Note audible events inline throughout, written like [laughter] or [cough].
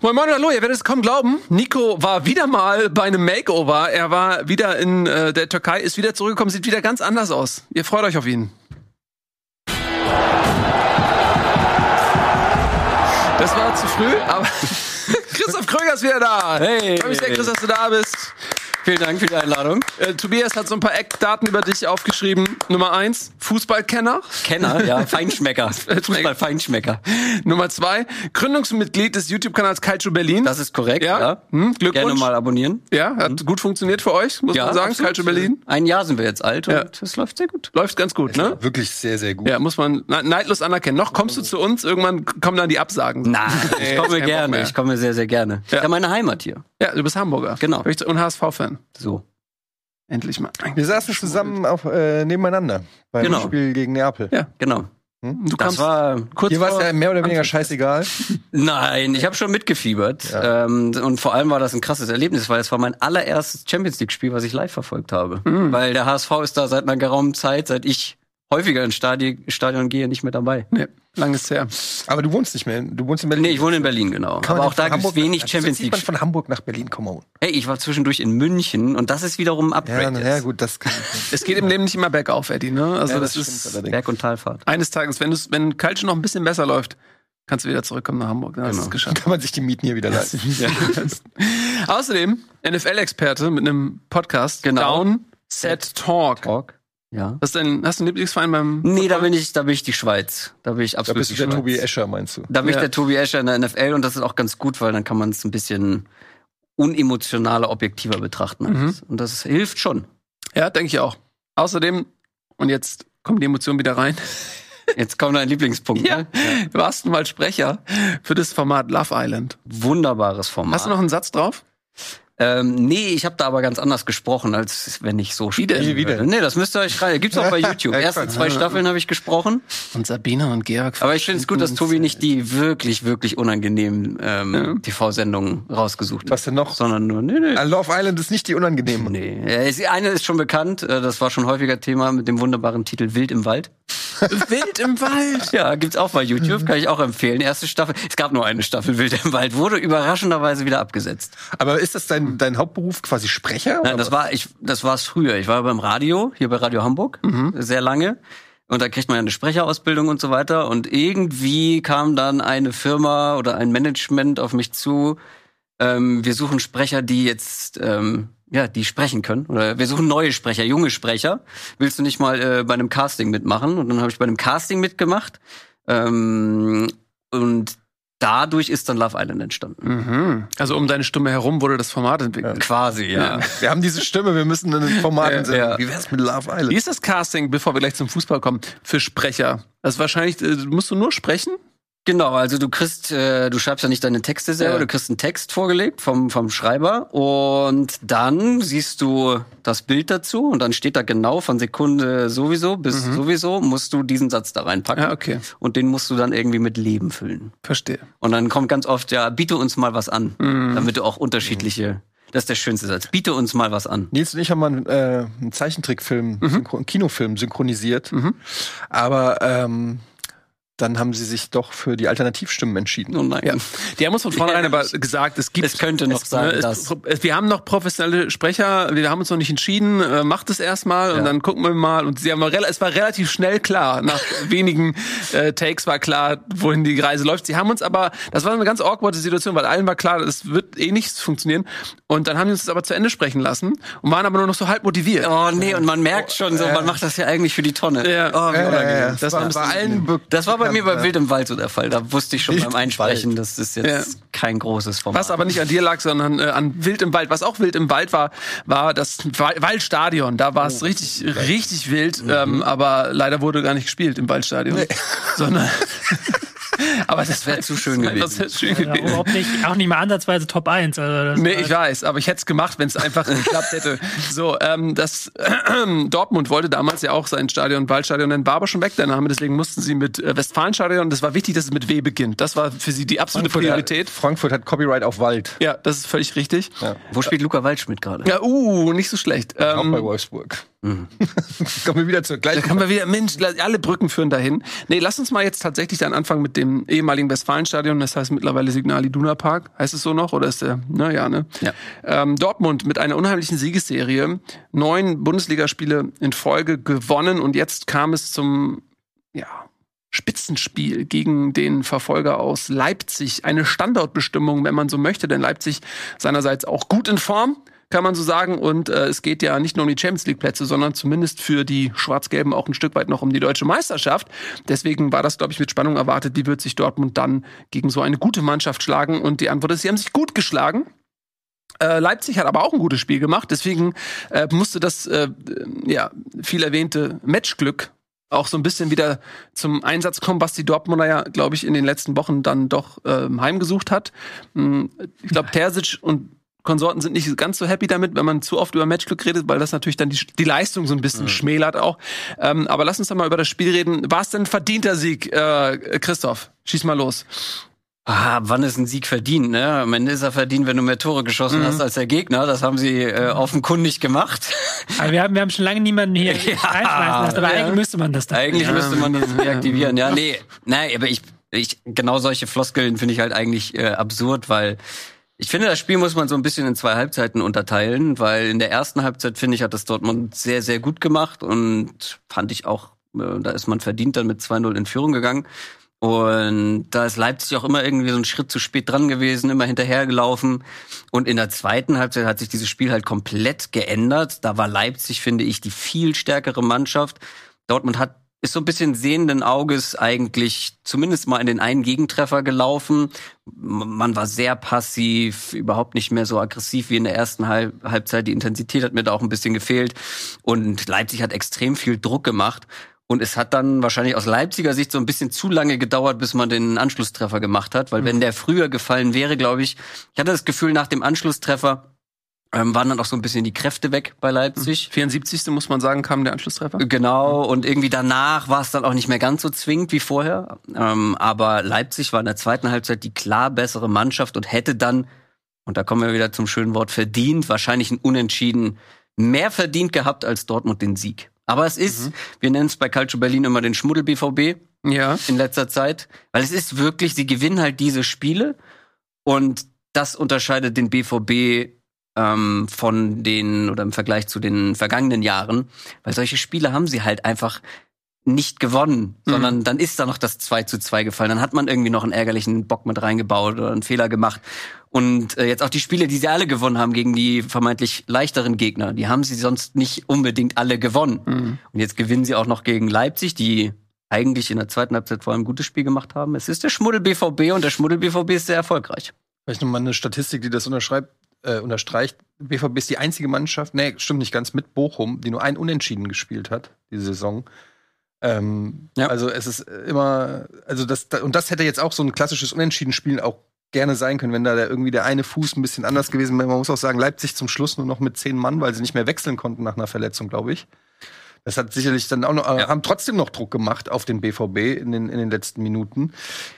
Moin Moin, hallo, ihr werdet es kaum glauben. Nico war wieder mal bei einem Makeover. Er war wieder in äh, der Türkei, ist wieder zurückgekommen, sieht wieder ganz anders aus. Ihr freut euch auf ihn. Das war zu früh, aber [laughs] Christoph Kröger ist wieder da. Hey. Ich freue mich sehr, Chris, dass du da bist. Vielen Dank für die Einladung. Äh, Tobias hat so ein paar Eckdaten über dich aufgeschrieben. Nummer eins, Fußballkenner. Kenner, ja, [laughs] Feinschmecker. Fußball-Feinschmecker. Nummer zwei, Gründungsmitglied des YouTube-Kanals Calcio Berlin. Das ist korrekt, Ja. ja. Hm, Glückwunsch. Gerne mal abonnieren. Ja, hat gut funktioniert für euch, muss man sagen. absolut. Calcio Berlin. Ein Jahr sind wir jetzt alt Ja. und es läuft sehr gut. Läuft ganz gut, ne? Wirklich sehr, sehr gut. Ja, muss man ne- neidlos anerkennen. Noch kommst du zu uns, irgendwann kommen dann die Absagen. Nein, ich komme gerne. Ich komme sehr, sehr gerne. Ja. Ja, meine Heimat hier. Ja, du bist Hamburger. Genau. Und HSV-Fan. So. Endlich mal. Wir saßen zusammen auf, äh, nebeneinander beim Genau. Spiel gegen Neapel. Ja. Genau. Du Das kamst war kurz Hier war es ja mehr oder weniger scheißegal. [laughs] Nein, ich habe schon mitgefiebert. Ja. Ähm, und vor allem war das ein krasses Erlebnis, weil es war mein allererstes Champions League-Spiel, was ich live verfolgt habe. Mhm. Weil der HSV ist da seit einer geraumen Zeit, seit ich häufiger ins Stadion, Stadion gehe, nicht mehr dabei. Nee, lang ist her. Aber du wohnst nicht mehr. Du wohnst in Berlin. Nee, ich wohne in Berlin, genau. Kann Aber auch da gibt es wenig Also, Champions zieht man League. von Hamburg nach Berlin, come on. Hey, ich war zwischendurch in München und das ist wiederum ein Ja, Upgrade na, ja gut, das kann [laughs] Es geht im Leben nicht immer bergauf, Eddie, ne? Also Ja, das, das ist. Berg- und Talfahrt. eines Tages, wenn wenn Calcio noch ein bisschen besser läuft, kannst du wieder zurückkommen nach Hamburg. Dann hast du es Genau. geschafft. kann man sich die Mieten hier wieder leisten. [laughs] Außerdem NFL-Experte mit einem Podcast. Genau. Down, Set, Talk. Talk. Ja. Hast du, einen, hast du einen Lieblingsverein beim Nee, da bin ich, da bin ich die Schweiz. Da bin ich Da absolut bist du der Schweiz. Tobi Escher, meinst du? Da bin ich Ja. der Tobi Escher in der NFL und das ist auch ganz gut, weil dann kann man es ein bisschen unemotionaler, objektiver betrachten. Mhm. Und das hilft schon. Ja, denke ich auch. Außerdem, und jetzt kommen die Emotionen wieder rein. [laughs] Jetzt kommt dein Lieblingspunkt. Ja. Ne? Du warst mal Sprecher für das Format Love Island. Wunderbares Format. Hast du noch einen Satz drauf? Ähm, nee, ich habe da aber ganz anders gesprochen, als wenn ich so sprechen Wie denn? Nee, das müsst ihr euch rein. Gibt's auch bei [laughs] YouTube. Erste zwei Staffeln habe ich gesprochen. Und Sabine und Georg. Aber ich finde es gut, dass Tobi nicht die wirklich, wirklich unangenehmen ähm, Ja. TV-Sendungen rausgesucht hat. Was denn noch? Sondern nur, nee, nee. Love Island ist nicht die unangenehme. Nee, eine ist schon bekannt, äh, das war schon häufiger Thema mit dem wunderbaren Titel Wild im Wald. [laughs] Wild im Wald. Ja, gibt's auch bei YouTube, kann ich auch empfehlen. Erste Staffel, es gab nur eine Staffel Wild im Wald, wurde überraschenderweise wieder abgesetzt. Aber ist das dein, dein Hauptberuf quasi Sprecher? Nein, das war ich, das war's früher. Ich war beim Radio, hier bei Radio Hamburg, sehr lange. Und da kriegt man ja eine Sprecherausbildung und so weiter. Und irgendwie kam dann eine Firma oder ein Management auf mich zu. Ähm, wir suchen Sprecher, die jetzt ähm, ja, die sprechen können. Oder wir suchen neue Sprecher, junge Sprecher. Willst du nicht mal äh, bei einem Casting mitmachen? Und dann habe ich bei einem Casting mitgemacht. Ähm, und dadurch ist dann Love Island entstanden. Mhm. Also um deine Stimme herum wurde das Format entwickelt. Quasi, ja. Wir haben diese Stimme, wir müssen in den Formaten Ja, sind. ja. Wie wär's mit Love Island? Wie ist das Casting, bevor wir gleich zum Fußball kommen, für Sprecher? Also wahrscheinlich, äh, musst du nur sprechen? Genau, also du kriegst, äh, du schreibst ja nicht deine Texte selber, Ja. du kriegst einen Text vorgelegt vom, vom Schreiber und dann siehst du das Bild dazu und dann steht da genau von Sekunde sowieso bis sowieso musst du diesen Satz da reinpacken. Ja, okay. Und den musst du dann irgendwie mit Leben füllen. Verstehe. Und dann kommt ganz oft, ja, biete uns mal was an, Mhm. damit du auch unterschiedliche, das ist der schönste Satz, biete uns mal was an. Nils und ich haben mal einen, äh, einen Zeichentrickfilm, Mhm. synchron, einen Kinofilm synchronisiert. Aber ähm, dann haben sie sich doch für die Alternativstimmen entschieden. Oh nein. Ja. Die haben uns von vornherein [laughs] aber gesagt, es gibt. Es könnte noch sein, ne, dass- es, wir haben noch professionelle Sprecher, wir haben uns noch nicht entschieden, äh, macht es erstmal und Ja. dann gucken wir mal. Und sie haben es war relativ schnell klar. Nach [laughs] wenigen äh, Takes war klar, wohin die Reise läuft. Sie haben uns aber, das war eine ganz awkwarde Situation, weil allen war klar, das wird eh nichts funktionieren. Und dann haben sie uns das aber zu Ende sprechen lassen und waren aber nur noch so halb motiviert. Oh nee, und man merkt schon so, man macht das ja eigentlich für die Tonne. Ja. Oh, wie unangenehm. Das war war allen Das war bei mir bei Wild im Wald so der Fall. Da wusste ich schon Wild beim im Einsprechen, Wald. das ist jetzt Ja. kein großes Format. Was aber nicht an dir lag, sondern äh, an Wild im Wald. Was auch Wild im Wald war, war das Wa- Waldstadion. Da war Oh. es richtig, richtig wild. Mhm. Ähm, aber leider wurde gar nicht gespielt im Waldstadion. Sondern. [laughs] aber das wär zu schön [laughs] das wär gewesen. schön Ja, gewesen. überhaupt nicht, auch nicht mal ansatzweise Top 1. Also das Nee, ich weiß, aber ich hätte es gemacht, wenn es einfach geklappt hätte. So, ähm, das [clears throat] Dortmund wollte damals ja auch sein Stadion Waldstadion nennen, war aber schon weg der Name, deswegen mussten sie mit äh, Westfalenstadion. Das war wichtig, dass es mit W beginnt. Das war für sie die absolute Frankfurt, Priorität. Frankfurt hat Copyright auf Wald. Ja, das ist völlig richtig. Wo spielt Luca Waldschmidt gerade? Ja, uh, nicht so schlecht. Auch bei Ähm, Wolfsburg. [laughs] Kommen wir wieder zur Da gleichen. kann man wieder, Mensch, alle Brücken führen dahin. Nee, lass uns mal jetzt tatsächlich dann anfangen mit dem ehemaligen Westfalenstadion, das heißt mittlerweile Signal Iduna Park. Heißt es so noch? Oder ist der, na ja, ne? Ja. Ähm, Dortmund mit einer unheimlichen Siegesserie. Neun Bundesligaspiele in Folge gewonnen und jetzt kam es zum, ja, Spitzenspiel gegen den Verfolger aus Leipzig. Eine Standortbestimmung, wenn man so möchte, denn Leipzig seinerseits auch gut in Form, kann man so sagen. Und äh, es geht ja nicht nur um die Champions League Plätze, sondern zumindest für die Schwarz-Gelben auch ein Stück weit noch um die deutsche Meisterschaft. Deswegen war das, glaube ich, mit Spannung erwartet. Wie wird sich Dortmund dann gegen so eine gute Mannschaft schlagen? Und die Antwort ist, sie haben sich gut geschlagen. Äh, Leipzig hat aber auch ein gutes Spiel gemacht, deswegen äh, musste das äh, ja viel erwähnte Matchglück auch so ein bisschen wieder zum Einsatz kommen, was die Dortmunder ja, glaube ich, in den letzten Wochen dann doch ähm, heimgesucht hat. Hm, Ich glaube, Terzic und Konsorten sind nicht ganz so happy damit, wenn man zu oft über Matchglück redet, weil das natürlich dann die, die Leistung so ein bisschen schmälert auch. Ähm, aber lass uns doch mal über das Spiel reden. War es denn ein verdienter Sieg, äh, Christoph? Schieß mal los. Ah, wann ist ein Sieg verdient? Ne? Am Ende ist er verdient, wenn du mehr Tore geschossen hast als der Gegner. Das haben sie äh, offenkundig gemacht. Aber wir haben, wir haben schon lange niemanden hier [laughs] Ja. reinschmeißen lassen, aber Ja. eigentlich müsste man das dann. Eigentlich müsste man das reaktivieren. Ja, nee, nein, aber ich, ich genau solche Floskeln finde ich halt eigentlich äh, absurd, weil ich finde, das Spiel muss man so ein bisschen in zwei Halbzeiten unterteilen, weil in der ersten Halbzeit finde ich hat das Dortmund sehr sehr gut gemacht und fand ich auch, äh, da ist man verdient dann mit 2-0 in Führung gegangen. Und da ist Leipzig auch immer irgendwie so einen Schritt zu spät dran gewesen, immer hinterhergelaufen. Und in der zweiten Halbzeit hat sich dieses Spiel halt komplett geändert. Da war Leipzig, finde ich, die viel stärkere Mannschaft. Dortmund hat ist so ein bisschen sehenden Auges eigentlich zumindest mal in den einen Gegentreffer gelaufen. Man war sehr passiv, überhaupt nicht mehr so aggressiv wie in der ersten Halb Halbzeit. Die Intensität hat mir da auch ein bisschen gefehlt. Und Leipzig hat extrem viel Druck gemacht. Und es hat dann wahrscheinlich aus Leipziger Sicht so ein bisschen zu lange gedauert, bis man den Anschlusstreffer gemacht hat. Weil wenn der früher gefallen wäre, glaube ich, ich hatte das Gefühl, nach dem Anschlusstreffer ähm, waren dann auch so ein bisschen die Kräfte weg bei Leipzig. 74. muss man sagen, kam der Anschlusstreffer. Genau, und irgendwie danach war es dann auch nicht mehr ganz so zwingend wie vorher. Ähm, aber Leipzig war in der zweiten Halbzeit die klar bessere Mannschaft und hätte dann, und da kommen wir wieder zum schönen Wort, verdient, wahrscheinlich ein Unentschieden mehr verdient gehabt als Dortmund den Sieg. Aber es ist, wir nennen es bei Calcio Berlin immer den Schmuddel-BVB Ja. in letzter Zeit, weil es ist wirklich, sie gewinnen halt diese Spiele und das unterscheidet den BVB ähm, von den oder im Vergleich zu den vergangenen Jahren, weil solche Spiele haben sie halt einfach nicht gewonnen, sondern dann ist da noch das 2 zu 2 gefallen. Dann hat man irgendwie noch einen ärgerlichen Bock mit reingebaut oder einen Fehler gemacht. Und äh, jetzt auch die Spiele, die sie alle gewonnen haben gegen die vermeintlich leichteren Gegner, die haben sie sonst nicht unbedingt alle gewonnen. Und jetzt gewinnen sie auch noch gegen Leipzig, die eigentlich in der zweiten Halbzeit vor allem ein gutes Spiel gemacht haben. Es ist der Schmuddel BVB und der Schmuddel BVB ist sehr erfolgreich. Vielleicht nochmal eine Statistik, die das unterschreibt, äh, unterstreicht. BVB ist die einzige Mannschaft, nee, stimmt nicht ganz, mit Bochum, die nur ein Unentschieden gespielt hat, diese Saison. Ähm, Ja. Also es ist immer, also das, und das hätte jetzt auch so ein klassisches Unentschieden-Spiel auch gerne sein können, wenn da der, irgendwie der eine Fuß ein bisschen anders gewesen wäre. Man muss auch sagen, Leipzig zum Schluss nur noch mit zehn Mann, weil sie nicht mehr wechseln konnten nach einer Verletzung, glaube ich. Das hat sicherlich dann auch noch, äh, Ja. haben trotzdem noch Druck gemacht auf den BVB in den, in den letzten Minuten.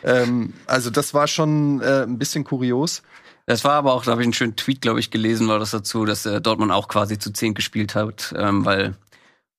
Ähm, also das war schon äh, ein bisschen kurios. Das war aber auch, da habe ich einen schönen Tweet, glaube ich, gelesen, war das dazu, dass äh, Dortmund auch quasi zu 10 gespielt hat, ähm, weil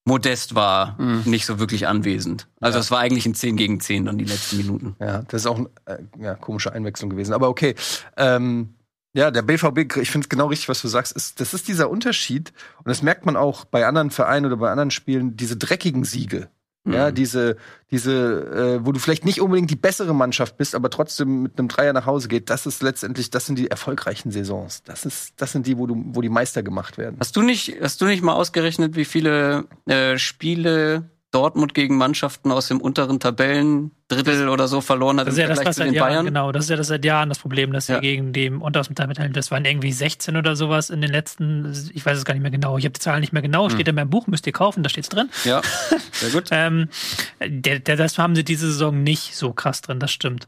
Modest war nicht so wirklich anwesend. Also es war eigentlich ein 10 gegen 10 dann die letzten Minuten. Ja, das ist auch eine äh, ja, komische Einwechslung gewesen. Aber okay. Ähm, ja, der BVB, ich finde es genau richtig, was du sagst. Ist, das ist dieser Unterschied. Und das merkt man auch bei anderen Vereinen oder bei anderen Spielen, diese dreckigen Siege. Ja, diese, diese, äh, wo du vielleicht nicht unbedingt die bessere Mannschaft bist, aber trotzdem mit einem Dreier nach Hause geht, das ist letztendlich, das sind die erfolgreichen Saisons. Das ist, das sind die, wo du, wo die Meister gemacht werden. Hast du nicht, hast du nicht mal ausgerechnet, wie viele äh, Spiele Dortmund gegen Mannschaften aus dem unteren Tabellendrittel oder so verloren hat Das im ist ja das, Vergleich zu seit den Jahren, Bayern? genau, das ist ja das seit Jahren das Problem, dass Ja. wir gegen dem untersten Tabellen, das waren irgendwie 16 oder sowas in den letzten, ich weiß es gar nicht mehr genau, ich habe die Zahlen nicht mehr genau, Hm. steht in meinem Buch, müsst ihr kaufen, da steht's drin. Ja, [laughs] sehr gut. Ähm, der, der, das haben sie diese Saison nicht so krass drin, das stimmt.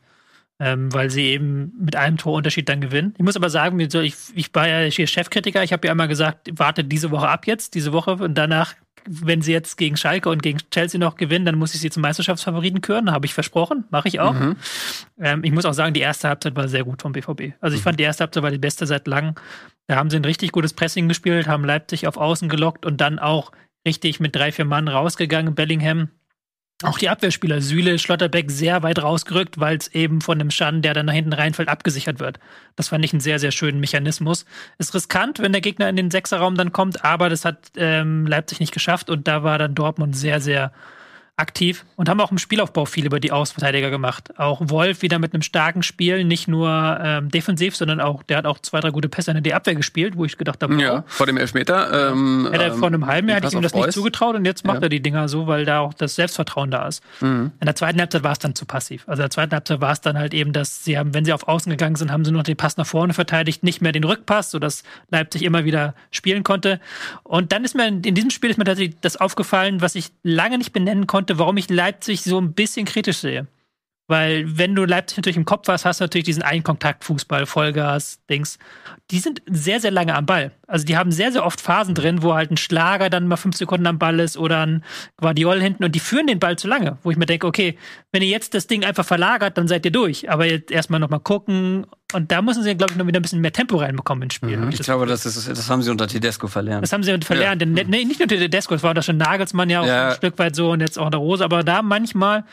Ähm, weil sie eben mit einem Torunterschied dann gewinnen. Ich muss aber sagen, ich, ich war ja hier Chefkritiker, ich habe ja immer gesagt, wartet diese Woche ab jetzt, diese Woche und danach, wenn sie jetzt gegen Schalke und gegen Chelsea noch gewinnen, dann muss ich sie zum Meisterschaftsfavoriten küren, habe ich versprochen, mache ich auch. Ähm, ich muss auch sagen, die erste Halbzeit war sehr gut vom BVB. Also ich fand, die erste Halbzeit war die beste seit langem. Da haben sie ein richtig gutes Pressing gespielt, haben Leipzig auf Außen gelockt und dann auch richtig mit drei, vier Mann rausgegangen. Bellingham auch die Abwehrspieler Süle, Schlotterbeck sehr weit rausgerückt, weil es eben von dem Schaden, der dann nach hinten reinfällt, abgesichert wird. Das fand ich einen sehr, sehr schönen Mechanismus. Ist riskant, wenn der Gegner in den Sechserraum dann kommt, aber das hat ähm, Leipzig nicht geschafft und da war dann Dortmund sehr, sehr aktiv und haben auch im Spielaufbau viel über die Außenverteidiger gemacht. Auch Wolf wieder mit einem starken Spiel, nicht nur ähm, defensiv, sondern auch, der hat auch zwei, drei gute Pässe in die Abwehr gespielt, wo ich gedacht habe, ja, vor dem Elfmeter. Ähm, hätte er vor einem halben Jahr hätte ich ihm das nicht Reus. zugetraut und jetzt macht Ja. er die Dinger so, weil da auch das Selbstvertrauen da ist. Mhm. In der zweiten Halbzeit war es dann zu passiv. Also in der zweiten Halbzeit war es dann halt eben, dass sie haben, wenn sie auf Außen gegangen sind, haben sie noch den Pass nach vorne verteidigt, nicht mehr den Rückpass, sodass Leipzig immer wieder spielen konnte. Und dann ist mir in, in diesem Spiel ist mir tatsächlich das aufgefallen, was ich lange nicht benennen konnte, warum ich Leipzig so ein bisschen kritisch sehe. Weil, wenn du Leipzig natürlich im Kopf hast, hast du natürlich diesen Einkontaktfußball, Vollgas, Dings. Die sind sehr, sehr lange am Ball. Also, die haben sehr, sehr oft Phasen drin, wo halt ein Schlager dann mal fünf Sekunden am Ball ist oder ein Guardiol hinten und die führen den Ball zu lange. Wo ich mir denke, okay, wenn ihr jetzt das Ding einfach verlagert, dann seid ihr durch. Aber jetzt erstmal nochmal gucken. Und da müssen sie, glaube ich, noch wieder ein bisschen mehr Tempo reinbekommen ins Spiel. Hab Ich das glaube, das, ist, das haben sie unter Tedesco verlernt. das haben sie verlernt. Denn ne- nee, nicht nur Tedesco, das war doch schon Nagelsmann ja auch Ja. ein Stück weit so und jetzt auch der Rose, aber da manchmal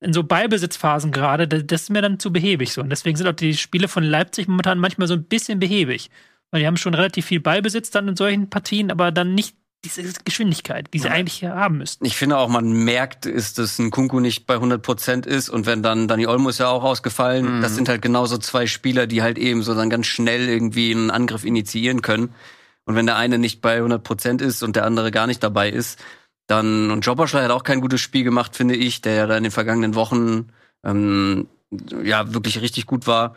in so Ballbesitzphasen gerade, da- das ist mir dann zu behäbig so. Und deswegen sind auch die Spiele von Leipzig momentan manchmal so ein bisschen behäbig. Weil die haben schon relativ viel Ballbesitz dann in solchen Partien, aber dann nicht diese Geschwindigkeit, die sie eigentlich hier haben müssten. Ich finde auch, man merkt, ist, dass ein Kunku nicht bei 100 Prozent ist und wenn dann Dani Olmo ist ja auch ausgefallen, das sind halt genauso zwei Spieler, die halt eben so dann ganz schnell irgendwie einen Angriff initiieren können. Und wenn der eine nicht bei 100 Prozent ist und der andere gar nicht dabei ist, dann und Jobberschlei hat auch kein gutes Spiel gemacht, finde ich, der ja da in den vergangenen Wochen ähm, ja wirklich richtig gut war.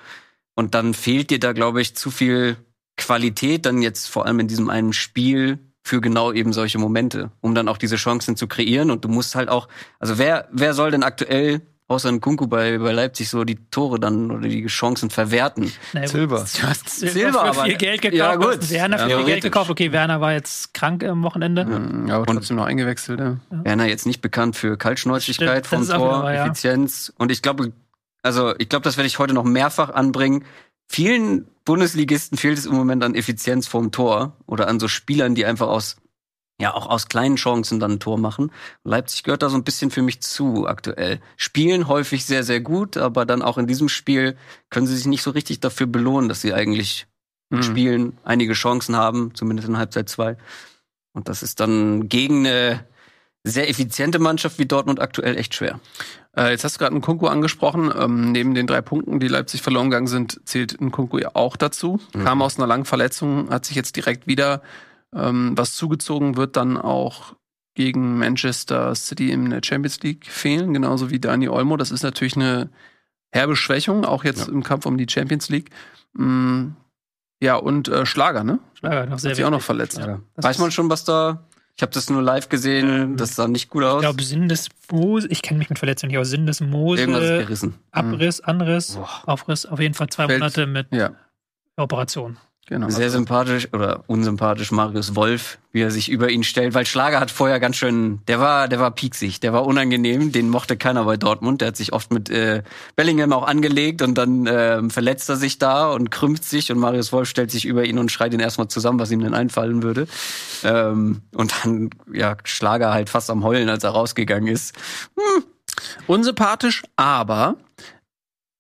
Und dann fehlt dir da, glaube ich, zu viel Qualität, dann jetzt vor allem in diesem einen Spiel für genau eben solche Momente, um dann auch diese Chancen zu kreieren. Und du musst halt auch, also wer, wer soll denn aktuell außer ein Kunku bei, bei Leipzig so die Tore dann oder die Chancen verwerten? Nee, Silber. Du hast Silber, [laughs] Silber, für aber- viel Geld gekauft. Ja, du hast gut. Werner für Ja, viel Geld gekauft. Okay, Werner war jetzt krank am Wochenende. Mhm, aber trotzdem noch eingewechselt. Ja. Werner jetzt nicht bekannt für Kaltschnäuzigkeit Stimmt, vom Tor, wahr, ja. Effizienz. Und ich glaube, also ich glaube, das werde ich heute noch mehrfach anbringen. Vielen Bundesligisten fehlt es im Moment an Effizienz vorm Tor oder an so Spielern, die einfach aus ja auch aus kleinen Chancen dann ein Tor machen. Leipzig gehört da so ein bisschen für mich zu aktuell. Spielen häufig sehr sehr gut, aber dann auch in diesem Spiel können sie sich nicht so richtig dafür belohnen, dass sie eigentlich mit Mhm. Spielen einige Chancen haben, zumindest in Halbzeit zwei. Und das ist dann gegen eine sehr effiziente Mannschaft wie Dortmund aktuell echt schwer. Äh, jetzt hast du gerade einen Kunku angesprochen. Ähm, neben den drei Punkten, die Leipzig verloren gegangen sind, zählt ein Kunku ja auch dazu. Kam aus einer langen Verletzung, hat sich jetzt direkt wieder ähm, was zugezogen, wird dann auch gegen Manchester City in der Champions League fehlen, genauso wie Dani Olmo. Das ist natürlich eine herbe Schwächung, auch jetzt im Kampf um die Champions League. Mm, ja, und äh, Schlager, ne? Schlager noch sehr Hat sich auch noch verletzt. Ja. Weiß man schon, was da. Ich habe das nur live gesehen, Ähm, das sah nicht gut aus. Ich glaube, Syndesmose, ich kenne mich mit Verletzungen nicht aus, Syndesmose, Irgendwas ist gerissen. Abriss, Anriss, Boah. Aufriss, auf jeden Fall zwei Fällt- Monate mit Ja, Operation. Genau. Sehr sympathisch oder unsympathisch Marius Wolf, wie er sich über ihn stellt, weil Schlager hat vorher ganz schön, der war, der war pieksig, der war unangenehm, den mochte keiner bei Dortmund, der hat sich oft mit äh, Bellingham auch angelegt und dann ähm, verletzt er sich da und krümmt sich und Marius Wolf stellt sich über ihn und schreit ihn erstmal zusammen, was ihm denn einfallen würde. Ähm, und dann, ja, Schlager halt fast am Heulen, als er rausgegangen ist. Unsympathisch, aber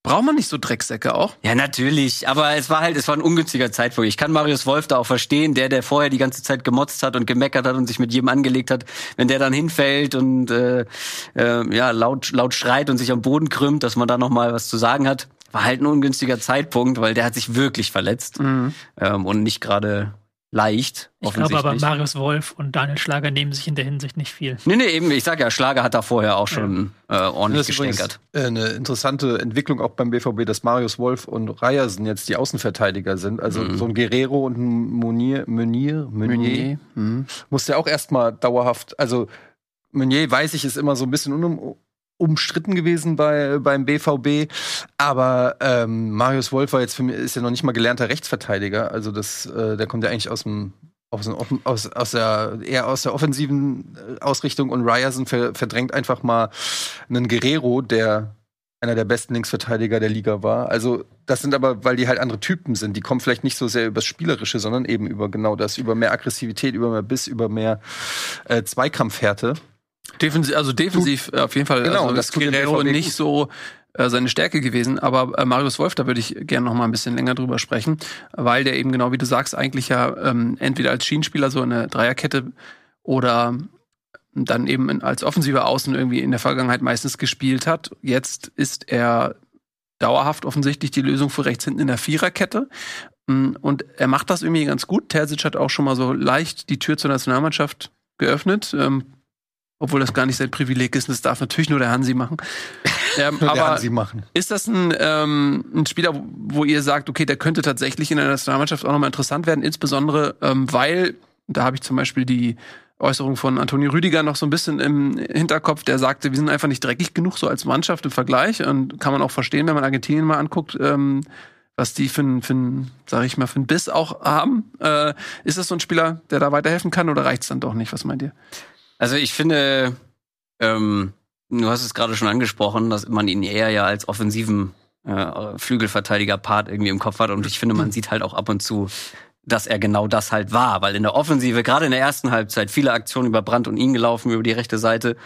braucht man nicht so Drecksäcke auch? Ja, natürlich. Aber es war halt, es war ein ungünstiger Zeitpunkt. Ich kann Marius Wolf da auch verstehen, der, der vorher die ganze Zeit gemotzt hat und gemeckert hat und sich mit jedem angelegt hat, wenn der dann hinfällt und äh, äh, ja laut laut schreit und sich am Boden krümmt, dass man da noch mal was zu sagen hat. War halt ein ungünstiger Zeitpunkt, weil der hat sich wirklich verletzt ähm, und nicht gerade leicht. Ich glaube aber. Marius Wolf und Daniel Schlager nehmen sich in der Hinsicht nicht viel. Nee, nee, eben, ich sag ja, Schlager hat da vorher auch schon äh, ordentlich Das ist übrigens äh, eine interessante Entwicklung auch beim BVB, dass Marius Wolf und Ryerson jetzt die Außenverteidiger sind. Also Mhm. so ein Guerrero und ein Meunier, Meunier, Meunier. Mhm. musste auch erstmal dauerhaft, also Meunier weiß ich, ist immer so ein bisschen unum, umstritten gewesen bei, beim BVB, aber ähm, Marius Wolf war jetzt für mich, ist ja noch nicht mal gelernter Rechtsverteidiger, also das, äh, der kommt ja eigentlich aus dem aus, aus, aus der, eher aus der offensiven äh, Ausrichtung und Ryerson ver, verdrängt einfach mal einen Guerrero, der einer der besten Linksverteidiger der Liga war. Also das sind aber, weil die halt andere Typen sind. Die kommen vielleicht nicht so sehr übers Spielerische, sondern eben über genau das, über mehr Aggressivität, über mehr Biss, über mehr äh, Zweikampfhärte. Defensiv, also defensiv äh, auf jeden Fall. Genau, also das tut Guerrero BVB nicht gut. so äh, seine Stärke gewesen. Aber äh, Marius Wolf, da würde ich gerne noch mal ein bisschen länger drüber sprechen, weil der eben genau wie du sagst eigentlich ja ähm, entweder als Schienenspieler so eine Dreierkette oder dann eben in, als offensiver Außen irgendwie in der Vergangenheit meistens gespielt hat. Jetzt ist er dauerhaft offensichtlich die Lösung für rechts hinten in der Viererkette. Mm, Und er macht das irgendwie ganz gut. Terzic hat auch schon mal so leicht die Tür zur Nationalmannschaft geöffnet. Ähm, obwohl das gar nicht sein Privileg ist. und Das darf natürlich nur der Hansi machen. [laughs] Ähm, Der aber Hansi machen. ist das ein, ähm, ein Spieler, wo- ihr sagt, okay, der könnte tatsächlich in der Nationalmannschaft auch nochmal interessant werden, insbesondere ähm, weil, da habe ich zum Beispiel die Äußerung von Antonio Rüdiger noch so ein bisschen im Hinterkopf, der sagte, wir sind einfach nicht dreckig genug so als Mannschaft im Vergleich und kann man auch verstehen, wenn man Argentinien mal anguckt, ähm, was die für ein, für ein, sag ich mal, für ein Biss auch haben. Äh, ist das so ein Spieler, der da weiterhelfen kann oder reicht's dann doch nicht? Was meint ihr? Also ich finde, ähm, du hast es gerade schon angesprochen, dass man ihn eher ja als offensiven äh, Flügelverteidiger-Part irgendwie im Kopf hat. Und ich finde, man sieht halt auch ab und zu, dass er genau das halt war. Weil in der Offensive, gerade in der ersten Halbzeit, viele Aktionen über Brandt und ihn gelaufen, über die rechte Seite.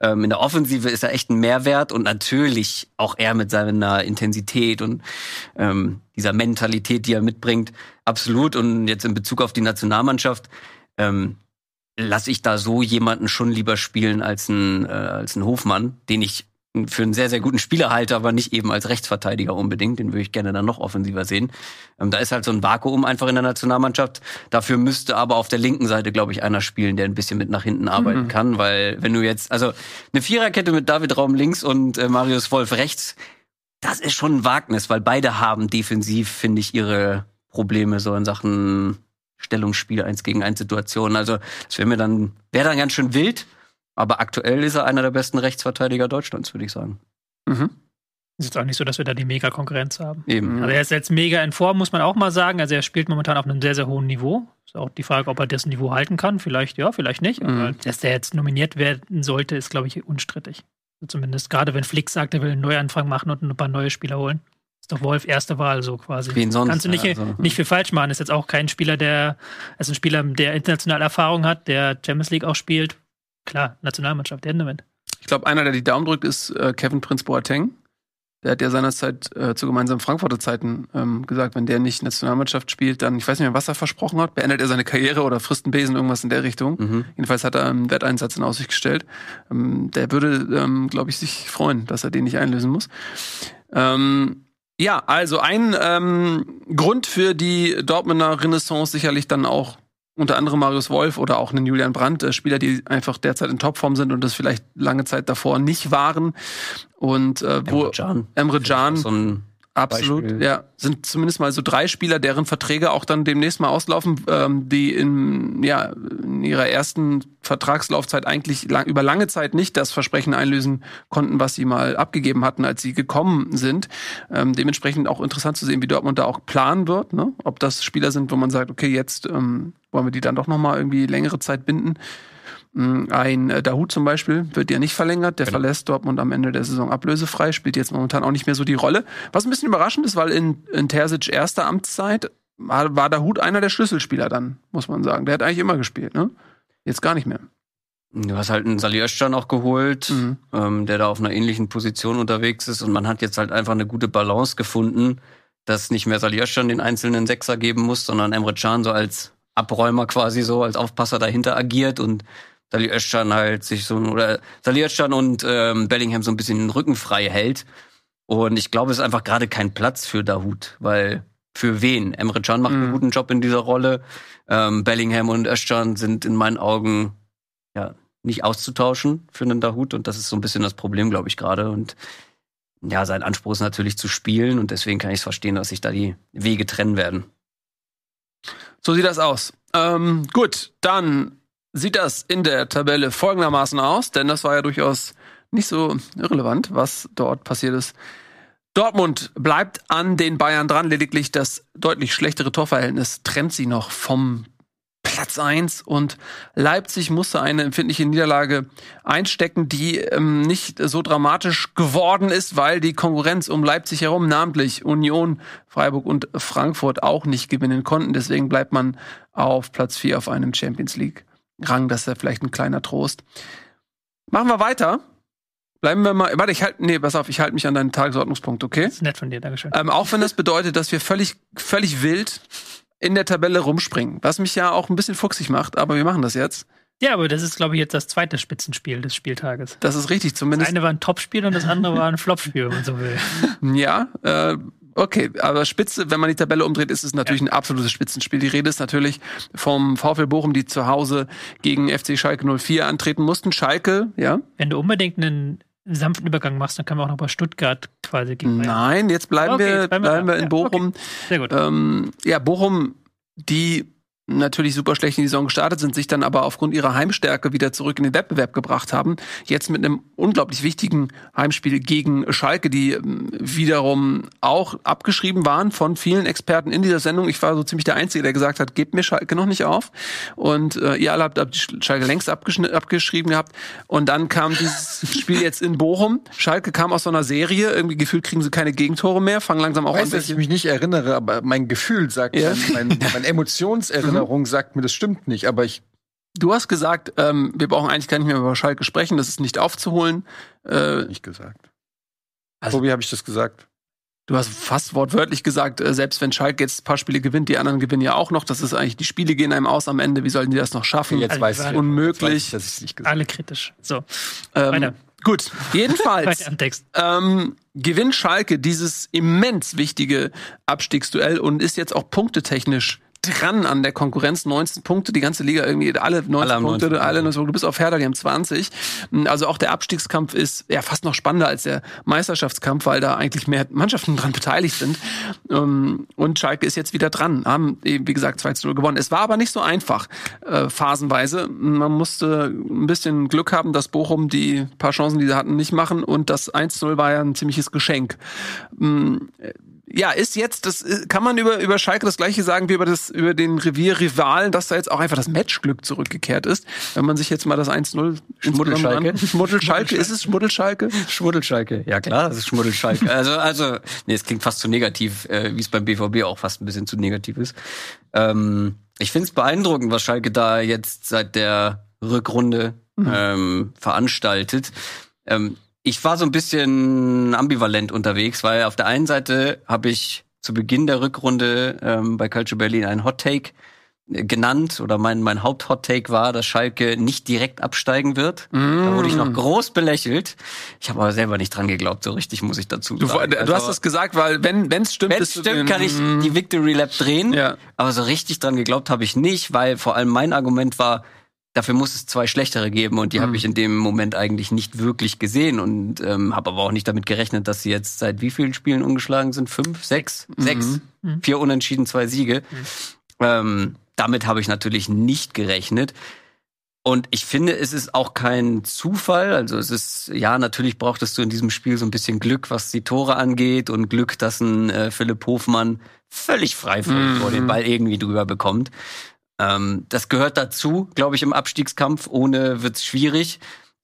Ähm, in der Offensive ist er echt ein Mehrwert und natürlich auch er mit seiner Intensität und ähm, dieser Mentalität, die er mitbringt, absolut. Und jetzt in Bezug auf die Nationalmannschaft, ähm, lasse ich da so jemanden schon lieber spielen als ein, äh, als ein Hofmann, den ich für einen sehr, sehr guten Spieler halte, aber nicht eben als Rechtsverteidiger unbedingt. Den würde ich gerne dann noch offensiver sehen. Ähm, da ist halt so ein Vakuum einfach in der Nationalmannschaft. Dafür müsste aber auf der linken Seite, glaube ich, einer spielen, der ein bisschen mit nach hinten arbeiten kann, weil wenn du jetzt, also eine Viererkette mit David Raum links und äh, Marius Wolf rechts, das ist schon ein Wagnis, weil beide haben defensiv, finde ich, ihre Probleme so in Sachen Stellungsspiel, eins gegen eins Situationen. Also das wäre mir dann, wäre dann ganz schön wild. Aber aktuell ist er einer der besten Rechtsverteidiger Deutschlands, würde ich sagen. Mhm. Ist jetzt auch nicht so, dass wir da die Mega-Konkurrenz haben. Eben. Aber er ist jetzt mega in Form, muss man auch mal sagen. Also er spielt momentan auf einem sehr, sehr hohen Niveau. Ist auch die Frage, ob er das Niveau halten kann. Vielleicht ja, vielleicht nicht. Mhm. Aber dass der jetzt nominiert werden sollte, ist, glaube ich, unstrittig. Zumindest gerade wenn Flick sagt, er will einen Neuanfang machen und ein paar neue Spieler holen. Ist doch Wolf erste Wahl so quasi. Wen sonst? Kannst du nicht, also- nicht viel falsch machen. Ist jetzt auch kein Spieler, der, ist ein Spieler, der international Erfahrung hat, der Champions League auch spielt. Klar, Nationalmannschaft, Ende mit. Ich glaube, einer, der die Daumen drückt, ist äh, Kevin Prinz Boateng. Der hat ja seinerzeit äh, zu gemeinsamen Frankfurter Zeiten ähm, gesagt, wenn der nicht Nationalmannschaft spielt, dann, ich weiß nicht mehr, was er versprochen hat, beendet er seine Karriere oder frisst einen Besen, irgendwas in der Richtung. Mhm. Jedenfalls hat er einen Wetteinsatz in Aussicht gestellt. Ähm, der würde, ähm, glaube ich, sich freuen, dass er den nicht einlösen muss. Ähm, ja, also ein ähm, Grund für die Dortmunder Renaissance sicherlich dann auch unter anderem Marius Wolf oder auch einen Julian Brandt, äh, Spieler, die einfach derzeit in Topform sind und das vielleicht lange Zeit davor nicht waren. Und äh, wo Emre Can. Emre Can So ein Absolut, Beispiel. ja. Sind zumindest mal so drei Spieler, deren Verträge auch dann demnächst mal auslaufen, ähm, die in, ja, in ihrer ersten Vertragslaufzeit eigentlich lang, über lange Zeit nicht das Versprechen einlösen konnten, was sie mal abgegeben hatten, als sie gekommen sind. Ähm, dementsprechend auch interessant zu sehen, wie Dortmund da auch planen wird, ne? ob das Spieler sind, wo man sagt, okay, jetzt ähm, wollen wir die dann doch noch mal irgendwie längere Zeit binden. Mm, Ein äh, Dahut zum Beispiel wird ja nicht verlängert. Der Genau. verlässt Dortmund am Ende der Saison ablösefrei, spielt jetzt momentan auch nicht mehr so die Rolle. Was ein bisschen überraschend ist, weil in, in Terzic erster Amtszeit war, war Dahut einer der Schlüsselspieler dann, muss man sagen. Der hat eigentlich immer gespielt, ne? Jetzt gar nicht mehr. Du hast halt einen Sali Özcan auch geholt, Mhm. ähm, der da auf einer ähnlichen Position unterwegs ist und man hat jetzt halt einfach eine gute Balance gefunden, dass nicht mehr Sali Özcan den einzelnen Sechser geben muss, sondern Emre Can so als Abräumer quasi so, als Aufpasser dahinter agiert und Sali Özcan halt sich so, oder Sali Özcan und ähm, Bellingham so ein bisschen den Rücken frei hält. Und ich glaube, es ist einfach gerade kein Platz für Dahut, weil für wen? Emre Can macht einen Mhm. guten Job in dieser Rolle. Ähm, Bellingham und Özcan sind in meinen Augen ja nicht auszutauschen für einen Dahut und das ist so ein bisschen das Problem, glaube ich, gerade. Und ja, sein Anspruch ist natürlich zu spielen und deswegen kann ich es verstehen, dass sich da die Wege trennen werden. So sieht das aus. Ähm, gut, dann sieht das in der Tabelle folgendermaßen aus, denn das war ja durchaus nicht so irrelevant, was dort passiert ist. Dortmund bleibt an den Bayern dran, lediglich das deutlich schlechtere Torverhältnis trennt sie noch vom Platz eins und Leipzig musste eine empfindliche Niederlage einstecken, die ähm, nicht so dramatisch geworden ist, weil die Konkurrenz um Leipzig herum, namentlich Union, Freiburg und Frankfurt, auch nicht gewinnen konnten. Deswegen bleibt man auf Platz vier auf einem Champions League Rang. Das ist ja vielleicht ein kleiner Trost. Machen wir weiter. Bleiben wir mal. Warte, ich halte. Nee, pass auf, ich halte mich an deinen Tagesordnungspunkt, okay? Das ist nett von dir, Dankeschön. Ähm, auch wenn das bedeutet, dass wir völlig, völlig wild in der Tabelle rumspringen. Was mich ja auch ein bisschen fuchsig macht, aber wir machen das jetzt. Ja, aber das ist, glaube ich, jetzt das zweite Spitzenspiel des Spieltages. Das ist richtig, Das zumindest. eine war ein Topspiel und das andere war ein Flopspiel, wenn man so will. [laughs] Ja, äh, okay, aber Spitze, wenn man die Tabelle umdreht, ist es natürlich ein absolutes Spitzenspiel. Die Rede ist natürlich vom VfL Bochum, die zu Hause gegen FC Schalke 04 antreten mussten. Schalke, ja? Wenn du unbedingt einen sanften Übergang machst, dann können wir auch noch bei Stuttgart quasi gegen Bayern. Nein, jetzt bleiben Okay, wir, jetzt bleiben wir bleiben wir in Ja, Bochum. Sehr gut. Ähm, ja, Bochum, die natürlich super schlecht in die Saison gestartet sind, sich dann aber aufgrund ihrer Heimstärke wieder zurück in den Wettbewerb gebracht haben. Jetzt mit einem unglaublich wichtigen Heimspiel gegen Schalke, die ähm, wiederum auch abgeschrieben waren von vielen Experten in dieser Sendung. Ich war so ziemlich der Einzige, der gesagt hat, gebt mir Schalke noch nicht auf. Und äh, ihr alle habt Schalke längst abgeschrieben gehabt. Und dann kam dieses Spiel jetzt in Bochum. Schalke kam aus so einer Serie, irgendwie gefühlt kriegen sie keine Gegentore mehr, fangen langsam auch Ich an, weiß, dass ich mich nicht erinnere, aber mein Gefühl sagt, Ja. mein, mein, [laughs] meine Emotionserinnerung sagt mir, das stimmt nicht. Aber ich, Du hast gesagt, ähm, wir brauchen eigentlich gar nicht mehr über Schalke sprechen, das ist nicht aufzuholen. Äh, nicht gesagt. Also- Tobi, habe ich das gesagt? du hast fast wortwörtlich gesagt, äh, selbst wenn Schalke jetzt ein paar Spiele gewinnt, die anderen gewinnen ja auch noch. Das ist eigentlich, die Spiele gehen einem aus am Ende. Wie sollten die das noch schaffen? Jetzt Also, weiß ich, unmöglich. Jetzt weiß ich, nicht gesagt Alle kritisch. So, Ähm, weiter. Gut, jedenfalls [laughs] weiter am Text. ähm, gewinnt Schalke dieses immens wichtige Abstiegsduell und ist jetzt auch punktetechnisch dran an der Konkurrenz. 19 Punkte, die ganze Liga irgendwie, alle 19 Alle Punkte, 19 alle Punkte. 19 Punkte, du bist auf Hertha, die haben 20. Also auch der Abstiegskampf ist ja fast noch spannender als der Meisterschaftskampf, weil da eigentlich mehr Mannschaften dran beteiligt sind. Ähm, Und Schalke ist jetzt wieder dran, haben eben, wie gesagt, 2 zu 0 gewonnen. Es war aber nicht so einfach, äh, phasenweise. Man musste ein bisschen Glück haben, dass Bochum die paar Chancen, die sie hatten, nicht machen und das 1 zu 0 war ja ein ziemliches Geschenk. Ja, ist jetzt, das äh, kann man über, über Schalke das gleiche sagen wie über das, über den Revierrivalen, dass da jetzt auch einfach das Matchglück zurückgekehrt ist. Wenn man sich jetzt mal das 1-0 Schmuddelschalke? Schmuddelschalke, ist es Schmuddelschalke? Schmuddelschalke. Ja klar, das ist Schmuddelschalke. Also, also, nee, es klingt fast zu negativ, äh, wie es beim BVB auch fast ein bisschen zu negativ ist. Ähm, ich finde es beeindruckend, was Schalke da jetzt seit der Rückrunde ähm, veranstaltet. Ähm, ich war so ein bisschen ambivalent unterwegs, weil auf der einen Seite habe ich zu Beginn der Rückrunde ähm, bei Calcio Berlin einen Hot Take äh, genannt oder mein, mein Haupt-Hot Take war, dass Schalke nicht direkt absteigen wird. Da wurde ich noch groß belächelt. Ich habe aber selber nicht dran geglaubt, so richtig muss ich dazu Du, sagen. du hast Also, das gesagt, weil wenn es stimmt, wenn es stimmt, kann ich die Victory Lap drehen. Ja. Aber so richtig dran geglaubt habe ich nicht, weil vor allem mein Argument war, dafür muss es zwei schlechtere geben und die Mhm. habe ich in dem Moment eigentlich nicht wirklich gesehen und ähm, habe aber auch nicht damit gerechnet, dass sie jetzt seit wie vielen Spielen ungeschlagen sind? Fünf, sechs, Mhm. sechs, vier Unentschieden, zwei Siege. Ähm, damit habe ich natürlich nicht gerechnet. Und ich finde, es ist auch kein Zufall. Also es ist, ja, natürlich brauchtest du in diesem Spiel so ein bisschen Glück, was die Tore angeht und Glück, dass ein äh, Philipp Hofmann völlig frei vor, Mhm. vor den Ball irgendwie drüber bekommt. Ähm, das gehört dazu, glaube ich, im Abstiegskampf. Ohne wird's schwierig.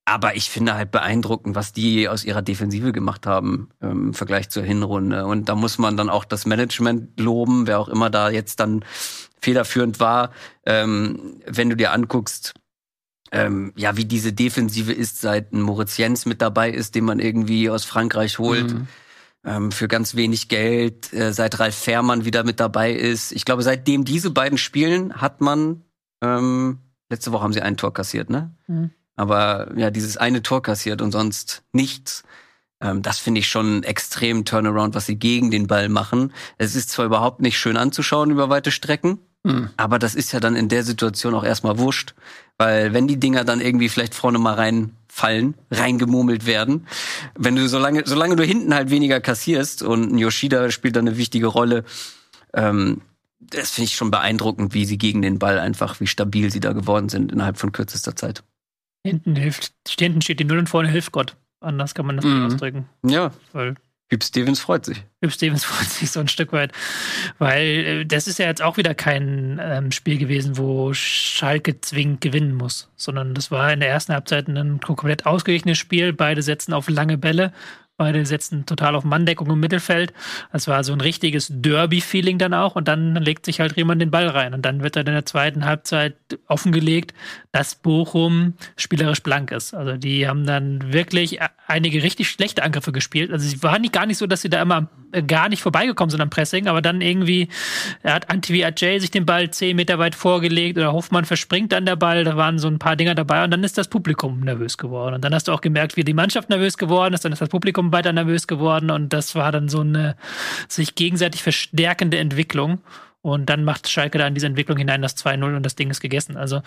Aber ich finde halt beeindruckend, was die aus ihrer Defensive gemacht haben ähm, im Vergleich zur Hinrunde. Und da muss man dann auch das Management loben, wer auch immer da jetzt dann federführend war. Ähm, wenn du dir anguckst, ähm, ja, wie diese Defensive ist, seit ein Moritz Jens mit dabei ist, den man irgendwie aus Frankreich holt, Mhm. Ähm, für ganz wenig Geld, äh, seit Ralf Fährmann wieder mit dabei ist. Ich glaube, seitdem diese beiden spielen, hat man, ähm, letzte Woche haben sie ein Tor kassiert, ne? Mhm. Aber ja, dieses eine Tor kassiert und sonst nichts. Ähm, das finde ich schon einen extremen Turnaround, was sie gegen den Ball machen. Es ist zwar überhaupt nicht schön anzuschauen über weite Strecken, Mhm. aber das ist ja dann in der Situation auch erstmal wurscht. Weil wenn die Dinger dann irgendwie vielleicht vorne mal reinfallen, reingemurmelt werden, wenn du solange, solange du hinten halt weniger kassierst und ein Yoshida spielt dann eine wichtige Rolle, ähm, das finde ich schon beeindruckend, wie sie gegen den Ball einfach, wie stabil sie da geworden sind innerhalb von kürzester Zeit. Hinten hilft, hinten steht die Null und vorne hilft Gott. Anders kann man das Mhm. nicht ausdrücken. Ja, Weil Hüb Stevens freut sich. Hüb Stevens [laughs] freut sich so ein Stück weit. Weil äh, das ist ja jetzt auch wieder kein ähm, Spiel gewesen, wo Schalke zwingend gewinnen muss, sondern das war in der ersten Halbzeit ein komplett ausgeglichenes Spiel. Beide setzen auf lange Bälle. Beide setzen total auf Manndeckung im Mittelfeld. Das war so ein richtiges Derby-Feeling dann auch. Und dann legt sich halt Riemann den Ball rein. Und dann wird er in der zweiten Halbzeit offengelegt, dass Bochum spielerisch blank ist. Also die haben dann wirklich einige richtig schlechte Angriffe gespielt. Also es war nicht, gar nicht so, dass sie da immer gar nicht vorbeigekommen sind am Pressing, aber dann irgendwie hat Antivi Ajay sich den Ball zehn Meter weit vorgelegt oder Hoffmann verspringt dann der Ball. Da waren so ein paar Dinger dabei und dann ist das Publikum nervös geworden. Und dann hast du auch gemerkt, wie die Mannschaft nervös geworden ist. Dann ist das Publikum weiter nervös geworden und das war dann so eine sich gegenseitig verstärkende Entwicklung. Und dann macht Schalke da in diese Entwicklung hinein das 2-0 und das Ding ist gegessen. Also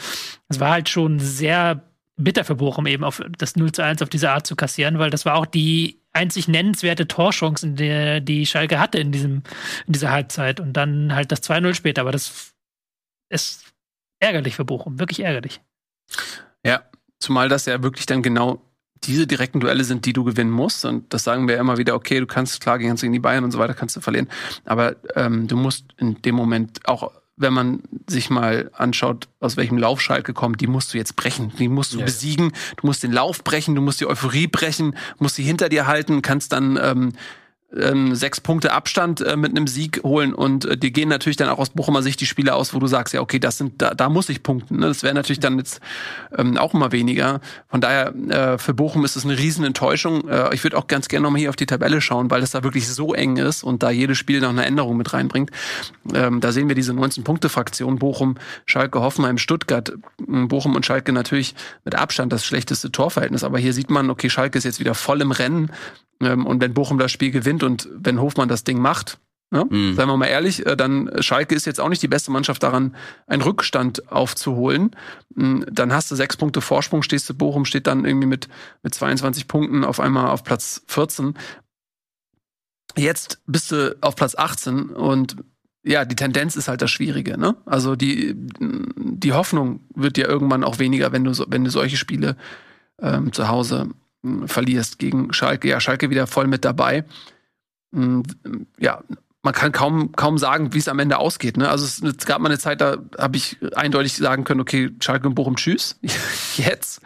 es war halt schon sehr bitter für Bochum eben auf das 0 zu 1 auf diese Art zu kassieren, weil das war auch die einzig nennenswerte Torchance, in der die Schalke hatte in diesem, in dieser Halbzeit. Und dann halt das 2-0 später. Aber das ist ärgerlich für Bochum, wirklich ärgerlich. Ja, zumal das ja wirklich dann genau diese direkten Duelle sind, die du gewinnen musst. Und das sagen wir immer wieder, okay, du kannst klar gegen die Bayern und so weiter kannst du verlieren. Aber ähm, du musst in dem Moment auch wenn man sich mal anschaut, aus welchem Lauf Schalke kommt, die musst du jetzt brechen. Die musst du ja. besiegen. Du musst den Lauf brechen, du musst die Euphorie brechen, musst sie hinter dir halten, kannst dann ähm, ähm, sechs Punkte Abstand äh, mit einem Sieg holen und äh, die gehen natürlich dann auch aus Bochumer Sicht die Spiele aus, wo du sagst, ja, okay, das sind, da, da muss ich punkten. Ne? Das wäre natürlich dann jetzt ähm, auch immer weniger. Von daher, äh, für Bochum ist es eine riesen Enttäuschung. Äh, ich würde auch ganz gerne nochmal hier auf die Tabelle schauen, weil das da wirklich so eng ist und da jedes Spiel noch eine Änderung mit reinbringt. Ähm, da sehen wir diese 19-Punkte-Fraktion Bochum, Schalke, Hoffenheim, Stuttgart. Bochum und Schalke natürlich mit Abstand das schlechteste Torverhältnis. Aber hier sieht man, okay, Schalke ist jetzt wieder voll im Rennen. Ähm, und wenn Bochum das Spiel gewinnt und wenn Hofmann das Ding macht, ja, mhm. seien wir mal ehrlich, äh, dann Schalke ist jetzt auch nicht die beste Mannschaft daran, einen Rückstand aufzuholen. Mhm, dann hast du sechs Punkte Vorsprung, stehst du, Bochum steht dann irgendwie mit, mit 22 Punkten auf einmal auf Platz 14. Jetzt bist du auf Platz 18 und ja, die Tendenz ist halt das Schwierige, ne? Also die, die Hoffnung wird ja irgendwann auch weniger, wenn du, wenn du solche Spiele ähm, zu Hause verlierst gegen Schalke. Ja, Schalke wieder voll mit dabei. Ja, man kann kaum, kaum sagen, wie es am Ende ausgeht. Ne? Also es, es gab mal eine Zeit, da habe ich eindeutig sagen können, okay, Schalke und Bochum, tschüss. [laughs] Jetzt.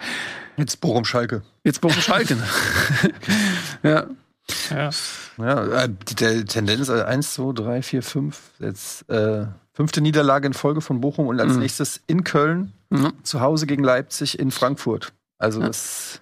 Jetzt Bochum Schalke. Jetzt Bochum Schalke. [laughs] ja. Ja. ja. Äh, die Tendenz 1, 2, 3, 4, 5. Jetzt äh, fünfte Niederlage in Folge von Bochum und als mhm. nächstes in Köln, mhm. zu Hause gegen Leipzig in Frankfurt. Also ja. das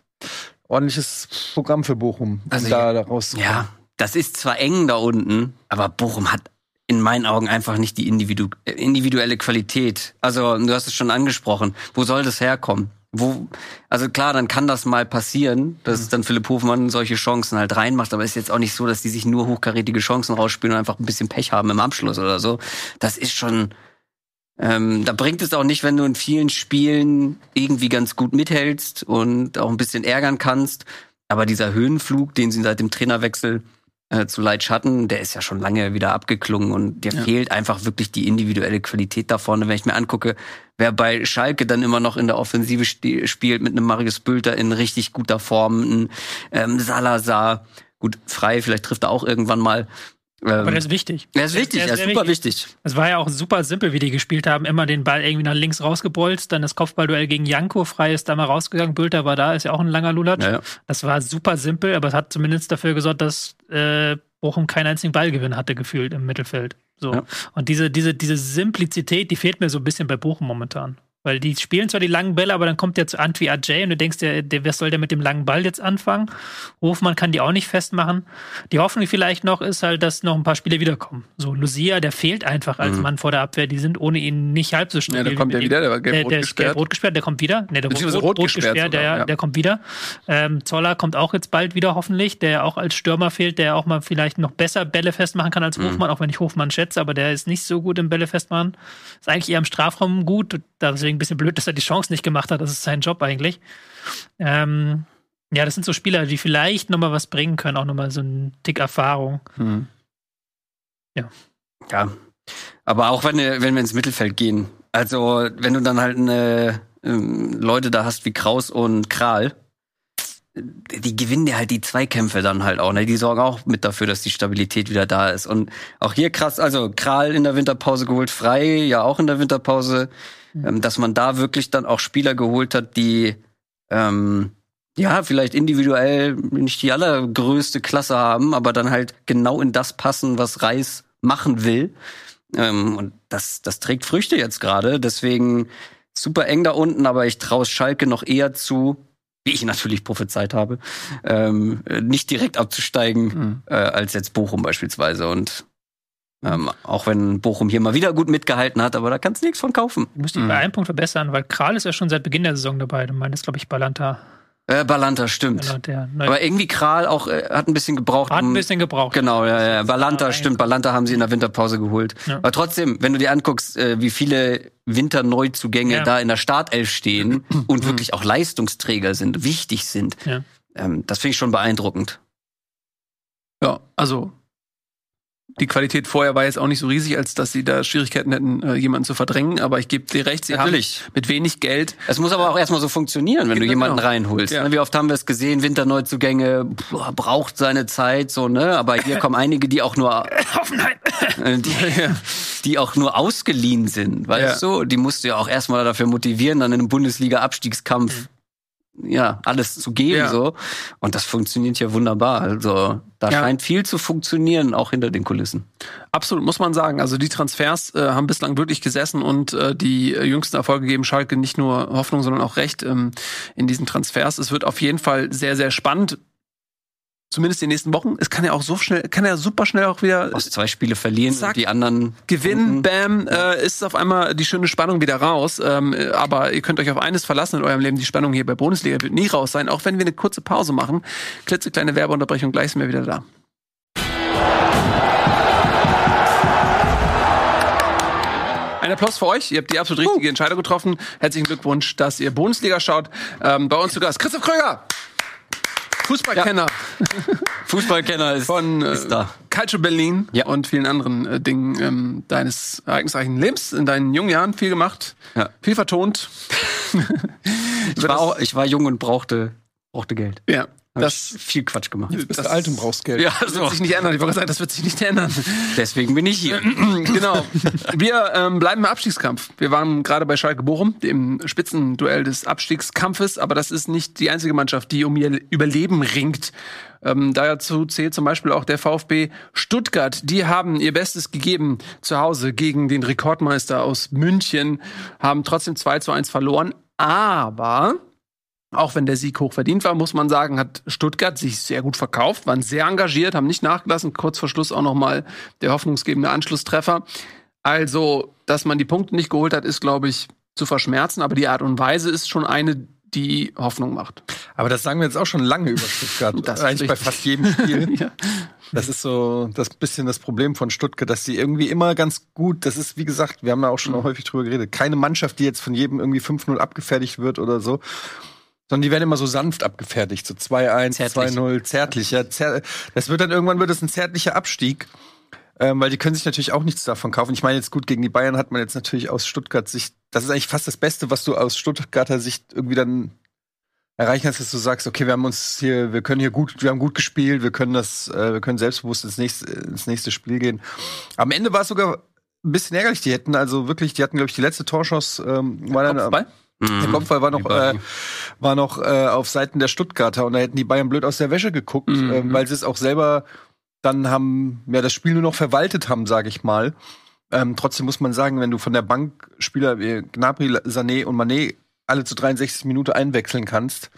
ordentliches Programm für Bochum, um also, da, da rauszukommen. Ja, das ist zwar eng da unten, aber Bochum hat in meinen Augen einfach nicht die individu individuelle Qualität. Also, du hast es schon angesprochen. Wo soll das herkommen? Wo, also klar, dann kann das mal passieren, dass mhm. dann Philipp Hofmann solche Chancen halt reinmacht, aber ist jetzt auch nicht so, dass die sich nur hochkarätige Chancen rausspielen und einfach ein bisschen Pech haben im Abschluss oder so. Das ist schon, ähm, da bringt es auch nicht, wenn du in vielen Spielen irgendwie ganz gut mithältst und auch ein bisschen ärgern kannst. Aber dieser Höhenflug, den sie seit dem Trainerwechsel äh, zu Leid Schatten, der ist ja schon lange wieder abgeklungen und dir ja. fehlt einfach wirklich die individuelle Qualität da vorne. Wenn ich mir angucke, wer bei Schalke dann immer noch in der Offensive spielt mit einem Marius Bülter in richtig guter Form, ein ähm, Salazar, gut, frei, vielleicht trifft er auch irgendwann mal. Aber der ist wichtig. Der ist wichtig, der ist super wichtig. Es war ja auch super simpel, wie die gespielt haben. Immer den Ball irgendwie nach links rausgebolzt, dann das Kopfballduell gegen Janko, frei ist da mal rausgegangen. Bülter war da, ist ja auch ein langer Lulatsch. Ja, ja. Das war super simpel, aber es hat zumindest dafür gesorgt, dass äh, Bochum keinen einzigen Ballgewinn hatte, gefühlt im Mittelfeld. So. Ja. Und diese, diese, diese Simplizität, die fehlt mir so ein bisschen bei Bochum momentan. Weil die spielen zwar die langen Bälle, aber dann kommt der zu Antwi Ajay und du denkst dir, der, wer soll der mit dem langen Ball jetzt anfangen? Hofmann kann die auch nicht festmachen. Die Hoffnung vielleicht noch ist halt, dass noch ein paar Spiele wiederkommen. So, Lucia, der fehlt einfach als mhm. Mann vor der Abwehr. Die sind ohne ihn nicht halb so schnell. Ja, der kommt ja wieder, der war gelb-rot der, der gesperrt. Gelb-rot gesperrt, der kommt wieder. Nee, der rot, rot, rot gesperrt, gesperrt der, ja. der kommt wieder. Ähm, Zoller kommt auch jetzt bald wieder, hoffentlich, der auch als Stürmer fehlt, der auch mal vielleicht noch besser Bälle festmachen kann als mhm. Hofmann, auch wenn ich Hofmann schätze, aber der ist nicht so gut im Bälle festmachen. Ist eigentlich eher im Strafraum gut, deswegen ein bisschen blöd, dass er die Chance nicht gemacht hat. Das ist sein Job eigentlich. Ähm, ja, das sind so Spieler, die vielleicht nochmal was bringen können, auch nochmal so einen Tick Erfahrung. Hm. Ja. Ja. Aber auch wenn, wenn wir ins Mittelfeld gehen, also wenn du dann halt eine, ähm, Leute da hast wie Kraus und Kral, die gewinnen ja halt die Zweikämpfe dann halt auch. Ne? Die sorgen auch mit dafür, dass die Stabilität wieder da ist. Und auch hier krass, also Kral in der Winterpause geholt, Frei ja auch in der Winterpause, mhm. dass man da wirklich dann auch Spieler geholt hat, die ähm, ja vielleicht individuell nicht die allergrößte Klasse haben, aber dann halt genau in das passen, was Reis machen will. Ähm, und das, das trägt Früchte jetzt gerade. Deswegen super eng da unten, aber ich traue Schalke noch eher zu, wie ich natürlich prophezeit habe, ähm, nicht direkt abzusteigen, mhm. äh, als jetzt Bochum beispielsweise. Und ähm, auch wenn Bochum hier mal wieder gut mitgehalten hat, aber da kannst du nichts von kaufen. Du musst dich mhm. bei einem Punkt verbessern, weil Kral ist ja schon seit Beginn der Saison dabei. Du meinst, glaube ich, Balanta. Äh, Balanta, stimmt. Genau, der, Aber irgendwie Kral auch äh, hat ein bisschen gebraucht. Hat ein bisschen gebraucht. Genau, ja, ja. Balanta, stimmt. Balanta haben sie in der Winterpause geholt. Ja. Aber trotzdem, wenn du dir anguckst, äh, wie viele Winterneuzugänge ja. da in der Startelf stehen [clears throat] und mhm. wirklich auch Leistungsträger sind, wichtig sind, ja. ähm, das finde ich schon beeindruckend. Ja, also die Qualität vorher war jetzt auch nicht so riesig, als dass sie da Schwierigkeiten hätten, äh, jemanden zu verdrängen. Aber ich gebe dir recht, sie Natürlich. haben mit wenig Geld. Es muss aber auch erstmal so funktionieren, wenn genau. du jemanden reinholst. Ja. Ne, wie oft haben wir es gesehen, Winterneuzugänge boah, braucht seine Zeit, so, ne? Aber hier kommen einige, die auch nur [laughs] Hoffenheim. Äh, die, die auch nur ausgeliehen sind, weißt ja. du? Die musst du ja auch erstmal dafür motivieren, dann in einem Bundesliga-Abstiegskampf mhm ja, alles zu geben, ja. so. Und das funktioniert ja wunderbar. Also, da ja. scheint viel zu funktionieren, auch hinter den Kulissen. Absolut, muss man sagen. Also, die Transfers äh, haben bislang wirklich gesessen und äh, die jüngsten Erfolge geben Schalke nicht nur Hoffnung, sondern auch Recht ähm, in diesen Transfers. Es wird auf jeden Fall sehr, sehr spannend zumindest die nächsten Wochen. Es kann ja auch so schnell, kann ja super schnell auch wieder aus zwei Spiele verlieren zack, und die anderen gewinnen. Bam, äh, ist auf einmal die schöne Spannung wieder raus. Ähm, aber ihr könnt euch auf eines verlassen in eurem Leben: Die Spannung hier bei Bundesliga wird nie raus sein, auch wenn wir eine kurze Pause machen. Klitzekleine Werbeunterbrechung, gleich sind wir wieder da. Ein Applaus für euch. Ihr habt die absolut richtige Entscheidung getroffen. Herzlichen Glückwunsch, dass ihr Bundesliga schaut. Ähm, bei uns zu Gast Christoph Kröger. Fußballkenner. Ja. [laughs] Fußballkenner ist, von äh, ist da. Culture Berlin ja. und vielen anderen äh, Dingen ähm, deines ereignisreichen Lebens in deinen jungen Jahren viel gemacht, ja. viel vertont. [laughs] ich, war auch, ich war jung und brauchte, brauchte Geld. Ja. Das viel Quatsch gemacht. Jetzt bist das, du alt und brauchst Geld. Ja, das so. wird sich nicht ändern. Ich wollte sagen, das wird sich nicht ändern. Deswegen bin ich hier. [clears throat] genau. Wir ähm, bleiben im Abstiegskampf. Wir waren gerade bei Schalke Bochum, dem Spitzenduell des Abstiegskampfes, aber das ist nicht die einzige Mannschaft, die um ihr Überleben ringt. Ähm, dazu zählt zum Beispiel auch der VfB Stuttgart. Die haben ihr Bestes gegeben zu Hause gegen den Rekordmeister aus München, haben trotzdem 2 zu 1 verloren. Aber auch wenn der Sieg hoch verdient war, muss man sagen, hat Stuttgart sich sehr gut verkauft, waren sehr engagiert, haben nicht nachgelassen, kurz vor Schluss auch noch mal der hoffnungsgebende Anschlusstreffer. Also, dass man die Punkte nicht geholt hat, ist, glaube ich, zu verschmerzen, aber die Art und Weise ist schon eine, die Hoffnung macht. Aber das sagen wir jetzt auch schon lange über Stuttgart. [laughs] das ist eigentlich bei fast jedem Spiel. [laughs] ja. Das ist so das bisschen das Problem von Stuttgart, dass sie irgendwie immer ganz gut, das ist wie gesagt, wir haben ja auch schon mhm. häufig drüber geredet, keine Mannschaft, die jetzt von jedem irgendwie 5-0 abgefertigt wird oder so, sondern die werden immer so sanft abgefertigt, so 2-1, 2-0, zärtlich. Ja, zär das wird dann irgendwann wird es ein zärtlicher Abstieg, ähm, weil die können sich natürlich auch nichts davon kaufen. Ich meine jetzt gut gegen die Bayern hat man jetzt natürlich aus Stuttgart Sicht, das ist eigentlich fast das Beste, was du aus Stuttgarter Sicht irgendwie dann erreichen kannst, dass du sagst, okay, wir haben uns hier, wir können hier gut, wir haben gut gespielt, wir können das, äh, wir können selbstbewusst ins nächste, ins nächste Spiel gehen. Am Ende war es sogar ein bisschen ärgerlich. Die hätten also wirklich, die hatten glaube ich die letzte Torschance ähm, war dann, Kopfball? Mhm. Der Kopfball war noch, äh, war noch äh, auf Seiten der Stuttgarter und da hätten die Bayern blöd aus der Wäsche geguckt, mhm. äh, weil sie es auch selber dann haben, ja, das Spiel nur noch verwaltet haben, sage ich mal. Ähm, trotzdem muss man sagen, wenn du von der Bank Spieler wie Gnabry, Sané und Mané alle zu 63 Minuten einwechseln kannst,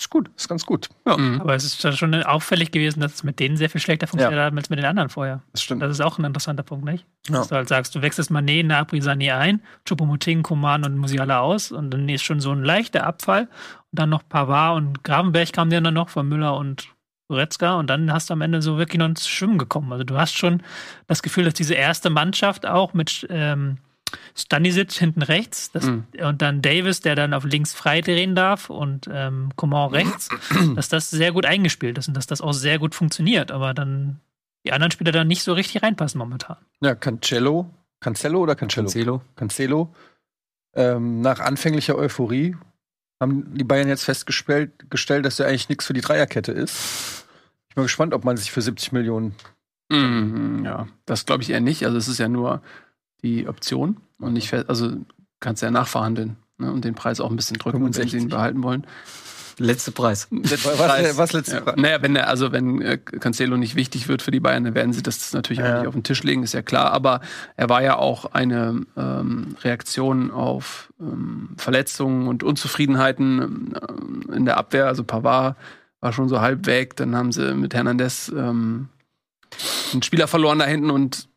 ist gut, ist ganz gut. Ja. Mhm. Aber es ist schon auffällig gewesen, dass es mit denen sehr viel schlechter funktioniert ja. hat als mit den anderen vorher. Das stimmt. Das ist auch ein interessanter Punkt, nicht? Ja. Dass du halt sagst, du wechselst Mané, Napri, Sané ein, Choupo-Moting, Koman und Musiala aus und dann ist schon so ein leichter Abfall. Und dann noch Pavard und Gravenberg kamen dann noch von Müller und Goretzka und dann hast du am Ende so wirklich noch ins Schwimmen gekommen. Also du hast schon das Gefühl, dass diese erste Mannschaft auch mit ähm, Stanisic hinten rechts das, mhm. und dann Davis, der dann auf links frei drehen darf und ähm, Coman rechts, [clears throat] dass das sehr gut eingespielt ist und dass das auch sehr gut funktioniert, aber dann die anderen Spieler dann nicht so richtig reinpassen momentan. Ja, Cancelo, Cancelo oder Cancelo? Cancelo. Cancelo. Ähm, nach anfänglicher Euphorie haben die Bayern jetzt festgestellt, gestellt, dass er eigentlich nichts für die Dreierkette ist. Ich bin mal gespannt, ob man sich für 70 Millionen. Mhm, ja, das glaube ich eher nicht. Also es ist ja nur die Option und fest, also kannst ja nachverhandeln ne, und den Preis auch ein bisschen drücken, wenn sie 65. ihn behalten wollen. Letzte Preis. [laughs] Was, was letzte Ja. Frage? Naja, wenn der, also wenn äh, Cancelo nicht wichtig wird für die Bayern, dann werden sie das natürlich auch Ja. nicht auf den Tisch legen, ist ja klar. Aber er war ja auch eine ähm, Reaktion auf ähm, Verletzungen und Unzufriedenheiten ähm, in der Abwehr. Also Pavard war schon so halb weg. Dann haben sie mit Hernandez ähm, einen Spieler verloren da hinten und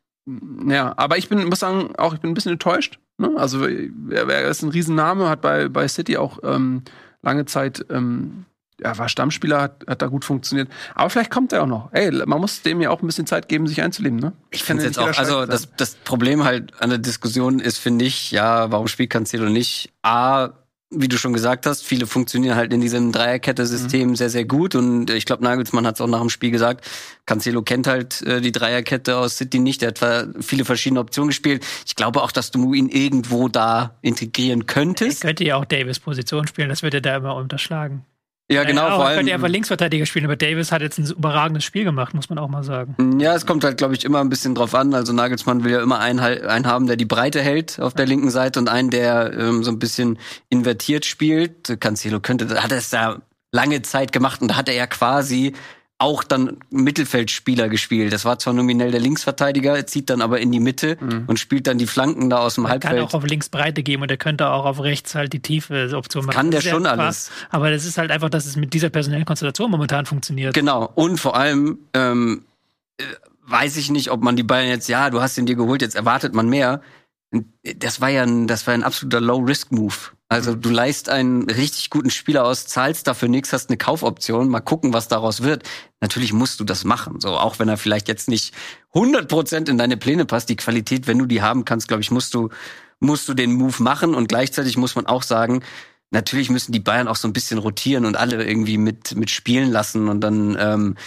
ja, aber ich bin, muss sagen, auch ich bin ein bisschen enttäuscht. Ne? Also er, er ist ein Riesenname, hat bei, bei City auch ähm, lange Zeit ähm, ja, war Stammspieler, hat, hat da gut funktioniert. Aber vielleicht kommt er auch noch. Ey, man muss dem ja auch ein bisschen Zeit geben, sich einzuleben, ne? Ich finde ja jetzt auch, also das, das Problem halt an der Diskussion ist, finde ich, ja, warum spielt Cancelo nicht? A, wie du schon gesagt hast, viele funktionieren halt in diesem Dreierkette-System Mhm. sehr, sehr gut. Und ich glaube, Nagelsmann hat es auch nach dem Spiel gesagt, Cancelo kennt halt äh, die Dreierkette aus City nicht. Der hat viele verschiedene Optionen gespielt. Ich glaube auch, dass du ihn irgendwo da integrieren Ich könntest. könnte ja auch Davis Position spielen, das wird er da immer unterschlagen. Ja, genau, auch, vor er könnte allem. einfach Linksverteidiger spielen, aber Davis hat jetzt ein überragendes Spiel gemacht, muss man auch mal sagen. Ja, es kommt halt, glaube ich, immer ein bisschen drauf an. Also Nagelsmann will ja immer einen, einen haben, der die Breite hält auf der linken Seite und einen, der ähm, so ein bisschen invertiert spielt. Cancelo könnte, da hat er es ja lange Zeit gemacht und da hat er ja quasi auch dann Mittelfeldspieler gespielt. Das war zwar nominell der Linksverteidiger, zieht dann aber in die Mitte und spielt dann die Flanken da aus dem Er kann Halbfeld. auch auf links Breite geben und er könnte auch auf rechts halt die tiefe Option machen. kann der schon ja alles. Aber das ist halt einfach, dass es mit dieser personellen Konstellation momentan funktioniert. Genau. Und vor allem ähm, äh, weiß ich nicht, ob man die Bayern jetzt, ja, du hast ihn dir geholt, jetzt erwartet man mehr. Das war ja ein, das war ein absoluter Low-Risk-Move. Also du leist einen richtig guten Spieler aus, zahlst dafür nichts, hast eine Kaufoption, mal gucken, was daraus wird. Natürlich musst du das machen, so auch wenn er vielleicht jetzt nicht 100% in deine Pläne passt. Die Qualität, wenn du die haben kannst, glaube ich, musst du musst du den Move machen und gleichzeitig muss man auch sagen, natürlich müssen die Bayern auch so ein bisschen rotieren und alle irgendwie mit mit spielen lassen und dann ähm, äh,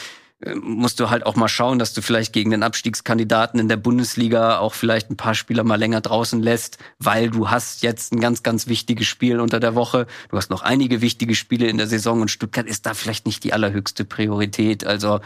musst du halt auch mal schauen, dass du vielleicht gegen den Abstiegskandidaten in der Bundesliga auch vielleicht ein paar Spieler mal länger draußen lässt, weil du hast jetzt ein ganz, ganz wichtiges Spiel unter der Woche. Du hast noch einige wichtige Spiele in der Saison und Stuttgart ist da vielleicht nicht die allerhöchste Priorität. Also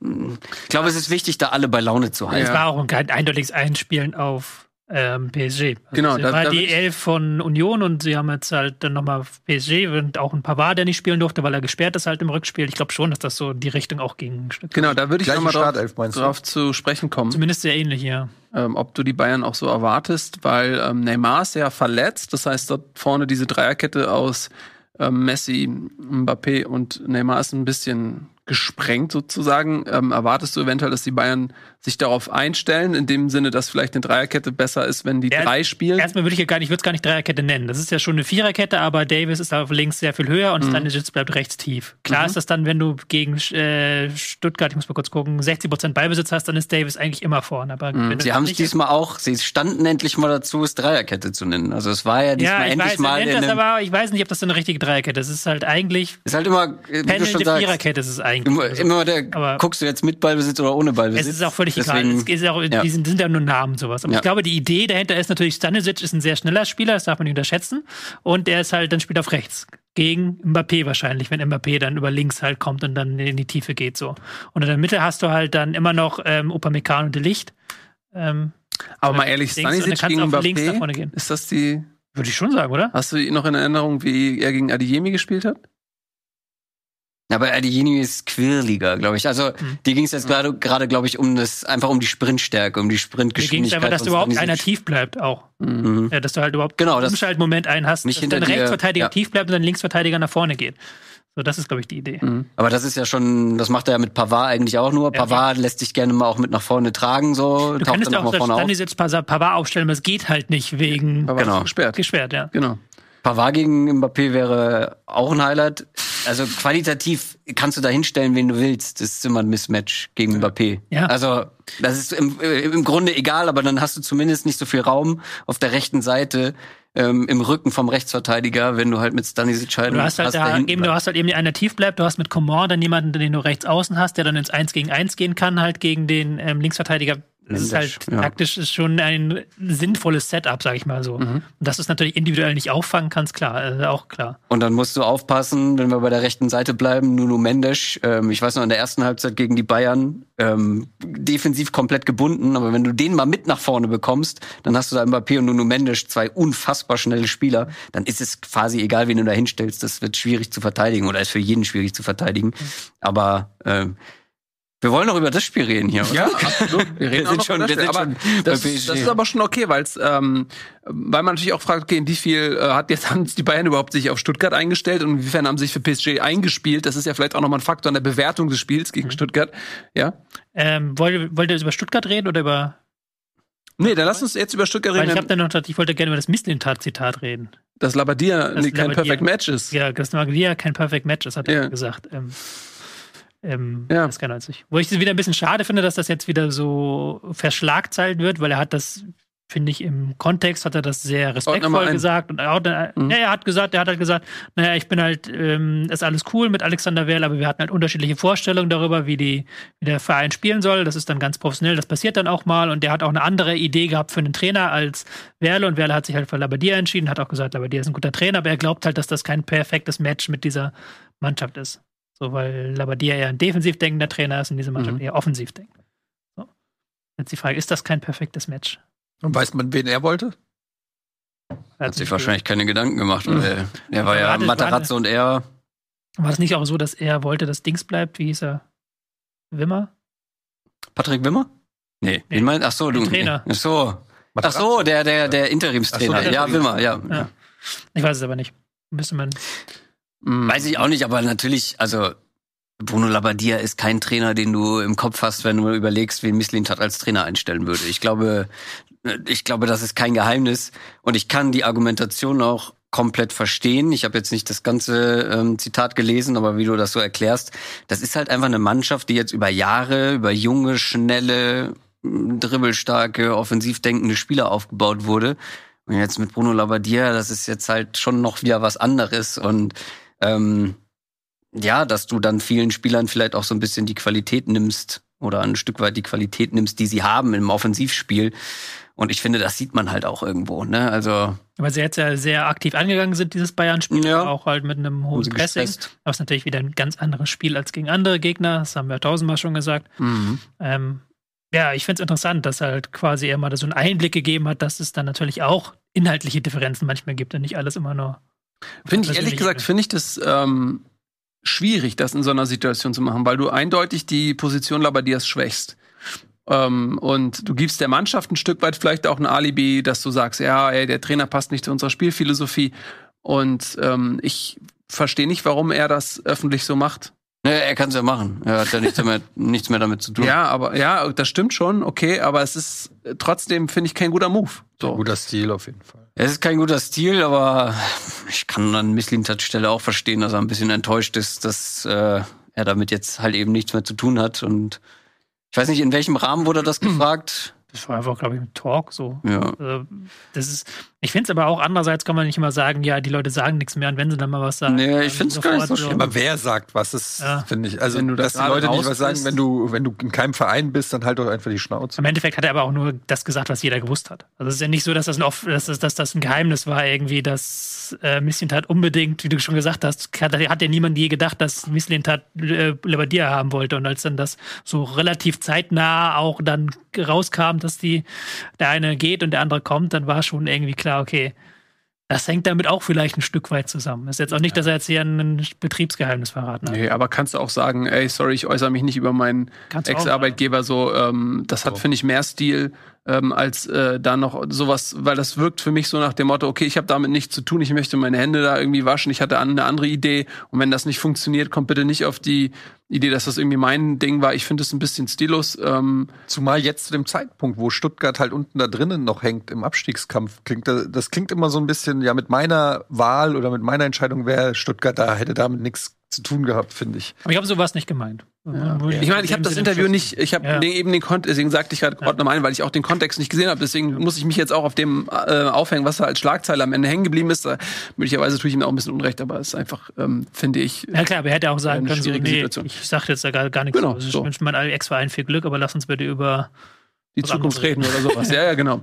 mh, ich glaube, es ist wichtig, da alle bei Laune zu halten. Es war auch ein eindeutiges Einspielen auf ähm, PSG. Also Genau, es da- war da die Elf von Union und sie haben jetzt halt dann nochmal PSG und auch ein Pavard, der nicht spielen durfte, weil er gesperrt ist halt im Rückspiel. Ich glaube schon, dass das so in die Richtung auch ging. Genau, da würde ich nochmal drauf, drauf zu sprechen kommen. Zumindest sehr ähnlich, ja. ähm, ob du die Bayern auch so erwartest, weil ähm, Neymar ist ja verletzt. Das heißt, dort vorne diese Dreierkette aus ähm, Messi, Mbappé und Neymar ist ein bisschen gesprengt sozusagen. Ähm, erwartest du eventuell, dass die Bayern sich darauf einstellen, in dem Sinne, dass vielleicht eine Dreierkette besser ist, wenn die Ja, drei spielen? Erstmal würde ich ja gar nicht, ich würde es gar nicht Dreierkette nennen. Das ist ja schon eine Viererkette, aber Davis ist auf links sehr viel höher Mhm. und Stanisic bleibt rechts tief. Klar ist das dann, wenn du gegen äh, Stuttgart, ich muss mal kurz gucken, 60% Beibesitz hast, dann ist Davis eigentlich immer vorne. Aber Mhm. Sie haben es diesmal auch, sie standen endlich mal dazu, es Dreierkette zu nennen. Also es war ja diesmal Ja, ich endlich weiß, mal in das aber, ich weiß nicht, ob das so eine richtige Dreierkette ist. Es ist halt eigentlich ist halt immer, wie du schon pendelnde sagst, Viererkette ist es eigentlich. Immer, Also, immer der, aber- guckst du jetzt mit Ballbesitz oder ohne Ballbesitz? es ist auch völlig egal. Deswegen- Es ist auch, ja. Die sind, sind ja nur Namen sowas. Aber Ja. ich glaube, die Idee dahinter ist natürlich, Stanisic ist ein sehr schneller Spieler, das darf man nicht unterschätzen. Und der ist halt, dann spielt auf rechts. Gegen Mbappé wahrscheinlich, wenn Mbappé dann über links halt kommt und dann in die Tiefe geht so. Und in der Mitte hast du halt dann immer noch ähm, Upamecano und De Licht. Ähm, Aber mal ehrlich, und dann Stanisic gegen Mbappé, gehen. ist das die... Würde ich schon sagen, oder? Hast du noch in Erinnerung, wie er gegen Adiyemi gespielt hat? Aber Adeyemi ist quirliger, glaube ich. Also Hm. dir ging es jetzt gerade, gerade glaube ich, um das, einfach um die Sprintstärke, um die Mir ging es Sprintgeschwindigkeit. einfach, dass von überhaupt einer tief bleibt auch. Mhm. Ja, dass du halt überhaupt Genau, einen das- Umschaltmoment einen hast, Nicht dass dein Rechtsverteidiger ja. tief bleibt und dein Linksverteidiger nach vorne geht. So, das ist, glaube ich, die Idee. Aber das ist ja schon, das macht er ja mit Pavard eigentlich auch nur. Ja, Pavard lässt sich gerne mal auch mit nach vorne tragen, so, Du könntest dann ja auch auch mal vorne auf. Stanisic Pavard aufstellen, aber es geht halt nicht wegen Aber Genau. gesperrt. gesperrt, ja. Genau. Pavard gegen Mbappé wäre auch ein Highlight. Also qualitativ kannst du da hinstellen, wen du willst. Das ist immer ein Mismatch gegen Mbappé. Ja. Also das ist im, äh, im Grunde egal, aber dann hast du zumindest nicht so viel Raum auf der rechten Seite ähm, im Rücken vom Rechtsverteidiger, wenn du halt mit Stanisic halt Du hast halt, da, eben, du hast halt eben einer tief bleibt, du hast mit Coman dann jemanden, den du rechts außen hast, der dann ins 1 gegen 1 gehen kann, halt gegen den ähm, Linksverteidiger. Es ist halt ja. taktisch ist schon ein sinnvolles Setup, sag ich mal so. Und dass du es natürlich individuell nicht auffangen kannst, klar, äh, auch klar. Und dann musst du aufpassen, wenn wir bei der rechten Seite bleiben, Nuno Mendes, ähm, ich weiß noch, in der ersten Halbzeit gegen die Bayern, ähm, defensiv komplett gebunden, aber wenn du den mal mit nach vorne bekommst, dann hast du da Mbappé und Nuno Mendes, zwei unfassbar schnelle Spieler, dann ist es quasi egal, wen du da hinstellst, das wird schwierig zu verteidigen oder ist für jeden schwierig zu verteidigen. Aber ähm, wir wollen doch über das Spiel reden hier. oder? Ja, [laughs] absolut. Wir reden Wir auch sind noch schon- über das wir Spiel. sind aber schon das, PSG. das ist aber schon okay, weil es, ähm, weil man natürlich auch fragt, okay, wie viel äh, hat jetzt [laughs] haben die Bayern überhaupt sich auf Stuttgart eingestellt und inwiefern haben sie sich für PSG eingespielt? Das ist ja vielleicht auch nochmal ein Faktor an der Bewertung des Spiels Mhm. gegen Stuttgart. Ja. Ähm, wollt, wollt ihr über Stuttgart reden oder über. Nee, dann lass uns jetzt über Stuttgart Weil ich reden, habe dann noch ich wollte gerne über das Mislintat-Zitat reden. dass Labadia Das nee, kein Perfect Match ist. Ja, dass Maglia kein Perfect Match ist, hat er Ja. gesagt. Ähm, ähm, Ja. Das kann er sich. Wo ich es wieder ein bisschen schade finde, dass das jetzt wieder so verschlagzeilt wird, weil er hat das, finde ich, im Kontext hat er das sehr respektvoll gesagt. Und auch, äh, Mhm. ja, er hat gesagt, er hat halt gesagt, naja, ich bin halt, ähm, ist alles cool mit Alexander Werl, aber wir hatten halt unterschiedliche Vorstellungen darüber, wie, die, wie der Verein spielen soll. Das ist dann ganz professionell, das passiert dann auch mal. Und der hat auch eine andere Idee gehabt für einen Trainer als Werle. Und Werle hat sich halt für Labadia entschieden, hat auch gesagt, Labadia ist ein guter Trainer, aber er glaubt halt, dass das kein perfektes Match mit dieser Mannschaft ist. So, weil Labadia eher ein defensiv denkender Trainer ist und diese Mannschaft Mhm. eher offensiv denkt. So. Jetzt die Frage, ist das kein perfektes Match? Und weiß man, wen er wollte? Hat sich wahrscheinlich keine Gedanken gemacht. Weil er war ja Matarazzo und er. War es nicht auch so, dass er wollte, dass Dings bleibt? Wie hieß er? Wimmer? Patrick Wimmer? Nee, Nee. wen meint? Ach so, du. Der Trainer. Ach so. Ach so, der, der, der Interimstrainer. So, der ja. Wimmer, ja. Ja. Ich weiß es aber nicht. Müsste man. Mhm. Weiß ich auch nicht, aber natürlich, also Bruno Labbadia ist kein Trainer, den du im Kopf hast, wenn du überlegst, wen Misslintat als Trainer einstellen würde. Ich glaube, ich glaube, das ist kein Geheimnis und ich kann die Argumentation auch komplett verstehen. Ich habe jetzt nicht das ganze ähm, Zitat gelesen, aber wie du das so erklärst, das ist halt einfach eine Mannschaft, die jetzt über Jahre, über junge, schnelle, dribbelstarke, offensiv denkende Spieler aufgebaut wurde. Und jetzt mit Bruno Labbadia, das ist jetzt halt schon noch wieder was anderes und ähm, ja, dass du dann vielen Spielern vielleicht auch so ein bisschen die Qualität nimmst oder ein Stück weit die Qualität nimmst, die sie haben im Offensivspiel. Und ich finde, das sieht man halt auch irgendwo. Ne? Also Weil sie jetzt ja sehr aktiv angegangen sind, dieses Bayern-Spiel. Ja. Auch halt mit einem hohen Pressing. gestresst. Aber es ist natürlich wieder ein ganz anderes Spiel als gegen andere Gegner. Das haben wir tausendmal schon gesagt. Mhm. Ähm, ja, ich finde es interessant, dass er halt quasi er mal so einen Einblick gegeben hat, dass es dann natürlich auch inhaltliche Differenzen manchmal gibt und nicht alles immer nur. Finde ich ehrlich persönliche gesagt, finde ich das ähm, schwierig, das in so einer Situation zu machen, weil du eindeutig die Position Labadias schwächst. Ähm, und du gibst der Mannschaft ein Stück weit vielleicht auch ein Alibi, dass du sagst, ja, ey, der Trainer passt nicht zu unserer Spielphilosophie. Und ähm, ich verstehe nicht, warum er das öffentlich so macht. Ne, er kann es ja machen. Er hat ja nichts mehr, [laughs] nichts mehr damit zu tun. Ja, aber ja, das stimmt schon, okay, aber es ist äh, trotzdem, finde ich, kein guter Move. So. Guter Stil auf jeden Fall. Es ist kein guter Stil, aber ich kann an Misslintats Stelle auch verstehen, dass er ein bisschen enttäuscht ist, dass äh, er damit jetzt halt eben nichts mehr zu tun hat. Und ich weiß nicht, in welchem Rahmen wurde das [clears throat] gefragt? Das war einfach, glaube ich, ein Talk so. Ja. Also, das ist, ich finde es aber auch andererseits kann man nicht immer sagen, ja, die Leute sagen nichts mehr und wenn sie dann mal was sagen. Nee, ich dann find's gar nicht sofort so schlimm. Aber wer sagt was? Das Ja. finde ich. Also, Wenn du das dass die Leute nicht was sagen, wenn du, wenn du in keinem Verein bist, dann halt doch einfach die Schnauze. Im Endeffekt hat er aber auch nur das gesagt, was jeder gewusst hat. Also es ist ja nicht so, dass das ein, off- dass das, dass das ein Geheimnis war, irgendwie, dass äh, Misslintat unbedingt, wie du schon gesagt hast, hat, hat ja niemand je gedacht, dass Misslintat äh, Lebadia haben wollte. Und als dann das so relativ zeitnah auch dann rauskam, dass die der eine geht und der andere kommt, dann war schon irgendwie klar, okay, das hängt damit auch vielleicht ein Stück weit zusammen. Ist jetzt auch nicht, dass er jetzt hier ein Betriebsgeheimnis verraten hat. Nee, aber kannst du auch sagen, ey, sorry, ich äußere mich nicht über meinen Ex-Arbeitgeber so, ähm, das hat, finde ich, mehr Stil, ähm, als äh, da noch sowas, weil das wirkt für mich so nach dem Motto, okay, ich habe damit nichts zu tun, ich möchte meine Hände da irgendwie waschen, ich hatte eine andere Idee und wenn das nicht funktioniert, kommt bitte nicht auf die Idee, dass das irgendwie mein Ding war. Ich finde es ein bisschen stillos. Ähm, Zumal jetzt zu dem Zeitpunkt, wo Stuttgart halt unten da drinnen noch hängt im Abstiegskampf, klingt da- das klingt immer so ein bisschen, ja, mit meiner Wahl oder mit meiner Entscheidung wäre Stuttgart da, hätte damit nichts zu tun gehabt, finde ich. Aber ich glaube, so war es nicht gemeint. ich meine, ich habe das Interview nicht, ich habe Ja. eben den Kontext, deswegen sagte ich gerade ordne mal ein, weil ich auch den Kontext nicht gesehen habe. Deswegen muss ich mich jetzt auch auf dem äh, aufhängen, was da als Schlagzeile am Ende hängen geblieben ist. Da, möglicherweise tue ich ihm auch ein bisschen Unrecht, aber es ist einfach, ähm, finde ich. Ja klar, aber er hätte auch sagen können, so, nee, Situation. ich sag jetzt da gar, gar nichts. Genau, so. Ich wünsche meinem Ex-Verein viel Glück, aber lass uns bitte über die Zukunft reden oder sowas. [laughs] ja, ja, genau.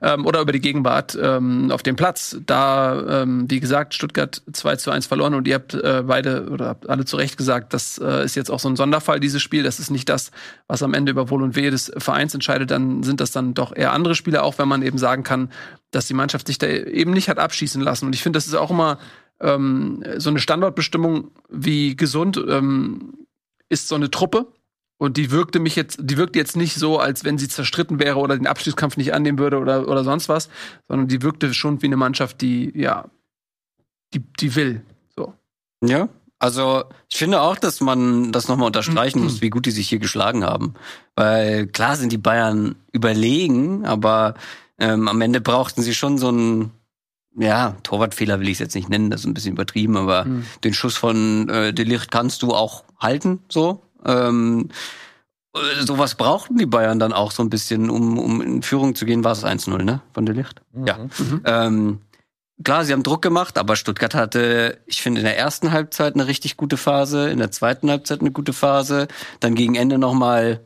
ähm, oder über die Gegenwart ähm, auf dem Platz. Da, ähm, wie gesagt, Stuttgart 2 zu 1 verloren und ihr habt äh, beide oder habt alle zu Recht gesagt, das äh, ist jetzt auch so ein Sonderfall, dieses Spiel. Das ist nicht das, was am Ende über Wohl und Wehe des Vereins entscheidet. Dann sind das dann doch eher andere Spiele, auch wenn man eben sagen kann, dass die Mannschaft sich da eben nicht hat abschießen lassen. Und ich finde, das ist auch immer ähm, so eine Standortbestimmung, wie gesund ähm, ist so eine Truppe. Und die wirkte mich jetzt, die wirkte jetzt nicht so, als wenn sie zerstritten wäre oder den Abstiegskampf nicht annehmen würde oder, oder sonst was, sondern die wirkte schon wie eine Mannschaft, die, ja, die, die will. So. Ja, also ich finde auch, dass man das nochmal unterstreichen [clears throat] muss, wie gut die sich hier geschlagen haben. Weil klar sind die Bayern überlegen, aber ähm, am Ende brauchten sie schon so einen, ja, Torwartfehler will ich es jetzt nicht nennen, das ist ein bisschen übertrieben, aber Mhm. den Schuss von äh, De Ligt kannst du auch halten, so. Ähm, äh, sowas brauchten die Bayern dann auch so ein bisschen, um, um in Führung zu gehen. War es 1-0, ne? Von De Ligt? Ja. Ähm, klar, sie haben Druck gemacht, aber Stuttgart hatte, ich finde, in der ersten Halbzeit eine richtig gute Phase, in der zweiten Halbzeit eine gute Phase, dann gegen Ende nochmal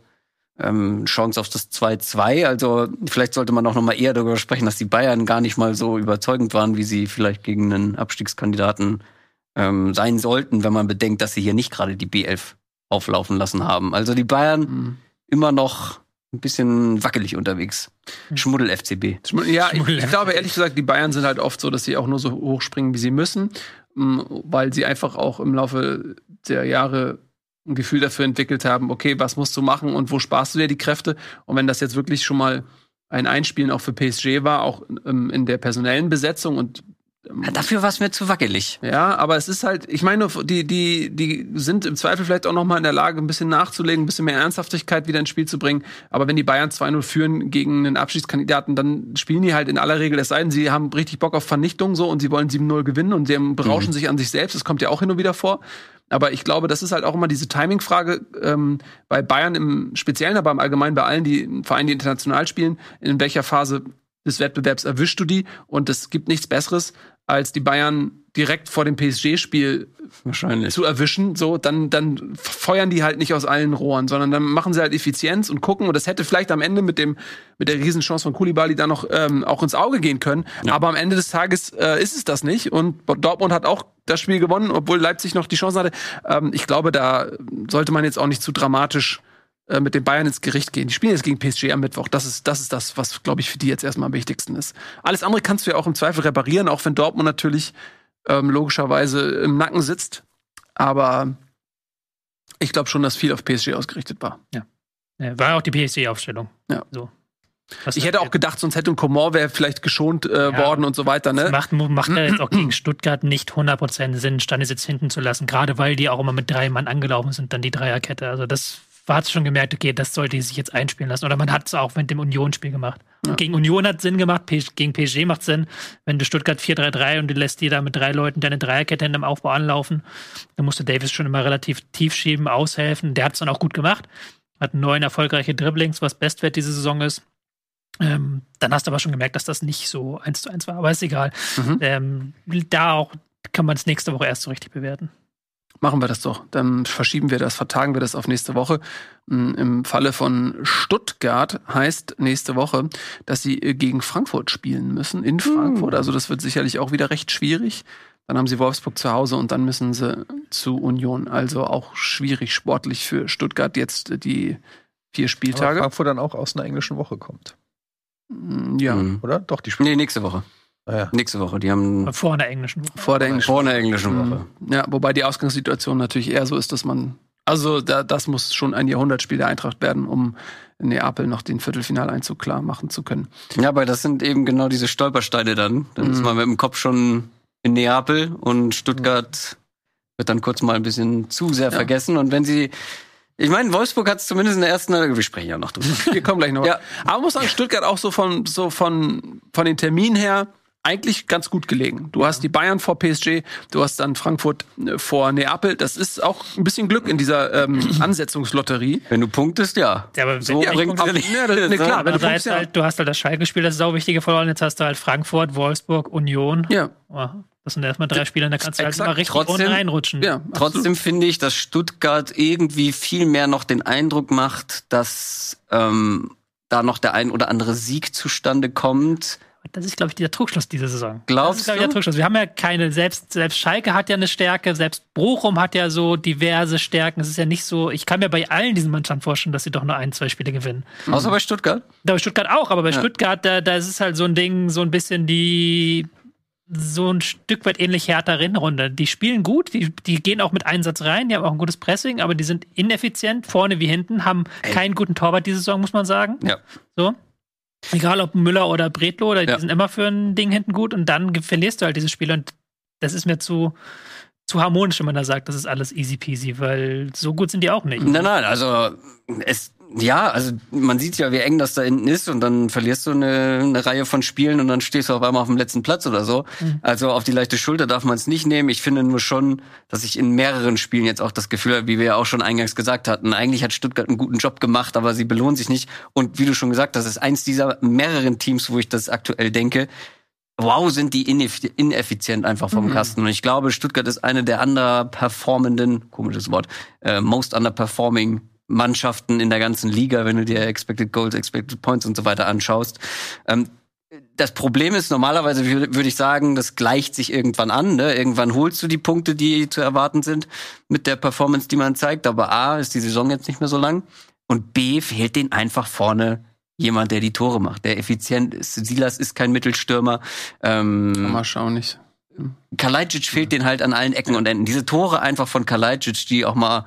ähm, Chance auf das 2-2. Also vielleicht sollte man auch noch mal eher darüber sprechen, dass die Bayern gar nicht mal so überzeugend waren, wie sie vielleicht gegen einen Abstiegskandidaten ähm, sein sollten, wenn man bedenkt, dass sie hier nicht gerade die B11 auflaufen lassen haben. Also die Bayern Mhm. immer noch ein bisschen wackelig unterwegs. Schmuddel FCB. Schmu- Ja, ich, Schmuddel. ich glaube ehrlich gesagt, die Bayern sind halt oft so, dass sie auch nur so hoch springen, wie sie müssen, m, weil sie einfach auch im Laufe der Jahre ein Gefühl dafür entwickelt haben, okay, was musst du machen und wo sparst du dir die Kräfte? Und wenn das jetzt wirklich schon mal ein Einspielen auch für PSG war, auch ähm, in der personellen Besetzung und dafür war es mir zu wackelig. ja, aber es ist halt, ich meine, die, die, die sind im Zweifel vielleicht auch noch mal in der Lage, ein bisschen nachzulegen, ein bisschen mehr Ernsthaftigkeit wieder ins Spiel zu bringen. Aber wenn die Bayern 2-0 führen gegen einen Abschiedskandidaten, dann spielen die halt in aller Regel, es sei denn, sie haben richtig Bock auf Vernichtung so und sie wollen 7-0 gewinnen und sie berauschen sich an sich selbst. Das kommt ja auch hin und wieder vor. Aber ich glaube, das ist halt auch immer diese Timing-Frage ähm, bei Bayern im Speziellen, aber im Allgemeinen bei allen, die Vereinen, die international spielen, in welcher Phase des Wettbewerbs erwischst du die? Und es gibt nichts Besseres, als die Bayern direkt vor dem PSG-Spiel zu erwischen, so, dann, dann feuern die halt nicht aus allen Rohren, sondern dann machen sie halt Effizienz und gucken. Und das hätte vielleicht am Ende mit dem, mit der Riesenchance von Koulibaly da noch ähm, auch ins Auge gehen können. Aber am Ende des Tages äh, ist es das nicht. Und Dortmund hat auch das Spiel gewonnen, obwohl Leipzig noch die Chance hatte. Ähm, ich glaube, da sollte man jetzt auch nicht zu dramatisch äh, mit den Bayern ins Gericht gehen. Die spielen jetzt gegen PSG am Mittwoch. Das ist das, ist das was, glaube ich, für die jetzt erstmal am wichtigsten ist. Alles andere kannst du ja auch im Zweifel reparieren, auch wenn Dortmund natürlich ähm, logischerweise im Nacken sitzt. Aber ich glaube schon, dass viel auf PSG ausgerichtet war. Ja, war auch die PSG-Aufstellung. Ja. So. Das Ich hätte auch gedacht, sonst hätte ein Coman wäre vielleicht geschont äh, Ja. worden und so weiter. Ne? macht, macht ja [clears throat] jetzt auch gegen Stuttgart nicht 100% Sinn, Standesitz hinten zu lassen, gerade weil die auch immer mit drei Mann angelaufen sind, dann die Dreierkette. Also das hat schon gemerkt, okay, das sollte sich jetzt einspielen lassen. Oder man hat es auch mit dem Union-Spiel gemacht. Und Gegen Union hat Sinn gemacht, gegen PSG macht Sinn. Wenn du Stuttgart 4-3-3 und du lässt dir da mit drei Leuten deine Dreierkette in dem Aufbau anlaufen, dann musste Davis schon immer relativ tief schieben, aushelfen. Der hat es dann auch gut gemacht. Hat neun erfolgreiche Dribblings, was Bestwert diese Saison ist. Ähm, dann hast du aber schon gemerkt, dass das nicht so eins zu eins war, aber ist egal. Mhm. Ähm, da auch kann man es nächste Woche erst so richtig bewerten. Machen wir das doch. Dann verschieben wir das, vertagen wir das auf nächste Woche. Mm, Im Falle von Stuttgart heißt nächste Woche, dass sie äh, gegen Frankfurt spielen müssen, in Frankfurt. Also das wird sicherlich auch wieder recht schwierig. Dann haben sie Wolfsburg zu Hause und dann müssen sie zu Union. Also auch schwierig sportlich für Stuttgart jetzt äh, die vier Aber Spieltage. Frankfurt dann auch aus einer englischen Woche kommt, Mm, Ja, oder? Doch, die spielen. Nee, nächste Woche. Ah, ja. Nächste Woche. Die haben Vor einer englischen Woche. vor der englischen vor einer englischen Woche. Mhm. Ja, wobei die Ausgangssituation natürlich eher so ist, dass man. Also da, das muss schon ein Jahrhundertspiel der Eintracht werden, um in Neapel noch den Viertelfinaleinzug klar machen zu können. Ja, aber das sind eben genau diese Stolpersteine dann. Dann ist Mhm. man mit dem Kopf schon in Neapel und Stuttgart wird dann kurz mal ein bisschen zu sehr Ja. vergessen. Und wenn sie, ich meine, Wolfsburg hat es zumindest in der ersten, wir sprechen ja noch drüber. [laughs] Wir kommen gleich noch. Ja. Aber man muss sagen, Stuttgart auch so von, so von, von den Terminen her eigentlich ganz gut gelegen. Du hast die Bayern vor PSG, du hast dann Frankfurt äh, vor Neapel. Das ist auch ein bisschen Glück in dieser ähm, [clears throat] Ansetzungslotterie. wenn du punktest, ja. Ja, aber So wenn- bringt nicht. [laughs] ja, das- nee, klar, wenn du punktest, ja. halt, du hast halt das Schalke-Spiel, das Sauwichtige verloren. Jetzt hast du halt Frankfurt, Wolfsburg, Union. Ja, Oh, das sind erstmal drei Spiele, da kannst du halt Exakt. mal richtig Trotzdem- reinrutschen. ja. Trotzdem finde ich, dass Stuttgart irgendwie viel mehr noch den Eindruck macht, dass ähm, da noch der ein oder andere Sieg zustande kommt. Das ist, glaube ich, der Trugschluss dieser Saison. Glaubst das ist, glaub ich, der Trugschluss. Wir haben ja keine, selbst, selbst Schalke hat ja eine Stärke, selbst Bochum hat ja so diverse Stärken. Es ist ja nicht so, ich kann mir bei allen diesen Mannschaften vorstellen, dass sie doch nur ein, zwei Spiele gewinnen. Außer bei Stuttgart. Da bei Stuttgart auch, aber bei Ja. Stuttgart, da, da ist es halt so ein Ding, so ein bisschen die, so ein Stück weit ähnlich härter Rennrunde. Die spielen gut, die, die gehen auch mit Einsatz rein, die haben auch ein gutes Pressing, aber die sind ineffizient, vorne wie hinten, haben keinen guten Torwart diese Saison, muss man sagen. Ja. So. Egal ob Müller oder Bredlo, oder die Ja. sind immer für ein Ding hinten gut und dann verlierst du halt diese Spiele und das ist mir zu, zu harmonisch, wenn man da sagt, das ist alles easy peasy, weil so gut sind die auch nicht. Nein, nein, also es, ja, also man sieht ja, wie eng das da hinten ist und dann verlierst du eine, eine Reihe von Spielen und dann stehst du auf einmal auf dem letzten Platz oder so. Also auf die leichte Schulter darf man es nicht nehmen. Ich finde nur schon, dass ich in mehreren Spielen jetzt auch das Gefühl habe, wie wir ja auch schon eingangs gesagt hatten, eigentlich hat Stuttgart einen guten Job gemacht, aber sie belohnen sich nicht. Und wie du schon gesagt hast, ist eins dieser mehreren Teams, wo ich das aktuell denke, wow, sind die ineff ineffizient einfach vom Kasten. Und ich glaube, Stuttgart ist eine der underperformenden, komisches Wort, äh, most underperforming Mannschaften in der ganzen Liga, wenn du dir Expected Goals, Expected Points und so weiter anschaust. Ähm, das Problem ist normalerweise, wür- würde ich sagen, das gleicht sich irgendwann an. Ne? Irgendwann holst du die Punkte, die zu erwarten sind mit der Performance, die man zeigt. Aber A, ist die Saison jetzt nicht mehr so lang. Und B, fehlt denen einfach vorne jemand, der die Tore macht, der effizient ist. Silas ist kein Mittelstürmer. Ähm, Mal schauen nicht. Kalajdzic fehlt den halt an allen Ecken und Enden. Diese Tore einfach von Kalajdzic, die auch mal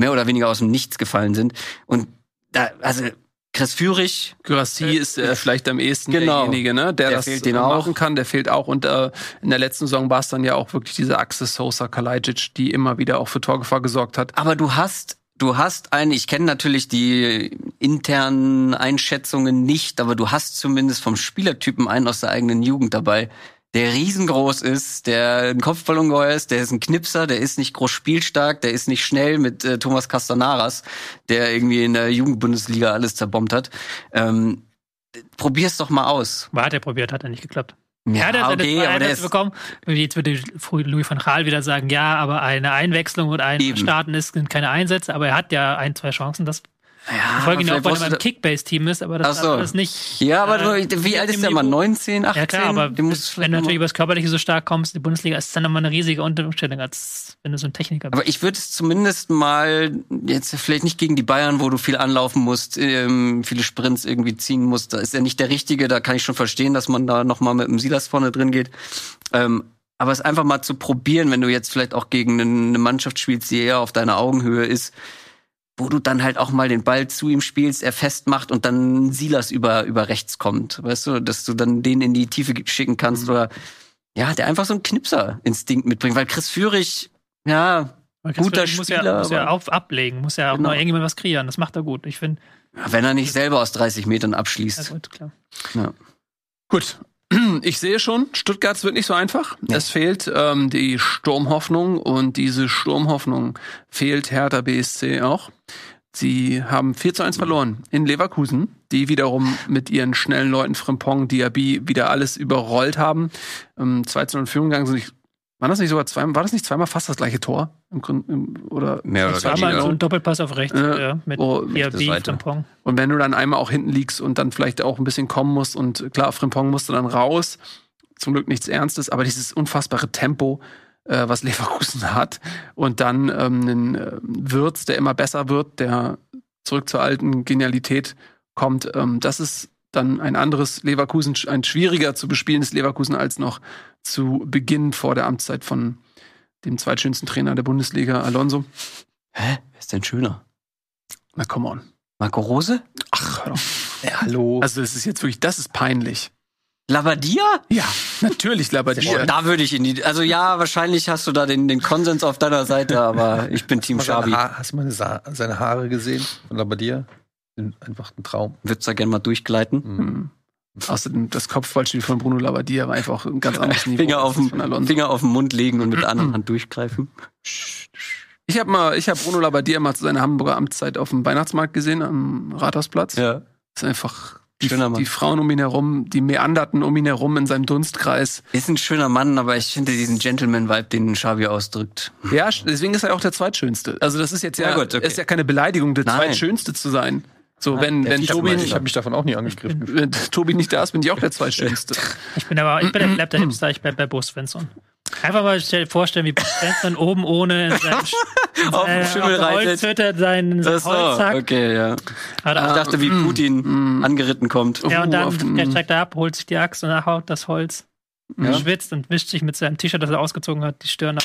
mehr oder weniger aus dem Nichts gefallen sind. Und da, also Chris Führig, Gyrassi ist äh, vielleicht am ehesten Genau. derjenige, ne, der, Der das fehlt äh, auch. machen kann. Der fehlt auch. Und äh, in der letzten Saison war es dann ja auch wirklich diese Achse Sosa Kalajdzic, die immer wieder auch für Torgefahr gesorgt hat. aber du hast Du hast eine, ich kenne natürlich die internen Einschätzungen nicht, aber du hast zumindest vom Spielertypen einen aus der eigenen Jugend dabei, der riesengroß ist, der ein Kopfballongeheuer ist, der ist ein Knipser, der ist nicht groß spielstark, der ist nicht schnell mit äh, Thomas Castanaras, der irgendwie in der Jugendbundesliga alles zerbombt hat. Ähm, probier's doch mal aus. War hat er probiert, hat er nicht geklappt. Ja, hat er seine okay, zwei aber Einsätze ist, bekommen. Jetzt würde Louis van Gaal wieder sagen, ja, aber eine Einwechslung und ein Eben. Starten ist, sind keine Einsätze, aber er hat ja ein, zwei Chancen. Das ja, folgen ihn auch, weil er beim Kickbase-Team ist, aber das so. ist nicht. Ja, aber äh, du, wie alt ist der Mann? Niveau. 19, 18? Ja, klar, aber wenn du natürlich mal- über das Körperliche so stark kommst, die Bundesliga ist dann nochmal eine riesige Umstellung, als wenn du so ein Techniker bist. Aber ich würde es zumindest mal jetzt vielleicht nicht gegen die Bayern, wo du viel anlaufen musst, ähm, viele Sprints irgendwie ziehen musst. Da ist er nicht der Richtige. Da kann ich schon verstehen, dass man da noch mal mit dem Silas vorne drin geht. Ähm, aber es einfach mal zu probieren, wenn du jetzt vielleicht auch gegen eine Mannschaft spielst, die eher auf deiner Augenhöhe ist, wo du dann halt auch mal den Ball zu ihm spielst, er festmacht und dann Silas über, über rechts kommt. Weißt du, dass du dann den in die Tiefe schicken kannst oder ja, der einfach so einen Knipser-Instinkt mitbringt. Weil Chris Führig, ja, Chris guter Führig muss Spieler, ja, muss ja auf, ablegen, muss ja auch Genau. noch irgendjemand was kreieren. Das macht er gut. Ich finde, wenn er nicht selber aus 30 Metern ja abschließt. gut, klar. Ja. Gut. [clears throat] Ich sehe schon, Stuttgart wird nicht so einfach. Es fehlt ähm, die Sturmhoffnung und diese Sturmhoffnung fehlt Hertha BSC auch. Sie haben 4 zu 1 verloren in Leverkusen, die wiederum mit ihren schnellen Leuten Frimpong, Diaby wieder alles überrollt haben. Ähm, 2 zu 0 in Führung gegangen sind. Ich, war das nicht sogar zweimal, war das nicht zweimal fast das gleiche Tor? Im Grunde, im, oder Mehr oder Zweimal Zweimal Ja. so ein Doppelpass auf rechts, Ja. ja, mit Oh. Frimpong. Und wenn du dann einmal auch hinten liegst und dann vielleicht auch ein bisschen kommen musst und klar, Frimpong musste dann raus, zum Glück nichts Ernstes, aber dieses unfassbare Tempo, äh, was Leverkusen [laughs] hat und dann ähm, einen äh, Wirtz, der immer besser wird, der zurück zur alten Genialität kommt, ähm, das ist dann ein anderes Leverkusen, ein schwieriger zu bespielendes Leverkusen als noch zu Beginn vor der Amtszeit von dem zweitschönsten Trainer der Bundesliga, Alonso. Hä? Wer ist denn schöner? Na, come on. Marco Rose? Ach, hör doch. Ja, hallo. Also, es ist jetzt wirklich, das ist peinlich. Labadia? Ja, natürlich Labadia. da würde ich in die. Also ja, wahrscheinlich hast du da den, den Konsens auf deiner Seite, aber ich bin Team Schabi. hast du mal Sa seine Haare gesehen von Labadia? Einfach ein Traum. Würdest da gerne mal durchgleiten. Mhm. Außerdem das Kopfballspiel von Bruno Labbadia war einfach ein ganz anderes [laughs] Niveau. Finger auf, den, von Alonso. Finger auf den Mund legen und mit der [clears throat] anderen Hand durchgreifen. Ich habe mal, ich habe Bruno Labbadia mal zu seiner Hamburger Amtszeit auf dem Weihnachtsmarkt gesehen am Rathausplatz. Ja. Das ist einfach die, Schöner Mann. die Frauen um ihn herum, die meanderten um ihn herum in seinem Dunstkreis. Ist ein schöner Mann, aber ich finde diesen Gentleman-Vibe, den Schabi ausdrückt. Ja, deswegen ist er auch der zweitschönste. Also das ist jetzt ja, Ja, gut, okay. ist ja keine Beleidigung, der Nein. zweitschönste zu sein. So, wenn, der wenn Vizemeister. Tobi, Ich habe mich davon auch nie angegriffen gefühlt. [laughs] wenn Tobi nicht da ist, bin ich auch der zweitschlimmste. [laughs] Ich bin aber, ich bin der, bleib der Hipster, ich bleib bei Bo Svensson. Einfach mal stell, vorstellen, wie Bo Svensson oben ohne [laughs] in seinem in Auf dem seiner- Schimmel auf reitet. Seinen Das so, Holzhack. okay, ja. Hat Ich er- dachte, wie Putin angeritten kommt. ja, und Uh, dann der steigt er ab, holt sich die Axt und haut das Holz. Ja. Schwitzt und wischt sich mit seinem T-Shirt, das er ausgezogen hat, die Stirn ab.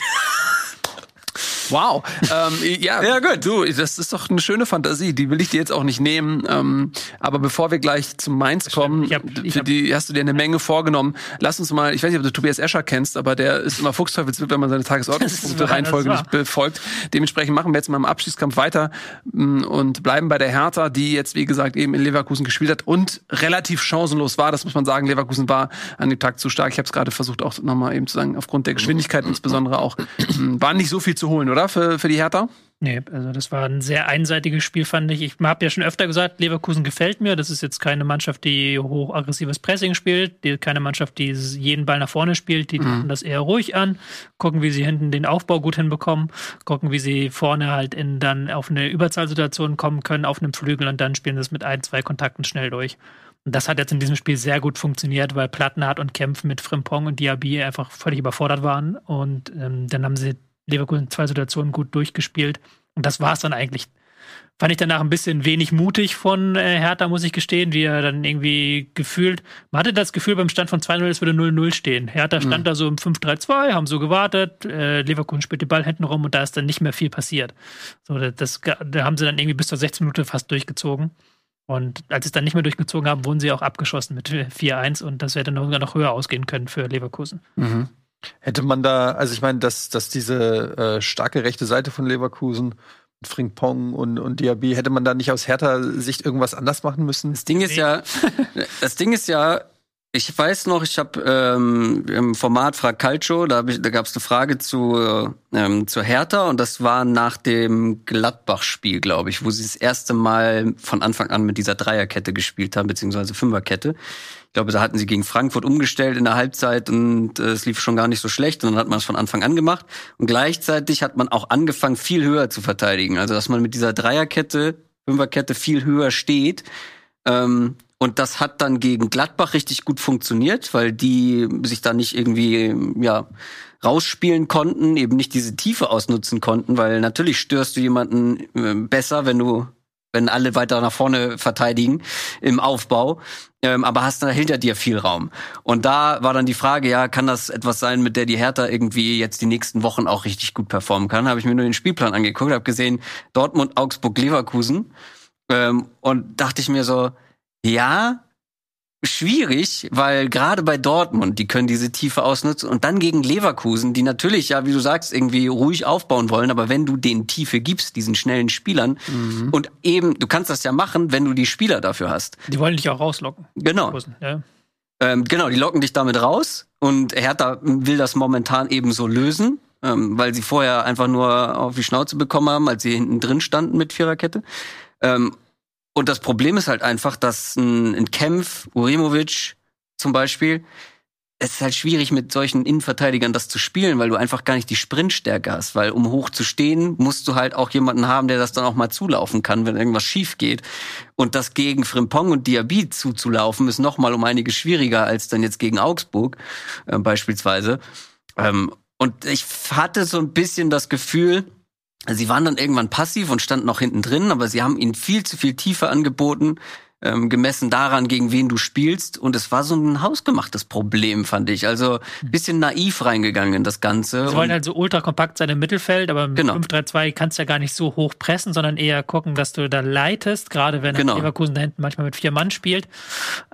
Wow. ähm, ja, Ja, gut. Du, das ist doch eine schöne Fantasie. Die will ich dir jetzt auch nicht nehmen. Ähm, aber bevor wir gleich zum Mainz kommen, Ich hab- ich für hab- die hast du dir eine Menge vorgenommen. Lass uns mal, ich weiß nicht, ob du Tobias Escher kennst, aber der ist immer Fuchsteufelswild, wenn man seine Das ist wahr, Tagesordnungspunkte Reihenfolge das ist nicht befolgt. Dementsprechend machen wir jetzt mal im Abschießkampf weiter mm, und bleiben bei der Hertha, die jetzt, wie gesagt, eben in Leverkusen gespielt hat und relativ chancenlos war. Das muss man sagen. Leverkusen war an dem Tag zu stark. Ich habe es gerade versucht, auch nochmal eben zu sagen, aufgrund der Geschwindigkeit insbesondere auch. mm, War nicht so viel zu holen, oder? Für, für die Hertha? Nee, also das war ein sehr einseitiges Spiel, fand ich. Ich habe ja schon öfter gesagt, Leverkusen gefällt mir. Das ist jetzt keine Mannschaft, die hochaggressives Pressing spielt, die, keine Mannschaft, die jeden Ball nach vorne spielt. Die machen das eher ruhig an, gucken, wie sie hinten den Aufbau gut hinbekommen, gucken, wie sie vorne halt in dann auf eine Überzahlsituation kommen können, auf einem Flügel und dann spielen es mit ein, zwei Kontakten schnell durch. Und das hat jetzt in diesem Spiel sehr gut funktioniert, weil Plattenhardt und Kempf mit Frimpong und Diaby einfach völlig überfordert waren. Und ähm, dann haben sie Leverkusen zwei Situationen gut durchgespielt. Und das war es dann eigentlich. Fand ich danach ein bisschen wenig mutig von äh, Hertha, muss ich gestehen, wie er dann irgendwie gefühlt, man hatte das Gefühl beim Stand von 2-0, es würde 0-0 stehen. Hertha stand da so im 5-3-2, haben so gewartet, äh, Leverkusen spielt den Ball hinten rum und da ist dann nicht mehr viel passiert. So, das, da haben sie dann irgendwie bis zur 16 Minute fast durchgezogen. Und als sie es dann nicht mehr durchgezogen haben, wurden sie auch abgeschossen mit 4-1 und das hätte sogar noch höher ausgehen können für Leverkusen. Hätte man da, also ich meine, dass, dass diese äh, starke rechte Seite von Leverkusen, Frimpong und, und Diaby, hätte man da nicht aus härter Sicht irgendwas anders machen müssen? Das Ding ist ja, [laughs] das Ding ist ja, ich weiß noch, ich habe ähm, im Format Frag Calcio, da, ich, da gab es eine Frage zu, ähm, zu Hertha und das war nach dem Gladbach-Spiel, glaube ich, wo sie das erste Mal von Anfang an mit dieser Dreierkette gespielt haben, beziehungsweise Fünferkette. Ich glaube, da hatten sie gegen Frankfurt umgestellt in der Halbzeit und äh, es lief schon gar nicht so schlecht und dann hat man es von Anfang an gemacht. Und gleichzeitig hat man auch angefangen, viel höher zu verteidigen. Also, dass man mit dieser Dreierkette, Fünferkette viel höher steht. Ähm, und das hat dann gegen Gladbach richtig gut funktioniert, weil die sich da nicht irgendwie, ja, rausspielen konnten, eben nicht diese Tiefe ausnutzen konnten, weil natürlich störst du jemanden äh, besser, wenn du wenn alle weiter nach vorne verteidigen im Aufbau, ähm, aber hast dann hinter dir viel Raum. Und da war dann die Frage, ja, kann das etwas sein, mit der die Hertha irgendwie jetzt die nächsten Wochen auch richtig gut performen kann? Habe ich mir nur den Spielplan angeguckt, habe gesehen, Dortmund, Augsburg, Leverkusen ähm, und dachte ich mir so, ja, schwierig, weil gerade bei Dortmund, die können diese Tiefe ausnutzen und dann gegen Leverkusen, die natürlich, ja, wie du sagst, irgendwie ruhig aufbauen wollen, aber wenn du den Tiefe gibst, diesen schnellen Spielern und eben, du kannst das ja machen, wenn du die Spieler dafür hast. Die wollen dich auch rauslocken. Genau. Ja. Ähm, genau, die locken dich damit raus und Hertha will das momentan eben so lösen, ähm, weil sie vorher einfach nur auf die Schnauze bekommen haben, als sie hinten drin standen mit Viererkette. Ähm, und das Problem ist halt einfach, dass ein, ein Kempf, Urimovic zum Beispiel, es ist halt schwierig mit solchen Innenverteidigern das zu spielen, weil du einfach gar nicht die Sprintstärke hast. Weil um hoch zu stehen, musst du halt auch jemanden haben, der das dann auch mal zulaufen kann, wenn irgendwas schief geht. Und das gegen Frimpong und Diaby zuzulaufen, ist noch mal um einiges schwieriger als dann jetzt gegen Augsburg äh, beispielsweise. Ähm, und ich hatte so ein bisschen das Gefühl, sie waren dann irgendwann passiv und standen noch hinten drin, aber sie haben ihnen viel zu viel Tiefe angeboten, ähm, gemessen daran, gegen wen du spielst. Und es war so ein hausgemachtes Problem, fand ich. Also ein bisschen naiv reingegangen in das Ganze. Sie wollen halt so ultra kompakt sein im Mittelfeld, aber mit Genau. 5-3-2 kannst du ja gar nicht so hoch pressen, sondern eher gucken, dass du da leitest, gerade wenn Genau. Leverkusen da hinten manchmal mit vier Mann spielt.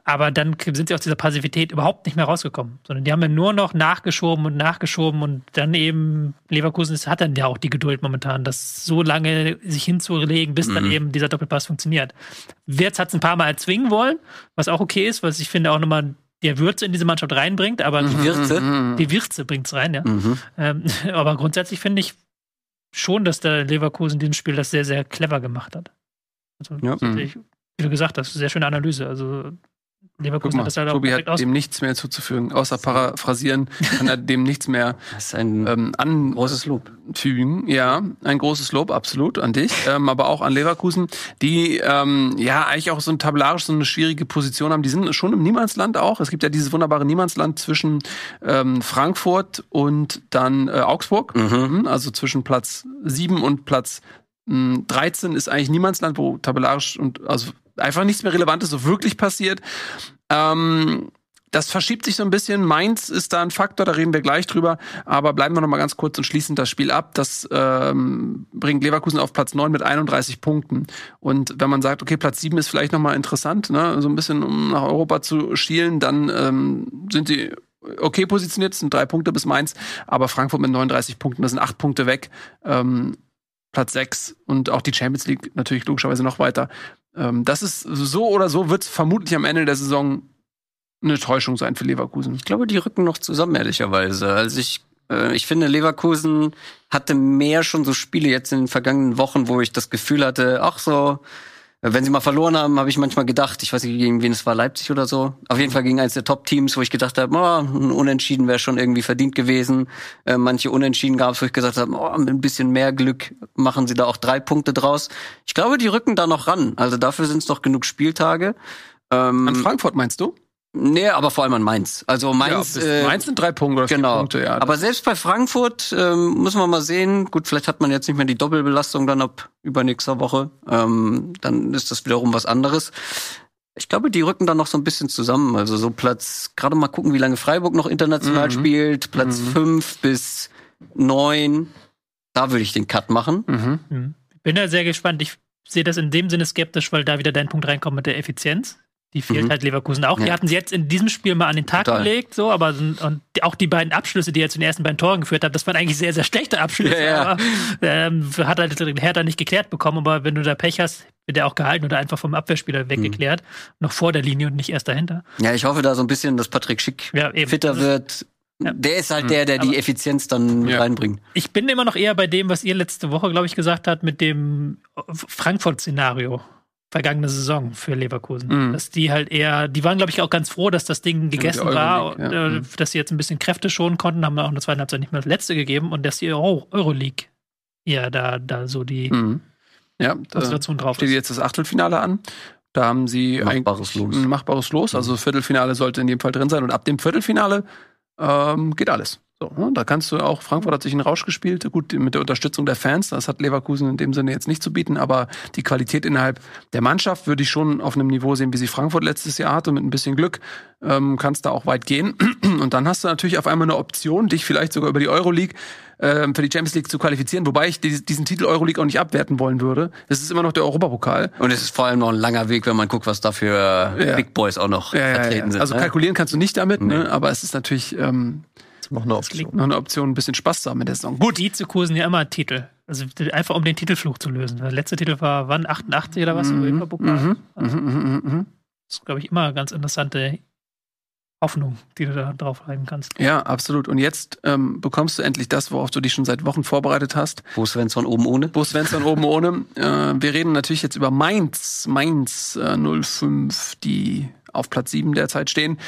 Aber dann sind sie aus dieser Passivität überhaupt nicht mehr rausgekommen, sondern die haben ja nur noch nachgeschoben und nachgeschoben und dann eben Leverkusen ist, hat dann ja auch die Geduld momentan, das so lange sich hinzulegen, bis Mhm. dann eben dieser Doppelpass funktioniert. Wirtz hat es ein paar Mal erzwingen wollen, was auch okay ist, was ich finde auch nochmal der Würze in diese Mannschaft reinbringt, aber die Wirte. die Würze bringt's rein, ja. Mhm. Ähm, [laughs] aber grundsätzlich finde ich schon, dass der Leverkusen dieses Spiel das sehr, sehr clever gemacht hat. Also, Ja. das ist, wie du gesagt hast, sehr schöne Analyse. Also Guck Leverkusen mal, hat das halt auch Tobi hat dem nichts mehr zuzufügen, außer paraphrasieren kann er dem nichts mehr Das ist ein ähm, an großes Lob. fügen. Ja, ein großes Lob, absolut, an dich, ähm, aber auch an Leverkusen, die ähm, ja eigentlich auch so ein tabellarisch so eine schwierige Position haben. Die sind schon im Niemandsland auch. Es gibt ja dieses wunderbare Niemandsland zwischen ähm, Frankfurt und dann äh, Augsburg. Mhm. Also zwischen Platz 7 und Platz mh, 13 ist eigentlich Niemandsland, wo tabellarisch und also einfach nichts mehr Relevantes so wirklich passiert. Ähm, das verschiebt sich so ein bisschen. Mainz ist da ein Faktor, da reden wir gleich drüber. Aber bleiben wir noch mal ganz kurz und schließen das Spiel ab. Das ähm, bringt Leverkusen auf Platz 9 mit 31 Punkten. Und wenn man sagt, okay, Platz 7 ist vielleicht noch mal interessant, ne, so ein bisschen um nach Europa zu schielen, dann ähm, sind sie okay positioniert, sind drei Punkte bis Mainz, aber Frankfurt mit 39 Punkten, das sind acht Punkte weg. Ähm, Platz 6 und auch die Champions League natürlich logischerweise noch weiter. Ähm, das ist so oder so wird vermutlich am Ende der Saison eine Täuschung sein für Leverkusen. Ich glaube, die rücken noch zusammen, ehrlicherweise. Also ich, äh, ich finde, Leverkusen hatte mehr schon so Spiele jetzt in den vergangenen Wochen, wo ich das Gefühl hatte, ach so, wenn sie mal verloren haben, habe ich manchmal gedacht, ich weiß nicht, gegen wen es war, Leipzig oder so. Auf jeden Fall gegen eines der Top-Teams, wo ich gedacht habe, oh, ein Unentschieden wäre schon irgendwie verdient gewesen. Äh, manche Unentschieden gab es, wo ich gesagt habe, oh, mit ein bisschen mehr Glück machen sie da auch drei Punkte draus. Ich glaube, die rücken da noch ran. Also dafür sind es noch genug Spieltage. Ähm, An Frankfurt meinst du? Nee, aber vor allem an Mainz. Also Mainz, bis äh, Mainz sind drei Punkte Genau. Punkte, ja. Aber selbst bei Frankfurt ähm, muss man mal sehen, gut, vielleicht hat man jetzt nicht mehr die Doppelbelastung dann ab übernächster Woche. Ähm, dann ist das wiederum was anderes. Ich glaube, die rücken dann noch so ein bisschen zusammen. Also so Platz, gerade mal gucken, wie lange Freiburg noch international Mhm. spielt. Platz fünf bis neun. Da würde ich den Cut machen. mhm. Hm. Bin da sehr gespannt. Ich sehe das in dem Sinne skeptisch, weil da wieder dein Punkt reinkommt mit der Effizienz. Die fehlt Mhm. halt Leverkusen auch. Die Ja. hatten sie jetzt in diesem Spiel mal an den Tag Total. gelegt, so, aber und die- auch die beiden Abschlüsse, die er zu den ersten beiden Toren geführt hat, das waren eigentlich sehr, sehr schlechte Abschlüsse. Ja, ja. Aber ähm, hat halt Hertha nicht geklärt bekommen, aber wenn du da Pech hast, wird er auch gehalten oder einfach vom Abwehrspieler weggeklärt. Noch vor der Linie und nicht erst dahinter. Ja, ich hoffe da so ein bisschen, dass Patrick Schick fitter ist- wird. Ja. Der ist halt der, der die Aber- Effizienz dann mit Ja. reinbringt. Ich bin immer noch eher bei dem, was ihr letzte Woche, glaube ich, gesagt habt, mit dem Frankfurt-Szenario. Vergangene Saison für Leverkusen. Mhm. Dass die halt eher, die waren, glaube ich, auch ganz froh, dass das Ding gegessen war, Euroleague, ja. äh, Mhm. dass sie jetzt ein bisschen Kräfte schonen konnten, haben auch in der zweiten Halbzeit nicht mehr das letzte gegeben und dass die Euro Euroleague eher da, da so die Mhm. Ja, da Konstellation drauf steht ist. jetzt das Achtelfinale an. Da haben sie Machbares eigentlich Los. ein machbares Los. Also Viertelfinale sollte in jedem Fall drin sein. Und ab dem Viertelfinale ähm, geht alles. So, ne? Da kannst du auch, Frankfurt hat sich einen Rausch gespielt, gut, mit der Unterstützung der Fans, das hat Leverkusen in dem Sinne jetzt nicht zu bieten, aber die Qualität innerhalb der Mannschaft würde ich schon auf einem Niveau sehen, wie sie Frankfurt letztes Jahr hatte, mit ein bisschen Glück, ähm, kannst da auch weit gehen. [clears throat] Und dann hast du natürlich auf einmal eine Option, dich vielleicht sogar über die Euroleague ähm, für die Champions League zu qualifizieren, wobei ich dies- diesen Titel Euroleague auch nicht abwerten wollen würde. Es ist immer noch der Europapokal. Und es ist vor allem noch ein langer Weg, wenn man guckt, was da für Ja. Big Boys auch noch Ja, vertreten ja. sind. Also ne? kalkulieren kannst du nicht damit, ne? aber es ist natürlich ähm, Noch eine Option. noch eine Option, ein bisschen Spaß zu haben in der Saison. Gut, Die zu kursen ja immer Titel. Also einfach um den Titelfluch zu lösen. Der letzte Titel war wann? 88 oder was? Mhm. Mhm. Also, Mhm, mhm, mhm. Das ist, glaube ich, immer eine ganz interessante Hoffnung, die du da drauf reiben kannst. Ja, absolut. Und jetzt ähm, bekommst du endlich das, worauf du dich schon seit Wochen vorbereitet hast. Bo Svensson oben ohne. Bo Svensson oben ohne. Äh, wir reden natürlich jetzt über Mainz. Mainz äh, 05, die auf Platz 7 derzeit stehen.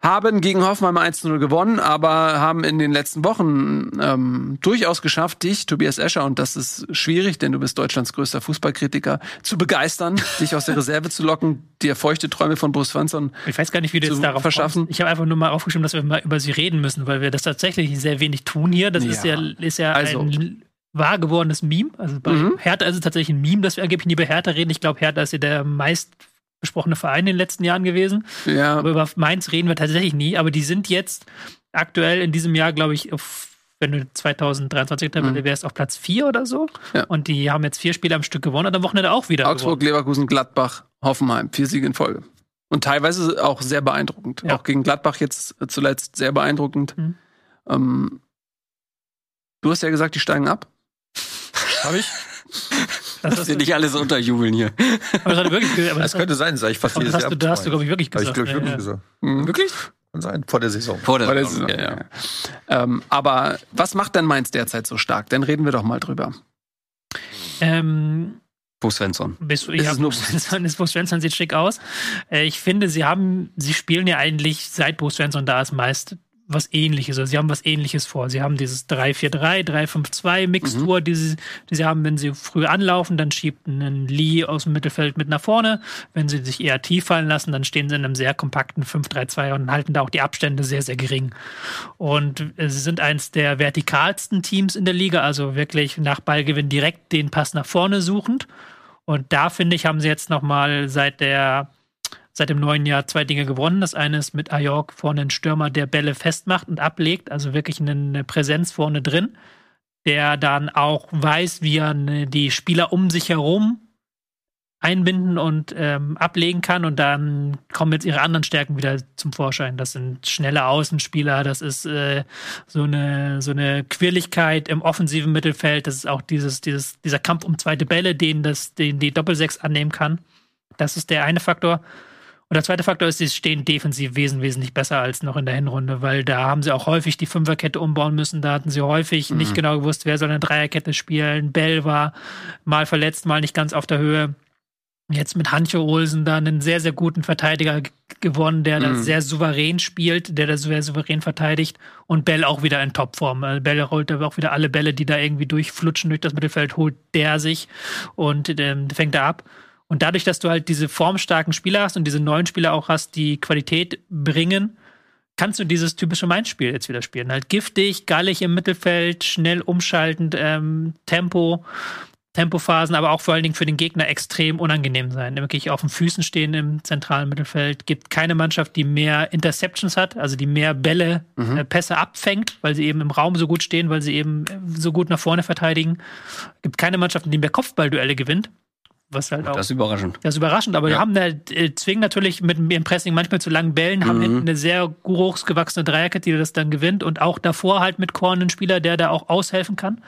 Haben gegen Hoffenheim 1-0 gewonnen, aber haben in den letzten Wochen ähm, durchaus geschafft, dich, Tobias Escher, und das ist schwierig, denn du bist Deutschlands größter Fußballkritiker, zu begeistern, [laughs] dich aus der Reserve zu locken, dir feuchte Träume von Bo Svensson Ich weiß gar nicht, wie du jetzt darauf verschaffen? kommst. Ich habe einfach nur mal aufgeschrieben, dass wir mal über sie reden müssen, weil wir das tatsächlich sehr wenig tun hier. Das ist Ja. ja, ist ja Also. ein wahr gewordenes Meme. Also bei Mhm. Hertha ist es tatsächlich ein Meme, dass wir angeblich nie über Hertha reden. Ich glaube, Hertha ist ja der meist besprochene Verein in den letzten Jahren gewesen. Ja, Aber über Mainz reden wir tatsächlich nie. Aber die sind jetzt aktuell in diesem Jahr, glaube ich, auf, wenn du 2023 Tabelle wärst, auf Platz 4 oder so. Mhm. Ja. Und die haben jetzt vier Spiele am Stück gewonnen und am Wochenende auch wieder Augsburg, Leverkusen, Gladbach, Hoffenheim. Vier Siege in Folge. Und teilweise auch sehr beeindruckend. Ja. Auch gegen Gladbach jetzt zuletzt sehr beeindruckend. Mhm. Ähm, du hast ja gesagt, die steigen ab. Habe ich? [laughs] Das du, nicht alle so unterjubeln hier. aber das hat wirklich gesagt. Aber Das das, könnte sein, sag ich fast das, jedes Jahr. du, da hast du, glaube ich, wirklich Habe ich, gesagt. glaube ich, Ja, wirklich ja. gesagt. Wirklich? Kann sein, vor der Saison. Vor der Vor der Saison, Saison, ja, ja, ja. Ähm, aber was macht denn Mainz derzeit so stark? Dann reden wir doch mal drüber. Ähm, Bo Svensson. Bis, Ist ja, es nur- Bo Svensson, ist Bo Svensson sieht schick aus. Äh, ich finde, sie haben, sie spielen ja eigentlich, seit Bo Svensson da ist, meist was ähnliches. Also sie haben was ähnliches vor. Sie haben dieses 3-4-3, 3-5-2-Mixtur, die, sie, die sie haben, wenn sie früh anlaufen, dann schiebt ein Lee aus dem Mittelfeld mit nach vorne. Wenn sie sich eher tief fallen lassen, dann stehen sie in einem sehr kompakten 5-3-2 und halten da auch die Abstände sehr, sehr gering. Und äh, sie sind eins der vertikalsten Teams in der Liga, also wirklich nach Ballgewinn direkt den Pass nach vorne suchend. Und da finde ich, haben sie jetzt nochmal seit der seit dem neuen Jahr zwei Dinge gewonnen. Das eine ist mit Ajork vorne ein Stürmer, der Bälle festmacht und ablegt, also wirklich eine, eine Präsenz vorne drin, der dann auch weiß, wie er ne, die Spieler um sich herum einbinden und ähm, ablegen kann und dann kommen jetzt ihre anderen Stärken wieder zum Vorschein. Das sind schnelle Außenspieler, das ist äh, so eine so eine Quirligkeit im offensiven Mittelfeld, das ist auch dieses dieses dieser Kampf um zweite Bälle, den das den die Doppelsechs annehmen kann. Das ist der eine Faktor. Und der zweite Faktor ist, sie stehen defensiv wesen, wesentlich besser als noch in der Hinrunde, weil da haben sie auch häufig die Fünferkette umbauen müssen. Da hatten sie häufig nicht genau gewusst, wer soll eine Dreierkette spielen. Bell war mal verletzt, mal nicht ganz auf der Höhe. Jetzt mit Hancho Olsen da einen sehr, sehr guten Verteidiger gewonnen, der da sehr souverän spielt, der da sehr souverän verteidigt. Und Bell auch wieder in Topform. Also Bell rollt aber auch wieder alle Bälle, die da irgendwie durchflutschen durch das Mittelfeld, holt der sich und ähm, fängt da ab. Und dadurch, dass du halt diese formstarken Spieler hast und diese neuen Spieler auch hast, die Qualität bringen, kannst du dieses typische Mainz-Spiel jetzt wieder spielen. Halt giftig, gallig im Mittelfeld, schnell umschaltend, ähm, Tempo, Tempophasen, aber auch vor allen Dingen für den Gegner extrem unangenehm sein. Wirklich auf den Füßen stehen im zentralen Mittelfeld. Gibt keine Mannschaft, die mehr Interceptions hat, also die mehr Bälle, äh, Pässe abfängt, weil sie eben im Raum so gut stehen, weil sie eben äh, so gut nach vorne verteidigen. Gibt keine Mannschaft, die mehr Kopfballduelle gewinnt. Was halt auch Das ist überraschend. das ist überraschend, aber die Ja. haben da, äh, zwingen natürlich mit dem Pressing manchmal zu langen Bällen, haben hinten eine sehr hochgewachsene Dreierkette, die das dann gewinnt und auch davor halt mit Korn einen Spieler, der da auch aushelfen kann.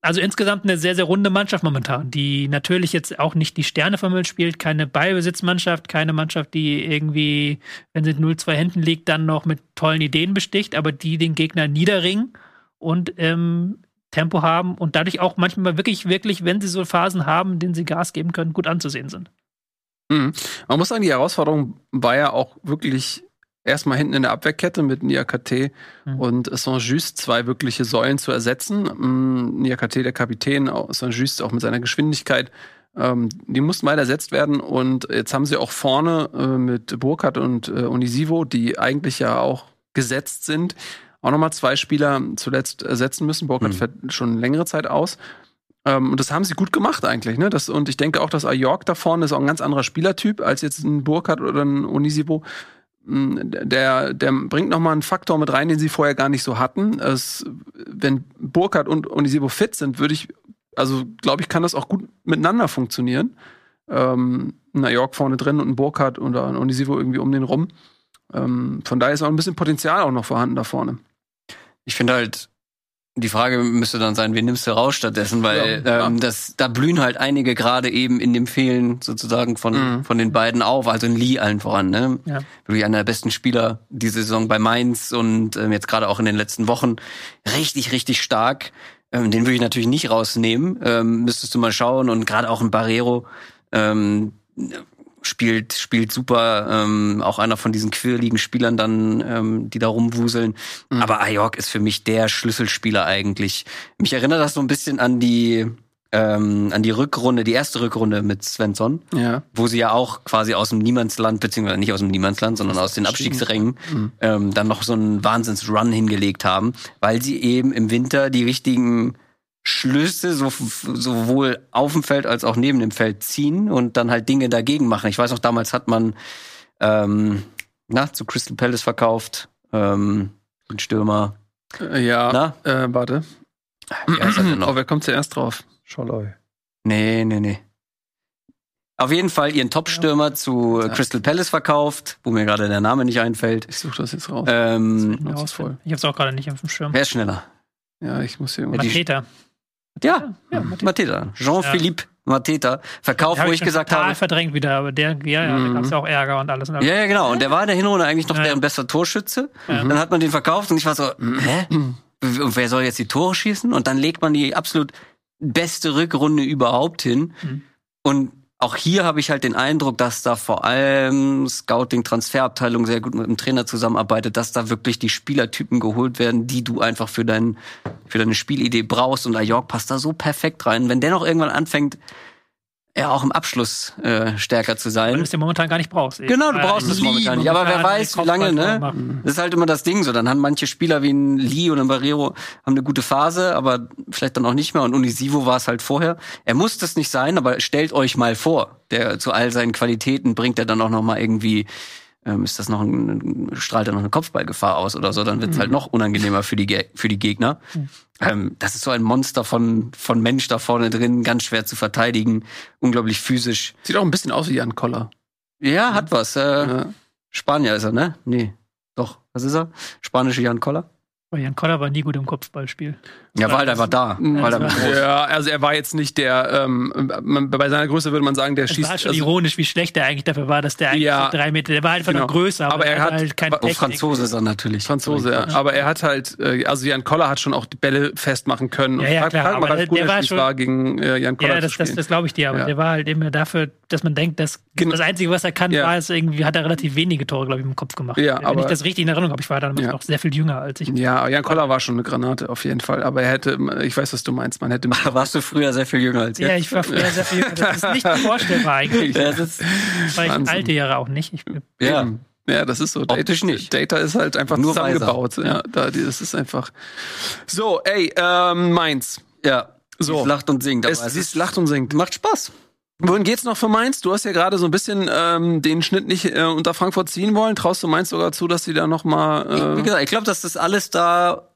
Also insgesamt eine sehr, sehr runde Mannschaft momentan, die natürlich jetzt auch nicht die Sterne vermittelt spielt, keine Ballbesitzmannschaft, keine Mannschaft, die irgendwie, wenn sie 0-2 hinten liegt, dann noch mit tollen Ideen besticht, aber die den Gegner niederringen und ähm, Tempo haben und dadurch auch manchmal wirklich, wirklich, wenn sie so Phasen haben, denen sie Gas geben können, gut anzusehen sind. Mhm. Man muss sagen, die Herausforderung war ja auch wirklich erstmal hinten in der Abwehrkette mit Niakate Mhm. und Saint-Just zwei wirkliche Säulen zu ersetzen. Mm, Niakate, der Kapitän, Saint-Just auch mit seiner Geschwindigkeit, ähm, die mussten beide ersetzt werden und jetzt haben sie auch vorne äh, mit Burkhardt und äh, Onisivo, die eigentlich ja auch gesetzt sind, auch nochmal zwei Spieler zuletzt ersetzen müssen. Burkhardt Mhm. fährt schon längere Zeit aus. Ähm, und das haben sie gut gemacht eigentlich. Ne? Das, und ich denke auch, dass Ajork da vorne ist auch ein ganz anderer Spielertyp als jetzt ein Burkhardt oder ein Onisivo. Mm, Der, der bringt noch mal einen Faktor mit rein, den sie vorher gar nicht so hatten. Es, wenn Burkhardt und Onisivo fit sind, würde ich, also glaube ich, kann das auch gut miteinander funktionieren. Ähm, ein Ajork vorne drin und ein Burkhardt oder ein Onisivo irgendwie um den rum. Ähm, von daher ist auch ein bisschen Potenzial auch noch vorhanden da vorne. Ich finde halt, die Frage müsste dann sein, wen nimmst du raus stattdessen, weil Ja, ähm, das, da blühen halt einige gerade eben in dem Fehlen sozusagen von, Mhm. von den beiden auf, also in Lee allen voran, ne? Ja. Wirklich einer der besten Spieler diese Saison bei Mainz und ähm, jetzt gerade auch in den letzten Wochen richtig, richtig stark. Ähm, den würde ich natürlich nicht rausnehmen. Ähm, müsstest du mal schauen und gerade auch ein Barrero ähm, spielt spielt super. Ähm, auch einer von diesen quirligen Spielern dann, ähm, die da rumwuseln. Aber Ajork ist für mich der Schlüsselspieler eigentlich. Mich erinnert das so ein bisschen an die ähm, an die Rückrunde, die erste Rückrunde mit Svensson Ja. wo sie ja auch quasi aus dem Niemandsland, beziehungsweise nicht aus dem Niemandsland, sondern aus den Abstiegsrängen, ähm, dann noch so einen Wahnsinns-Run hingelegt haben, weil sie eben im Winter die richtigen Schlüsse so, sowohl auf dem Feld als auch neben dem Feld ziehen und dann halt Dinge dagegen machen. Ich weiß noch, damals hat man ähm, na, zu Crystal Palace verkauft, ähm, den Stürmer. Äh, Ja. Na? Äh, warte. Denn Oh, wer kommt zuerst drauf? Scholloy. Nee, nee, nee. Auf jeden Fall ihren Top-Stürmer zu Ja. Crystal Palace verkauft, wo mir gerade der Name nicht einfällt. Ich suche das jetzt raus. Ähm, Ja, voll. Ich habe es auch gerade nicht auf dem Schirm. wer ist schneller? Ja, ich muss hier Ja, Mateta. Ja, Ja, Mateta. Mateta. Jean-Philippe Mateta. Verkauft, wo ich gesagt total habe. verdrängt wieder, aber der, ja, ja, da Mhm. gab es ja auch Ärger und alles. Ja, ja, genau. Und der war in der Hinrunde eigentlich noch ja. deren bester Torschütze. Ja. Dann hat man den verkauft und ich war so, hä? Und wer soll jetzt die Tore schießen? Und dann legt man die absolut beste Rückrunde überhaupt hin. Mhm. Und auch hier habe ich halt den Eindruck, dass da vor allem Scouting, Transferabteilung sehr gut mit dem Trainer zusammenarbeitet, dass da wirklich die Spielertypen geholt werden, die du einfach für dein, für deine Spielidee brauchst. Und Ajork passt da so perfekt rein. Wenn der noch irgendwann anfängt, ja auch im Abschluss äh, stärker zu Weil du sein. es ja momentan gar nicht brauchst. Genau, du Äh, brauchst es Lee momentan nicht. Aber wer weiß, wie lange, ne? machen. Das ist halt immer das Ding so. Dann haben manche Spieler wie ein Lee oder ein Barrero haben eine gute Phase, aber vielleicht dann auch nicht mehr. Und Unisivo war es halt vorher. Er muss das nicht sein, aber stellt euch mal vor, der zu all seinen Qualitäten bringt er dann auch noch mal irgendwie ist das noch ein, strahlt er noch eine Kopfballgefahr aus oder so, dann wird es halt noch unangenehmer für die, Ge- für die Gegner. Ähm, das ist so ein Monster von, von Mensch da vorne drin, ganz schwer zu verteidigen, unglaublich physisch. Sieht auch ein bisschen aus wie Jan Koller. Ja, hat was. Äh, Ja. Spanier ist er, ne? Nee. Doch, was ist er? Spanische Jan Koller? Aber Jan Koller war nie gut im Kopfballspiel. Ja, war halt einfach da. Mhm. War groß. Ja, also er war jetzt nicht der, ähm, man- bei seiner Größe würde man sagen, der Es schießt. war schon also, ironisch, wie schlecht er eigentlich dafür war, dass der eigentlich Ja. so drei Meter, der war einfach Genau. nur größer, aber, Aber er hat hat- halt keine Oh, Technik. Franzose ist er natürlich. Franzose, ja. Aber er hat halt, äh, also Jan Koller hat schon auch die Bälle festmachen können. Ja, ja, klar, aber was der- der war schon- war gegen äh, Jan Koller Ja, das, das, das glaube ich dir, aber Ja. der war halt immer dafür, dass man denkt, dass Gen- das Einzige, was er kann, Ja. war es irgendwie, hat er relativ wenige Tore, glaube ich, im Kopf gemacht. Ja, Wenn aber- ich das richtig in Erinnerung habe, ich war damals Ja. noch sehr viel jünger als ich. ja, Jan Koller war schon eine Granate auf jeden Fall. Aber er hätte, ich weiß, was du meinst, man hätte. [laughs] Warst du früher sehr viel jünger als jetzt? Ja, ich war früher sehr viel jünger. Das ist nicht [laughs] vorstellbar eigentlich. Ja, das, Weil ich alte Jahre auch nicht. Ich, ja. Eben. Ja, das ist so. Data, nicht. Data ist halt einfach Nur zusammengebaut. Ja, da, das ist einfach. So, ey, ähm, Mainz. ja. So. Sie lacht und singt. Aber Es, es, sie ist, lacht und singt. macht Spaß. Wohin geht's noch für Mainz? Du hast ja gerade so ein bisschen ähm, den Schnitt nicht äh, unter Frankfurt ziehen wollen. Traust du Mainz sogar zu, dass sie da noch mal Wie äh, gesagt, ich glaube, dass das alles da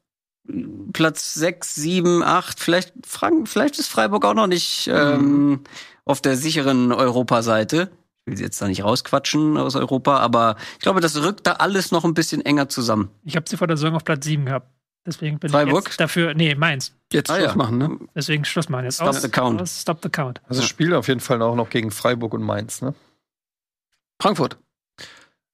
Platz sechs, sieben, acht, vielleicht, Frank, vielleicht ist Freiburg auch noch nicht ähm, auf der sicheren Europaseite. Ich will sie jetzt da nicht rausquatschen aus Europa, aber ich glaube, das rückt da alles noch ein bisschen enger zusammen. ich habe sie vor der Saison auf Platz 7 gehabt. Deswegen bin Freiburg? ich jetzt dafür, nee, Mainz. jetzt Ah, Schluss ja. machen? Ne? Deswegen Schluss machen jetzt. Stop Aus- the count. aus- Stop the count. Also spielt auf jeden Fall auch noch gegen Freiburg und Mainz, ne? Frankfurt.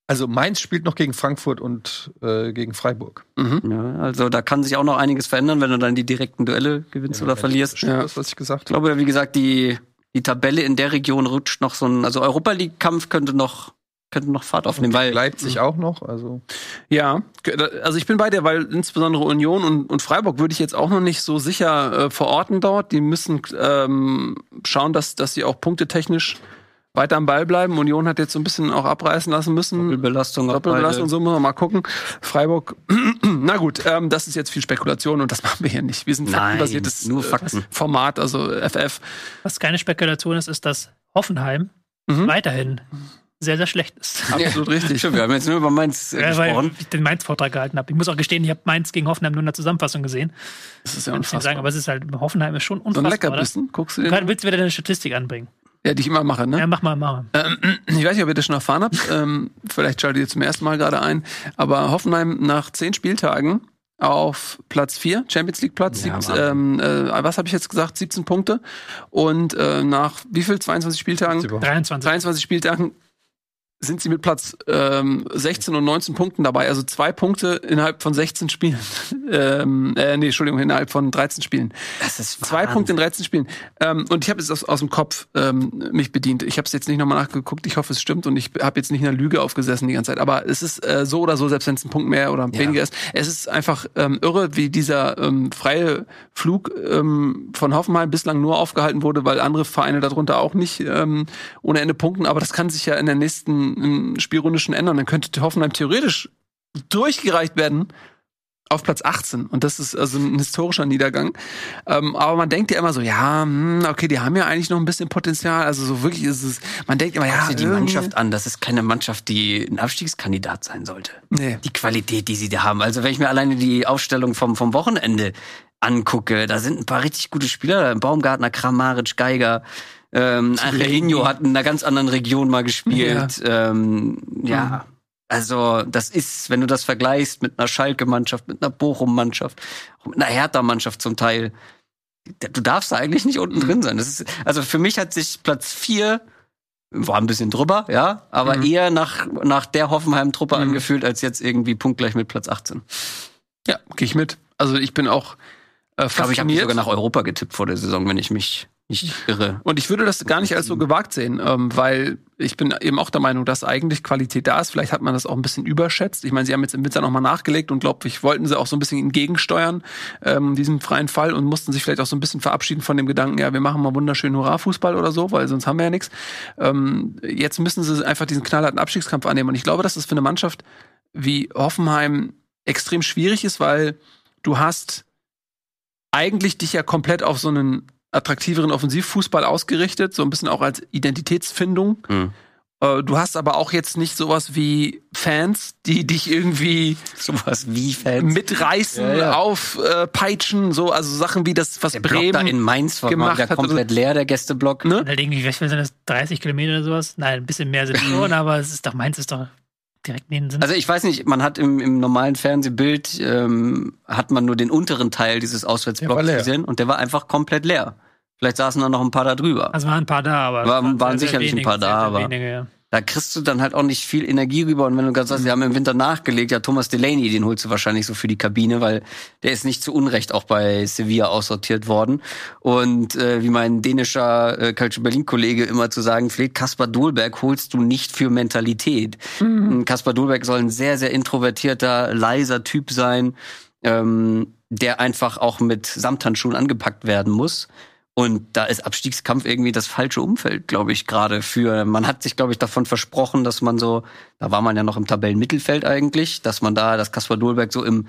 Also Mainz spielt noch gegen Frankfurt und äh, gegen Freiburg. Mhm. Ja, also da kann sich auch noch einiges verändern, wenn du dann die direkten Duelle gewinnst oder verlierst. Stimmt Ja. das, was ich gesagt Ich glaube, wie gesagt, die, die Tabelle in der Region rutscht noch so ein, also Europa League Kampf könnte noch, könnte noch Fahrt aufnehmen, habe? weil Leipzig auch noch, also Ja, also ich bin bei dir, weil insbesondere Union und, und Freiburg würde ich jetzt auch noch nicht so sicher äh, verorten dort. Die müssen ähm, schauen, dass, dass sie auch punktetechnisch weiter am Ball bleiben. Union hat jetzt so ein bisschen auch abreißen lassen müssen. Doppelbelastung, Doppelbelastung so, müssen wir mal gucken. Freiburg, [clears throat] na gut, ähm, das ist jetzt viel Spekulation und das [laughs] machen wir hier nicht. Wir sind ein Nein, faktenbasiertes nur äh, Fakten. Format, also FF. Was keine Spekulation ist, ist, dass Hoffenheim Mhm. weiterhin sehr, sehr schlecht ist. [laughs] Absolut richtig. Stimmt, wir haben jetzt nur über Mainz äh, Ja, weil gesprochen. ich den Mainz-Vortrag gehalten habe. Ich muss auch gestehen, ich habe Mainz gegen Hoffenheim nur in der Zusammenfassung gesehen. Das ist ja nicht sagen, unfassbar. aber es ist halt, Hoffenheim ist schon so ein unfassbar. oder? Leckerbissen, guckst du kann- willst du wieder deine Statistik anbringen? Ja, die ich immer mache, ne? Ja, mach mal, mach mal. Ähm, ich weiß nicht, ob ihr das schon erfahren habt. ähm, vielleicht schaltet ihr zum ersten Mal gerade ein. Aber Hoffenheim nach zehn Spieltagen auf Platz 4, Champions League Platz, Ja, ähm, äh, was habe ich jetzt gesagt, 17 Punkte. Und äh, nach wie viel? 22 Spieltagen? 23. 23 Spieltagen sind sie mit Platz ähm, 16 und 19 Punkten dabei. Also zwei Punkte innerhalb von 16 Spielen. [laughs] ähm, äh, nee, Entschuldigung, innerhalb von 13 Spielen. Das ist Zwei Wahnsinn. Punkte in 13 Spielen. Ähm, und ich habe es aus, aus dem Kopf ähm, mich bedient. Ich habe es jetzt nicht nochmal nachgeguckt. Ich hoffe, es stimmt. Und ich habe jetzt nicht in einer Lüge aufgesessen die ganze Zeit. Aber es ist äh, so oder so, selbst wenn es ein Punkt mehr oder weniger ist. Es ist einfach ähm, irre, wie dieser ähm, freie Flug ähm, von Hoffenheim bislang nur aufgehalten wurde, weil andere Vereine darunter auch nicht ähm, ohne Ende punkten. Aber das kann sich ja in der nächsten ähm, Spielrunde schon ändern. Dann könnte Hoffenheim theoretisch durchgereicht werden auf Platz 18. Und das ist also ein historischer Niedergang. Ähm, aber man denkt ja immer so, ja, hm, okay, die haben ja eigentlich noch ein bisschen Potenzial. Also so wirklich ist es, man denkt immer, ja, dir die Mannschaft an. Das ist keine Mannschaft, die ein Abstiegskandidat sein sollte. Nee. Die Qualität, die sie da haben. Also wenn ich mir alleine die Aufstellung vom, vom Wochenende angucke, da sind ein paar richtig gute Spieler. Baumgartner, Kramaric, Geiger. Ähm, Angelino hat in einer ganz anderen Region mal gespielt. Ja. Ähm, ja. Also, das ist, wenn du das vergleichst mit einer Schalke-Mannschaft, mit einer Bochum-Mannschaft, mit einer Hertha-Mannschaft zum Teil, du darfst da eigentlich nicht unten drin sein. Das ist, also für mich hat sich Platz vier war ein bisschen drüber, ja, aber Mhm. eher nach, nach der Hoffenheim-Truppe Mhm. angefühlt, als jetzt irgendwie punktgleich mit Platz 18. Ja, gehe ich mit. Also ich bin auch äh, Ich glaube, ich habe fasziniert. sogar nach Europa getippt vor der Saison, wenn ich mich nicht irre. Und ich würde das gar nicht als so gewagt sehen, ähm, weil ich bin eben auch der Meinung, dass eigentlich Qualität da ist. Vielleicht hat man das auch ein bisschen überschätzt. Ich meine, sie haben jetzt im Winter nochmal nachgelegt und glaube ich, wollten sie auch so ein bisschen entgegensteuern, ähm, diesem freien Fall und mussten sich vielleicht auch so ein bisschen verabschieden von dem Gedanken, ja, wir machen mal wunderschönen Hurra-Fußball oder so, weil sonst haben wir ja nichts. Ähm, jetzt müssen sie einfach diesen knallharten Abstiegskampf annehmen. Und ich glaube, dass das für eine Mannschaft wie Hoffenheim extrem schwierig ist, weil du hast eigentlich dich ja komplett auf so einen attraktiveren Offensivfußball ausgerichtet, so ein bisschen auch als Identitätsfindung. Mhm. Äh, Du hast aber auch jetzt nicht sowas wie Fans, die dich irgendwie Sowas wie Fans. mitreißen, Ja, ja. aufpeitschen, so, also Sachen wie das, was der Block da in Bremen Mainz war gemacht wieder hat komplett leer, der Gästeblock. Ne? Und halt irgendwie, was sind das, 30 Kilometer oder sowas? Nein, ein bisschen mehr sind es schon, [laughs] aber es ist doch, meins ist doch direkt neben sind. Also ich weiß nicht, man hat im, im normalen Fernsehbild ähm, hat man nur den unteren Teil dieses Der Auswärtsblocks gesehen und der war einfach komplett leer. Vielleicht saßen da noch ein paar da drüber. Also waren ein paar da, aber. War- waren sehr sicherlich ein wenige, paar da, aber- Wenige, ja. Da kriegst du dann halt auch nicht viel Energie rüber. Und wenn du gerade sagst, sie haben im Winter nachgelegt, ja, Thomas Delaney, den holst du wahrscheinlich so für die Kabine, weil der ist nicht zu Unrecht auch bei Sevilla aussortiert worden. Und äh, wie mein dänischer äh, Culture Berlin-Kollege immer zu sagen pflegt, Kaspar Dolberg holst du nicht für Mentalität. Mhm. Kaspar Dolberg soll ein sehr, sehr introvertierter, leiser Typ sein, ähm, der einfach auch mit Samthandschuhen angepackt werden muss. Und da ist Abstiegskampf irgendwie das falsche Umfeld, glaube ich, gerade für. Man hat sich, glaube ich, davon versprochen, dass man so, da war man ja noch im Tabellenmittelfeld eigentlich, dass man da, dass Kaspar Dolberg so im,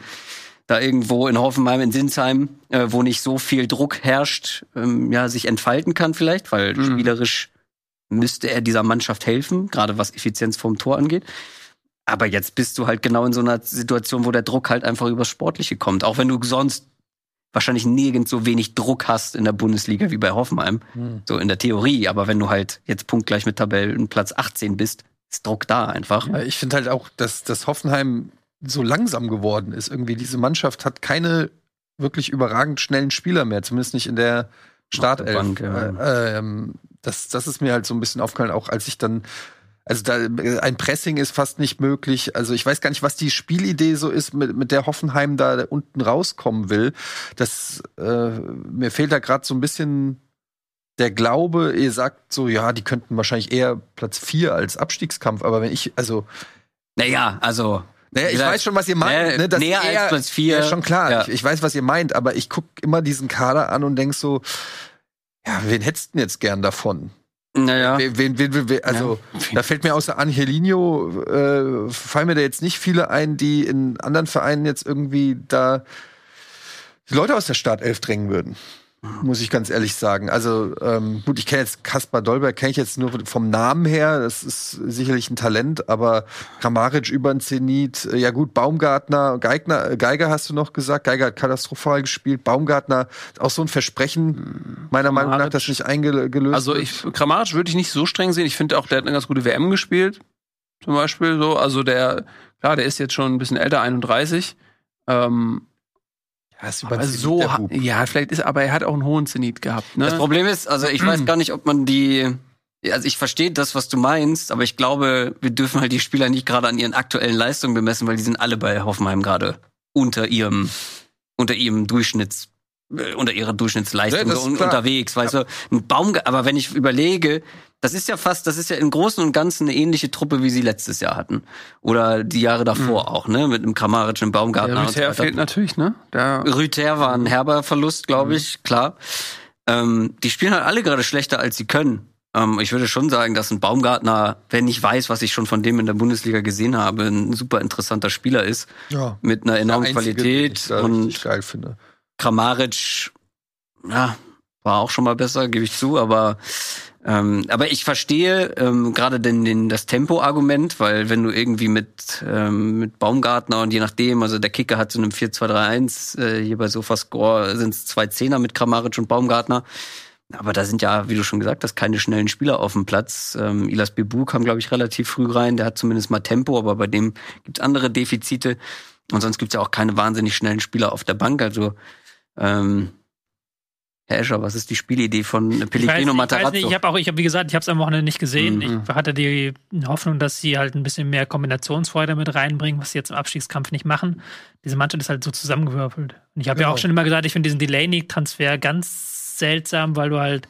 da irgendwo in Hoffenheim, in Sinsheim, äh, wo nicht so viel Druck herrscht, ähm, ja, sich entfalten kann vielleicht, weil spielerisch müsste er dieser Mannschaft helfen, gerade was Effizienz vom Tor angeht. Aber jetzt bist du halt genau in so einer Situation, wo der Druck halt einfach übers Sportliche kommt. Auch wenn du sonst wahrscheinlich nirgends so wenig Druck hast in der Bundesliga wie bei Hoffenheim. So in der Theorie. Aber wenn du halt jetzt punktgleich mit Tabellenplatz 18 bist, ist Druck da einfach. Ja, Ich finde halt auch, dass, dass Hoffenheim so langsam geworden ist. Irgendwie diese Mannschaft hat keine wirklich überragend schnellen Spieler mehr, zumindest nicht in der Startelf. Bank, ja. äh, ähm, das, das ist mir halt so ein bisschen aufgefallen, auch als ich dann also da ein Pressing ist fast nicht möglich. Also ich weiß gar nicht, was die Spielidee so ist, mit, mit der Hoffenheim da unten rauskommen will. Das äh, mir fehlt da gerade so ein bisschen der Glaube, ihr sagt so, ja, die könnten wahrscheinlich eher Platz 4 als Abstiegskampf, aber wenn ich, also Naja, also. naja, ich weiß schon, was ihr meint. näher- ne, dass näher eher- als Platz vier. Ja, schon klar. Ja. Ich, ich weiß, was ihr meint, aber ich guck immer diesen Kader an und denk so, ja, wen hättest du denn jetzt gern davon? Naja. Wen, wen, wen, also, da fällt mir außer Angelino, äh, fallen mir da jetzt nicht viele ein, die in anderen Vereinen jetzt irgendwie da die Leute aus der Startelf drängen würden. Muss ich ganz ehrlich sagen. Also, ähm, gut, ich kenne jetzt Kaspar Dolberg, kenne ich jetzt nur vom Namen her. Das ist sicherlich ein Talent, aber Kramaric über den Zenit. äh, Ja, gut, Baumgartner, Geigner, äh, Geiger hast du noch gesagt. Geiger hat katastrophal gespielt. Baumgartner, auch so ein Versprechen, meiner Meinung nach, Kramaric. das nicht eingelöst Also ich, Kramaric würde ich nicht so streng sehen. Ich finde auch, der hat eine ganz gute WM gespielt. Zum Beispiel so. Also der, klar, der ist jetzt schon ein bisschen älter, 31. Ähm, Ja, ist aber so, ja, vielleicht ist, aber er hat auch einen hohen Zenit gehabt, ne? Das Problem ist, also ich weiß gar nicht, ob man die. Also ich verstehe das, was du meinst, aber ich glaube, wir dürfen halt die Spieler nicht gerade an ihren aktuellen Leistungen bemessen, weil die sind alle bei Hoffenheim gerade unter ihrem, unter ihrem Durchschnitts, äh, unter ihrer Durchschnittsleistung Ja, das so unterwegs. Weißt du, ein Baum, aber wenn ich überlege, das ist ja fast, das ist ja im Großen und Ganzen eine ähnliche Truppe, wie sie letztes Jahr hatten. Oder die Jahre davor auch, ne? Mit einem Kramaric, einem Baumgartner. der so Rüther fehlt natürlich, ne? Der, Rüther war ein herber Verlust, glaube ich, klar. Ähm, die spielen halt alle gerade schlechter, als sie können. Ähm, ich würde schon sagen, dass ein Baumgartner, wenn ich weiß, was ich schon von dem in der Bundesliga gesehen habe, ein super interessanter Spieler ist. Ja. Mit einer enormen Qualität. ich Und geil finde. Kramaric, ja, war auch schon mal besser, gebe ich zu, aber ähm, aber ich verstehe ähm, gerade den, den das Tempo-Argument, weil wenn du irgendwie mit ähm, mit Baumgartner und je nachdem, also der Kicker hat zu einem 4-2-3-1, äh, hier bei Sofascore sind es zwei Zehner mit Kramaric und Baumgartner. Aber da sind ja, wie du schon gesagt hast, keine schnellen Spieler auf dem Platz. Ähm, Ilas Bebu kam, glaube ich, relativ früh rein. Der hat zumindest mal Tempo, aber bei dem gibt's andere Defizite. Und sonst gibt's ja auch keine wahnsinnig schnellen Spieler auf der Bank. Also ähm, Herr Escher, was ist die Spielidee von Ich weiß, Pellegrino ich weiß Matarazzo? nicht, ich habe auch, ich habe wie gesagt, ich habe es am Wochenende nicht gesehen. Mhm. Ich hatte die Hoffnung, dass sie halt ein bisschen mehr Kombinationsfreude mit reinbringen, was sie jetzt im Abstiegskampf nicht machen. Diese Mannschaft ist halt so zusammengewürfelt. Und ich habe ja Genau. auch schon immer gesagt, ich finde diesen Delaney-Transfer ganz seltsam, weil du halt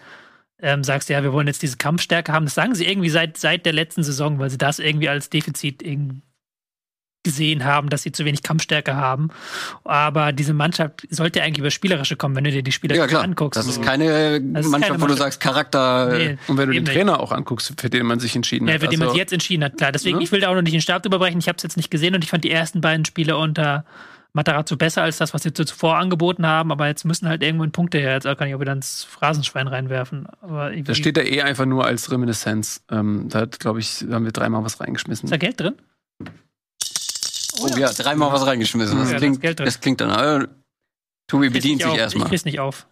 ähm, sagst, ja, wir wollen jetzt diese Kampfstärke haben. Das sagen sie irgendwie seit, seit der letzten Saison, weil sie das irgendwie als Defizit irgendwie gesehen haben, dass sie zu wenig Kampfstärke haben. Aber diese Mannschaft sollte eigentlich über Spielerische kommen, wenn du dir die Spieler Ja, anguckst. Das ist keine Das ist Mannschaft, keine wo du sagst, Charakter. Nee. Und wenn du den Eben nicht. Trainer auch anguckst, für den man sich entschieden Ja, hat. für den man also- sich jetzt entschieden hat, klar. Deswegen, Ja. ich will da auch noch nicht den Stab überbrechen. Ich habe es jetzt nicht gesehen und ich fand die ersten beiden Spiele unter Matarazzo besser als das, was sie zuvor angeboten haben. Aber jetzt müssen halt irgendwann Punkte her. Jetzt kann ich auch wieder ins Phrasenschwein reinwerfen. Aber Das steht da eh einfach nur als Reminiszenz. Ähm, da glaube ich, haben wir dreimal was reingeschmissen. ist da Geld drin? Oh ja, dreimal was reingeschmissen. Das, Ja, da klingt, drin. das klingt dann. Äh, Tobi bedient Ich sich auf. erstmal. Ich krieg's nicht auf.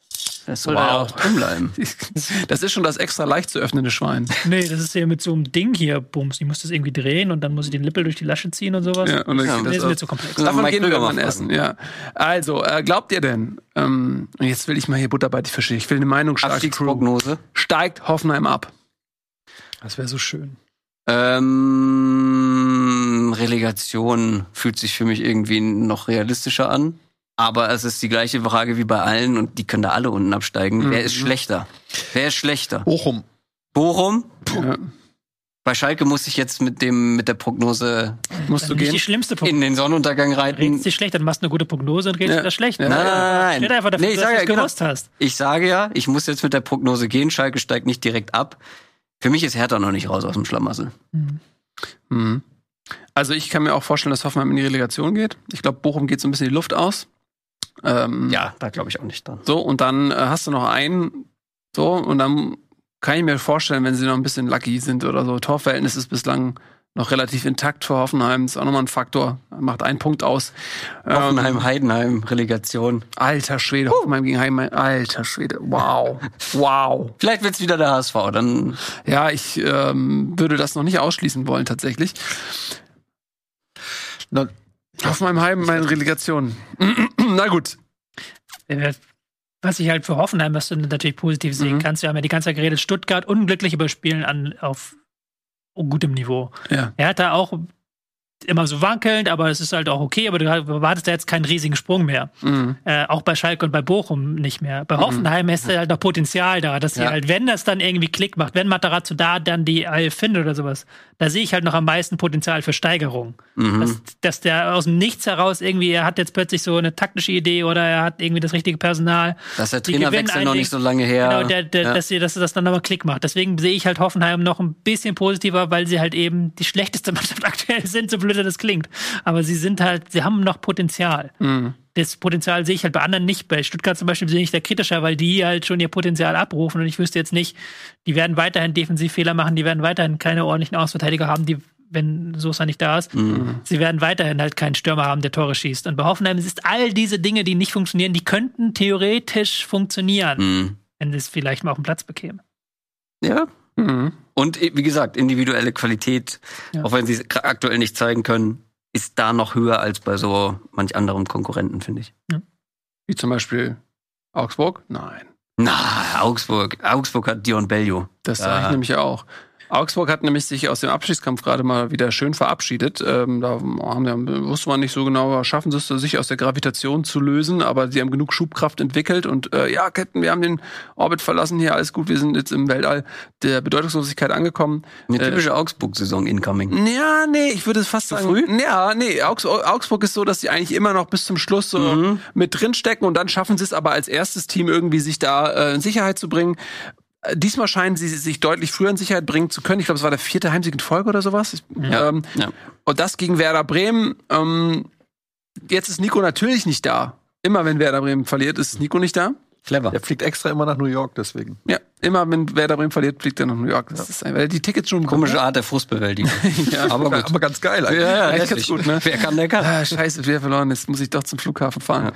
Das soll Wow. auch drin bleiben. [laughs] Das ist schon das extra leicht zu öffnende Schwein. Nee, das ist ja mit so einem Ding hier, Bums. Ich muss das irgendwie drehen und dann muss ich den Lippel durch die Lasche ziehen und sowas. Ja, und dann Ja, nee, das ist mir zu komplex. Davon Mike gehen wir irgendwann essen, ja. Also, äh, glaubt ihr denn, ähm, und jetzt will ich mal hier Butter bei die Fische, ich will eine Meinung stark Abstiegsprognose. Steigt Hoffenheim ab? Das wäre so schön. Ähm, Relegation fühlt sich für mich irgendwie noch realistischer an. Aber es ist die gleiche Frage wie bei allen und die können da alle unten absteigen. Wer ist schlechter? Wer ist schlechter? Bochum. Bochum? Ja. Bei Schalke muss ich jetzt mit dem mit der Prognose Musst du Nicht die gehen? schlimmste Prognose. in den Sonnenuntergang reiten. Redest dich schlecht, dann machst du eine gute Prognose und redest Ja. wieder schlecht. Nein, nein, nein, nein. einfach dafür, Nee, ich dass du sage es ja, genau. hast. Ich sage ja, ich muss jetzt mit der Prognose gehen. Schalke steigt nicht direkt ab. Für mich ist Hertha noch nicht raus aus dem Schlamassel. Mhm. Mhm. Also ich kann mir auch vorstellen, dass Hoffenheim in die Relegation geht. Ich glaube, Bochum geht so ein bisschen die Luft aus. Ähm, Ja, da glaube ich auch nicht dran. So, und dann äh, hast du noch einen, so, und dann kann ich mir vorstellen, wenn sie noch ein bisschen lucky sind oder so. Torverhältnis ist bislang noch relativ intakt für Hoffenheim. Ist auch nochmal ein Faktor. Macht einen Punkt aus. Hoffenheim, Ähm, Heidenheim, Relegation. alter Schwede, Hoffenheim gegen Heim. Alter Schwede. Wow. Wow. [laughs] Vielleicht wird's wieder der HSV. Dann Ja, ich ähm, würde das noch nicht ausschließen wollen, tatsächlich. Na, Hoffenheim, Heim, meine Relegation. [clears throat] Na gut. Äh, Was ich halt für Hoffenheim, was du natürlich positiv sehen Mhm. kannst, wir haben ja die ganze Zeit geredet, Stuttgart unglücklich überspielen an, auf gutem Niveau. Ja. Er hat da auch immer so wankelnd, aber es ist halt auch okay, aber du erwartest da jetzt keinen riesigen Sprung mehr. Mhm. Äh, auch bei Schalke und bei Bochum nicht mehr. Bei Hoffenheim ist halt noch Potenzial da, dass sie Ja. halt, wenn das dann irgendwie Klick macht, wenn Matarazzo da dann die Elf findet oder sowas, da sehe ich halt noch am meisten Potenzial für Steigerung. mhm. Dass, dass der aus dem Nichts heraus irgendwie, er hat jetzt plötzlich so eine taktische Idee oder er hat irgendwie das richtige Personal. dass der Trainerwechsel noch nicht so lange her. Genau, der, der, ja. dass, sie, dass das dann nochmal Klick macht. Deswegen sehe ich halt Hoffenheim noch ein bisschen positiver, weil sie halt eben die schlechteste [laughs] Mannschaft aktuell sind, so blöd das klingt. Aber sie sind halt, sie haben noch Potenzial. Mhm. Das Potenzial sehe ich halt bei anderen nicht. Bei Stuttgart zum Beispiel sehe ich da kritischer, weil die halt schon ihr Potenzial abrufen und ich wüsste jetzt nicht, die werden weiterhin Defensivfehler machen, die werden weiterhin keine ordentlichen Ausverteidiger haben, die wenn Sosa nicht da ist. Mhm. Sie werden weiterhin halt keinen Stürmer haben, der Tore schießt. Und bei Hoffenheim ist all diese Dinge, die nicht funktionieren, die könnten theoretisch funktionieren Mhm. wenn sie es vielleicht mal auf den Platz bekämen. ja. Mhm. Und wie gesagt, individuelle Qualität, Ja. auch wenn sie es aktuell nicht zeigen können, ist da noch höher als bei so manch anderem Konkurrenten, finde ich. Wie zum Beispiel Augsburg? Nein. Na, Augsburg. Augsburg hat Dion Bellio. Das Ja. sage ich nämlich auch. Augsburg hat nämlich sich aus dem Abschiedskampf gerade mal wieder schön verabschiedet. Ähm, da haben, wir- wusste man nicht so genau, schaffen sie es, sich aus der Gravitation zu lösen, aber sie haben genug Schubkraft entwickelt und äh, ja, Captain, wir haben den Orbit verlassen hier, alles gut, wir sind jetzt im Weltall der Bedeutungslosigkeit angekommen. Eine Äh, typische Augsburg-Saison incoming. Ja, nee, ich würde es fast Zu sagen. früh? Ja, nee, Augs Augsburg ist so, dass sie eigentlich immer noch bis zum Schluss so Mhm. mit drinstecken und dann schaffen sie es aber als erstes Team irgendwie sich da äh, in Sicherheit zu bringen. Diesmal scheinen sie sich deutlich früher in Sicherheit bringen zu können. Ich glaube, es war der vierte Heimsieg in Folge oder sowas. Ja. Ähm, Ja. Und das gegen Werder Bremen. Ähm, jetzt ist Nico natürlich nicht da. Immer wenn Werder Bremen verliert, ist Nico nicht da. Clever. Der fliegt extra immer nach New York, deswegen. Ja, immer wenn Werder Bremen verliert, fliegt er nach New York. Das ist einfach, weil er die Tickets schon Komische Art der Frustbewältigung. [laughs] Ja, aber gut. Aber ganz geil. eigentlich. Ja, letztlich. ganz gut, ne? Wer kann, der kann. Ah, scheiße, wieder verloren. Jetzt muss ich doch zum Flughafen fahren.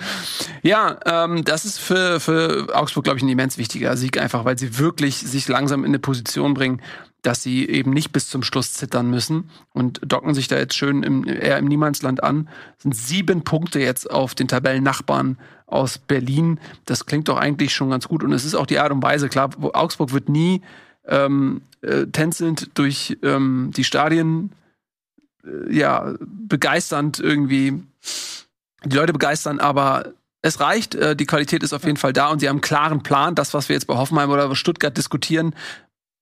Ja, ähm, das ist für, für Augsburg, glaube ich, ein immens wichtiger Sieg, einfach weil sie wirklich sich langsam in eine Position bringen, dass sie eben nicht bis zum Schluss zittern müssen und docken sich da jetzt schön im, eher im Niemandsland an. Das sind sieben Punkte jetzt auf den Tabellennachbarn aus Berlin. Das klingt doch eigentlich schon ganz gut. Und es ist auch die Art und Weise, klar, Augsburg wird nie ähm, äh, tänzelnd durch ähm, die Stadien ja, begeisternd irgendwie die Leute begeistern, aber es reicht, äh, die Qualität ist auf jeden Fall da und sie haben einen klaren Plan. Das, was wir jetzt bei Hoffenheim oder Stuttgart diskutieren,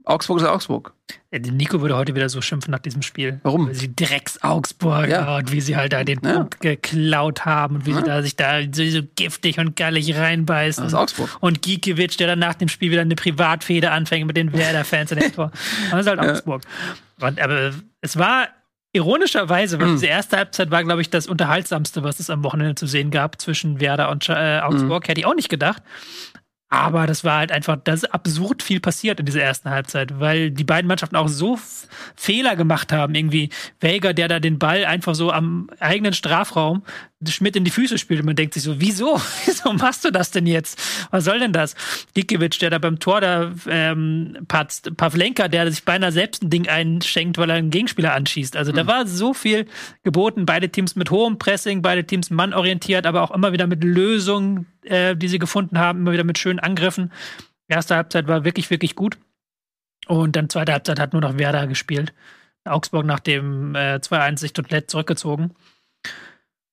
Augsburg ist Augsburg. Die Nico würde heute wieder so schimpfen nach diesem Spiel. Warum? Weil sie Drecks-Augsburg Ja. und wie sie halt da den Ja. Punkt geklaut haben und wie Ja. sie da sich da so, so giftig und gallig reinbeißen. Das ist Augsburg. Und Gikiewicz, der dann nach dem Spiel wieder eine Privatfehde anfängt mit den Werder-Fans in dem [laughs] Tor. Das ist halt. Augsburg. Und, aber es war ironischerweise, weil Mhm. diese erste Halbzeit war, glaube ich, das unterhaltsamste, was es am Wochenende zu sehen gab zwischen Werder und äh, Augsburg. Mhm. Hätte ich auch nicht gedacht. Aber das war halt einfach, da ist absurd viel passiert in dieser ersten Halbzeit, weil die beiden Mannschaften auch so Fehler gemacht haben. Irgendwie Welger, der da den Ball einfach so am eigenen Strafraum Schmidt in die Füße spielt und man denkt sich so, wieso? [laughs] Wieso machst du das denn jetzt? Was soll denn das? Gikiewicz, der da beim Tor da ähm, patzt, Pavlenka, der sich beinahe selbst ein Ding einschenkt, weil er einen Gegenspieler anschießt. Also da war so viel geboten. Beide Teams mit hohem Pressing, beide Teams mannorientiert, aber auch immer wieder mit Lösungen, äh, die sie gefunden haben, immer wieder mit schönen Angriffen. Erste Halbzeit war wirklich, wirklich gut. Und dann zweite Halbzeit hat nur noch Werder gespielt. Augsburg nach dem äh, 2-1 sich komplett zurückgezogen.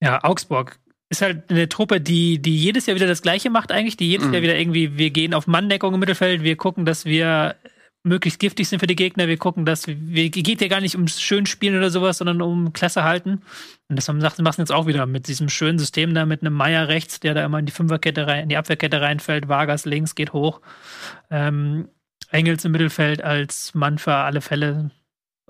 Ja, Augsburg ist halt eine Truppe, die, die jedes Jahr wieder das Gleiche macht eigentlich, die jedes Mhm. Jahr wieder irgendwie, wir gehen auf Manndeckung im Mittelfeld, wir gucken, dass wir möglichst giftig sind für die Gegner, wir gucken, dass wir, geht ja gar nicht ums schön spielen oder sowas, sondern um Klasse halten. Und das haben sie machen jetzt auch wieder mit diesem schönen System da, mit einem Meier rechts, der da immer in die Fünferkette rein, in die Abwehrkette reinfällt, Vargas links geht hoch. Ähm, Engels im Mittelfeld als Mann für alle Fälle.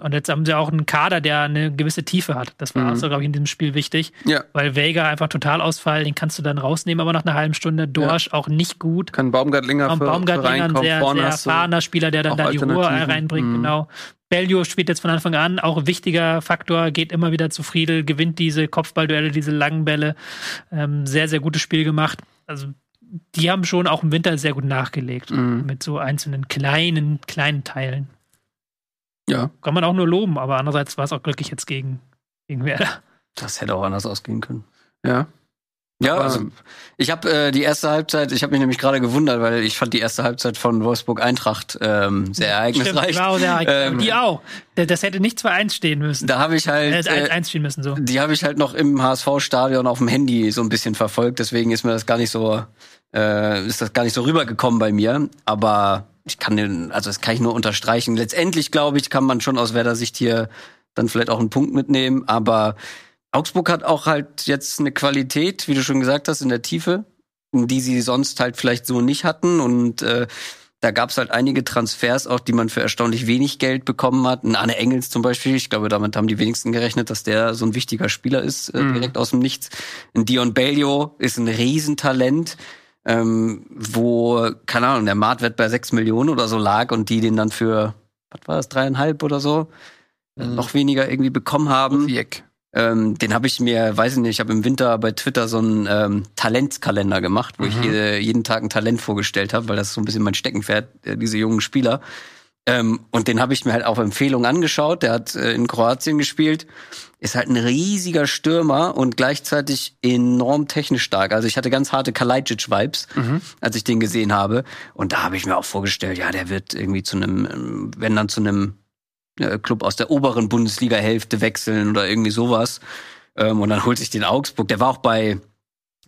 Und jetzt haben sie auch einen Kader, der eine gewisse Tiefe hat. Das war Mhm. auch so, glaube ich, in diesem Spiel wichtig. Ja. Weil Vega einfach Totalausfall, den kannst du dann rausnehmen, aber nach einer halben Stunde. Dorsch auch nicht gut. Kann Baumgartlinger für, für Baumgartlinger ein reinkommen. sehr, Vorne sehr erfahrener Spieler, der dann da die Ruhe reinbringt, Mhm. genau. Bellio spielt jetzt von Anfang an, auch ein wichtiger Faktor, geht immer wieder zu Friedel, gewinnt diese Kopfballduelle, diese langen Bälle. Ähm, sehr, sehr gutes Spiel gemacht. Also, die haben schon auch im Winter sehr gut nachgelegt. Mhm. Mit so einzelnen kleinen, kleinen Teilen. Ja. Kann man auch nur loben, aber andererseits war es auch glücklich jetzt gegen, gegen Werder. Das hätte auch anders ausgehen können. Ja. Ja, also ich habe äh, die erste Halbzeit, ich habe mich nämlich gerade gewundert, weil ich fand die erste Halbzeit von Wolfsburg Eintracht ähm, sehr ereignisreich. die war auch sehr Ähm, Die auch. Das hätte nicht 2-1 stehen müssen. Da habe ich halt Äh, äh, 1-1 stehen müssen, so. die habe ich halt noch im HSV-Stadion auf dem Handy so ein bisschen verfolgt, deswegen ist mir das gar nicht so, äh, ist das gar nicht so rübergekommen bei mir. Aber ich kann den, also das kann ich nur unterstreichen. Letztendlich, glaube ich, kann man schon aus Werder Sicht hier dann vielleicht auch einen Punkt mitnehmen, aber Augsburg hat auch halt jetzt eine Qualität, wie du schon gesagt hast, in der Tiefe, die sie sonst halt vielleicht so nicht hatten. Und äh, da gab es halt einige Transfers auch, die man für erstaunlich wenig Geld bekommen hat. Ein Arne Engels zum Beispiel, ich glaube, damit haben die wenigsten gerechnet, dass der so ein wichtiger Spieler ist, äh, Mhm. direkt aus dem Nichts. Ein Dion Bellio ist ein Riesentalent, ähm, wo, keine Ahnung, der Marktwert bei sechs Millionen oder so lag und die den dann für, was war das, dreieinhalb oder so, Mhm. noch weniger irgendwie bekommen haben. Vieck. Ähm, den habe ich mir, weiß ich nicht, ich habe im Winter bei Twitter so einen ähm, Talentskalender gemacht, wo ich Mhm. jede, jeden Tag ein Talent vorgestellt habe, weil das so ein bisschen mein Steckenpferd, äh, diese jungen Spieler. Ähm, und den habe ich mir halt auf Empfehlung angeschaut. Der hat äh, in Kroatien gespielt, ist halt ein riesiger Stürmer und gleichzeitig enorm technisch stark. Also ich hatte ganz harte Kalajdzic-Vibes, als ich den gesehen habe. Und da habe ich mir auch vorgestellt, ja, der wird irgendwie zu einem, ähm, wenn dann zu einem Club aus der oberen Bundesliga-Hälfte wechseln oder irgendwie sowas. Ähm, und dann holt sich den Augsburg. Der war auch bei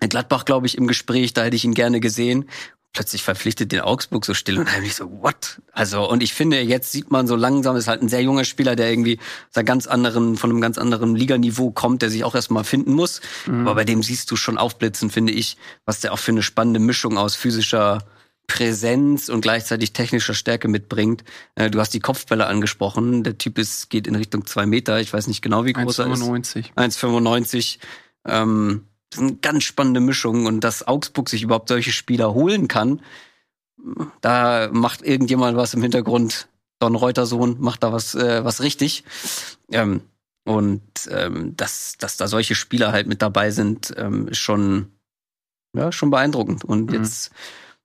Gladbach, glaube ich, im Gespräch. Da hätte ich ihn gerne gesehen. Plötzlich verpflichtet den Augsburg so still und heimlich so, what? Also, und ich finde, jetzt sieht man so langsam, ist halt ein sehr junger Spieler, der irgendwie aus ganz anderen, von einem ganz anderen Liganiveau kommt, der sich auch erstmal finden muss. Aber bei dem siehst du schon aufblitzen, finde ich, was der auch für eine spannende Mischung aus physischer Präsenz und gleichzeitig technischer Stärke mitbringt. Äh, du hast die Kopfbälle angesprochen. Der Typ ist, geht in Richtung zwei Meter. Ich weiß nicht genau, wie groß er ist. 1,95. 1,95. Ähm, das ist eine ganz spannende Mischung und dass Augsburg sich überhaupt solche Spieler holen kann, da macht irgendjemand was im Hintergrund. Don Reutersohn macht da was, äh, was richtig. Ähm, und ähm, dass, dass da solche Spieler halt mit dabei sind, ähm, ist schon, ja, schon beeindruckend. Und Mhm. jetzt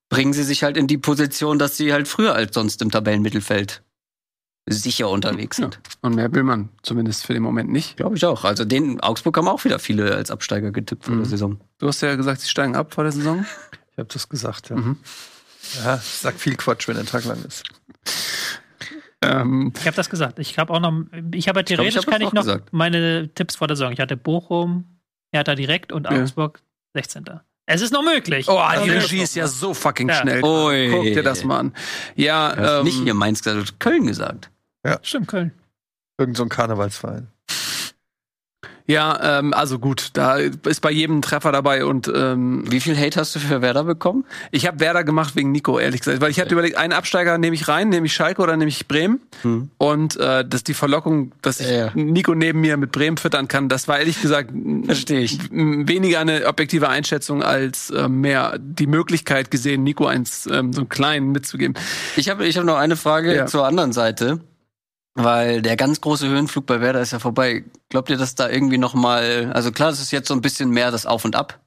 bringen sie sich halt in die Position, dass sie halt früher als sonst im Tabellenmittelfeld sicher unterwegs Ja. sind. Und mehr will man zumindest für den Moment nicht. Glaube ich auch. Also den Augsburg haben auch wieder viele als Absteiger getippt vor Mhm. der Saison. Du hast ja gesagt, sie steigen ab vor der Saison. Ich habe das gesagt, ja. Mhm. Ja, ich sag viel Quatsch, wenn der Tag lang ist. Ähm, Ich habe das gesagt. Ich habe auch noch, ich habe glaub, ich theoretisch hab das kann ich noch gesagt. meine Tipps vor der Saison. Ich hatte Bochum, Hertha direkt und Ja. Augsburg 16. Es ist noch möglich. Oh, Also, die Regie ist ja so fucking Ja. schnell. Ui. Guck dir das mal an. Ja, ähm, nicht hier Mainz gesagt, du hast Köln gesagt. Stimmt, Köln. Irgend so ein Karnevalsverein. Ja, ähm, also gut, da ist bei jedem ein Treffer dabei und ähm, Wie viel Hate hast du für Werder bekommen? ich habe Werder gemacht wegen Nico, ehrlich gesagt, weil ich hatte überlegt, einen Absteiger nehme ich rein, nehme ich Schalke oder nehme ich Bremen Hm. und äh, das die Verlockung, dass ich Ja, ja. Nico neben mir mit Bremen füttern kann, das war ehrlich gesagt ich. m- weniger eine objektive Einschätzung als äh, mehr die Möglichkeit gesehen, Nico eins ähm, so einen kleinen mitzugeben. Ich habe ich hab noch eine Frage Ja. zur anderen Seite. Weil der ganz große Höhenflug bei Werder ist ja vorbei. Glaubt ihr, dass da irgendwie noch mal, also klar, es ist jetzt so ein bisschen mehr das Auf und Ab.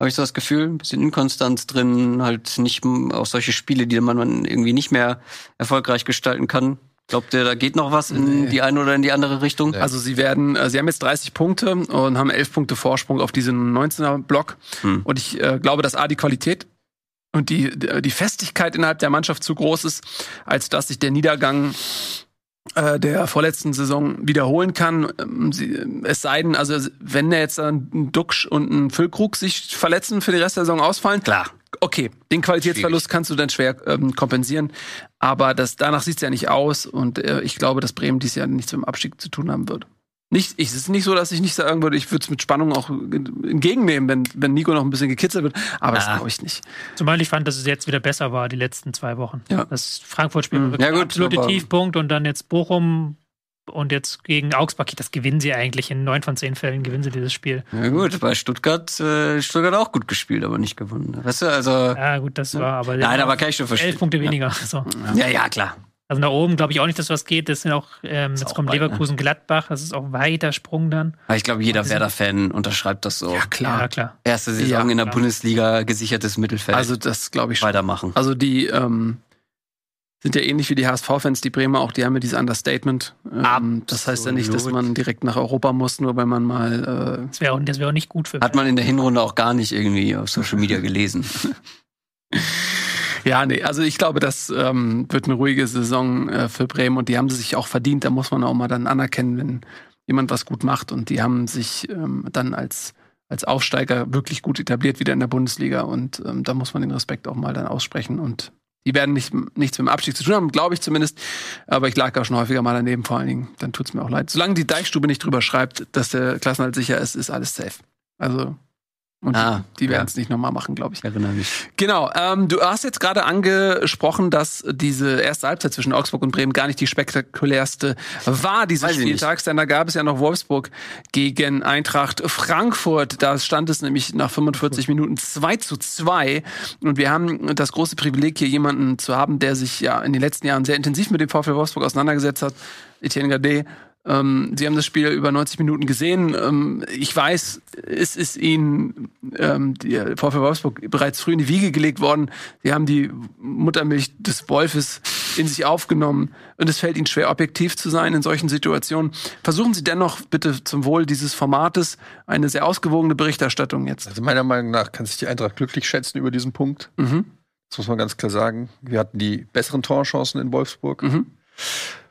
Habe ich so das Gefühl, ein bisschen Inkonstanz drin, halt nicht auch solche Spiele, die man irgendwie nicht mehr erfolgreich gestalten kann. Glaubt ihr, da geht noch was in Nee. die eine oder in die andere Richtung? Also sie werden, äh, sie haben jetzt 30 Punkte und haben 11 Punkte Vorsprung auf diesen 19er Block. Hm. Und ich äh, glaube, dass A, die Qualität und die, die Festigkeit innerhalb der Mannschaft zu groß ist, als dass sich der Niedergang der vorletzten Saison wiederholen kann. Ähm, es sei denn, also wenn der jetzt ein Duxch und ein Füllkrug sich verletzen für die Rest der Saison ausfallen, Klar. okay, den Qualitätsverlust kannst du dann schwer ähm, kompensieren. Aber das, danach sieht es ja nicht aus und äh, ich glaube, dass Bremen dieses Jahr nichts mit dem Abstieg zu tun haben wird. Nicht, ich, es ist nicht so, dass ich nicht sagen würde, ich würde es mit Spannung auch entgegennehmen, wenn, wenn Nico noch ein bisschen gekitzelt wird, aber das Ah. glaube ich nicht. Zumal ich fand, dass es jetzt wieder besser war, die letzten zwei Wochen. Ja. Das Frankfurt-Spiel war Mhm. wirklich Ja, gut, absolute Tiefpunkt und dann jetzt Bochum und jetzt gegen Augsburg, das gewinnen sie eigentlich. In neun von zehn Fällen gewinnen sie dieses Spiel. Ja gut, bei Stuttgart, äh, Stuttgart auch gut gespielt, aber nicht gewonnen. Weißt du, also. Ja, gut, das war aber. Nein, aber kann ich schon verstehen. Elf Punkte weniger. So. Ja, ja, klar. Also nach oben glaube ich auch nicht, dass was geht. Das sind auch, ähm, jetzt auch kommt weit, ne? Leverkusen Gladbach, das ist auch weiter Sprung dann. Aber ich glaube, jeder Werder-Fan unterschreibt das so. Klar. Ja, klar. Erste Saison Ja, in der. Bundesliga, gesichertes Mittelfeld. Also das glaube ich schon. weitermachen. Also die ähm, sind ja ähnlich wie die HSV-Fans, die Bremer auch, die haben ja dieses Understatement. Ähm, das heißt ja nicht, dass man direkt nach Europa muss, nur weil man mal Das wäre auch, das wär auch nicht gut für Hat man in der Hinrunde auch gar nicht irgendwie auf Social Media gelesen. [laughs] Ja, nee, also ich glaube, das ähm, wird eine ruhige Saison äh, für Bremen und die haben sie sich auch verdient. Da muss man auch mal dann anerkennen, wenn jemand was gut macht und die haben sich ähm, dann als als Aufsteiger wirklich gut etabliert wieder in der Bundesliga und ähm, da muss man den Respekt auch mal dann aussprechen und die werden nicht, nichts mit dem Abstieg zu tun haben, glaube ich zumindest. Aber ich lag auch schon häufiger mal daneben, vor allen Dingen. Dann tut's mir auch leid. Solange die Deichstube nicht drüber schreibt, dass der Klassenhalt sicher ist, ist alles safe. Also, und Ah, die, die ja. werden es nicht nochmal machen, glaube ich. Erinnere mich. Genau, ähm, du hast jetzt gerade angesprochen, dass diese erste Halbzeit zwischen Augsburg und Bremen gar nicht die spektakulärste war dieses Weiß Spieltags, denn da gab es ja noch Wolfsburg gegen Eintracht Frankfurt. Da stand es nämlich nach 45 Minuten 2 zu 2 und wir haben das große Privileg, hier jemanden zu haben, der sich ja in den letzten Jahren sehr intensiv mit dem VfL Wolfsburg auseinandergesetzt hat, Etienne Gade. Ähm, Sie haben das Spiel über 90 Minuten gesehen. Ähm, ich weiß, es ist Ihnen ähm, der VfL Wolfsburg bereits früh in die Wiege gelegt worden. Sie haben die Muttermilch des Wolfes in sich aufgenommen und es fällt Ihnen schwer, objektiv zu sein in solchen Situationen. Versuchen Sie dennoch bitte zum Wohl dieses Formates eine sehr ausgewogene Berichterstattung jetzt. Also meiner Meinung nach kann sich die Eintracht glücklich schätzen über diesen Punkt. Mhm. Das muss man ganz klar sagen. Wir hatten die besseren Torchancen in Wolfsburg. Mhm.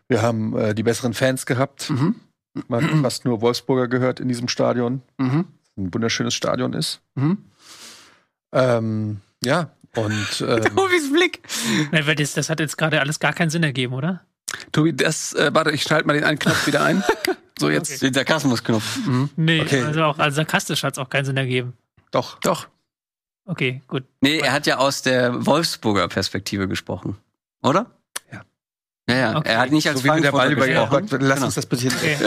Wir haben äh, die besseren Fans gehabt. Mhm. Man hat fast nur Wolfsburger gehört in diesem Stadion. Mhm. Ein wunderschönes Stadion ist. Mhm. Ähm, ja, und [laughs] ähm, Tobis Blick. Nein, weil das, das hat jetzt gerade alles gar keinen Sinn ergeben, oder? Tobi, das, äh, warte, ich schalte mal den einen Knopf wieder ein. So, jetzt. Den Sarkasmusknopf. Nee, Okay. also auch also sarkastisch hat es auch keinen Sinn ergeben. doch. Doch. Okay, gut. Nee, er hat ja aus der Wolfsburger Perspektive gesprochen. Oder? Ja. Ja. Okay. Er hat nicht als So wie der Ball über Ja. gesprochen. Gott, Lass Genau. uns das bitte Okay.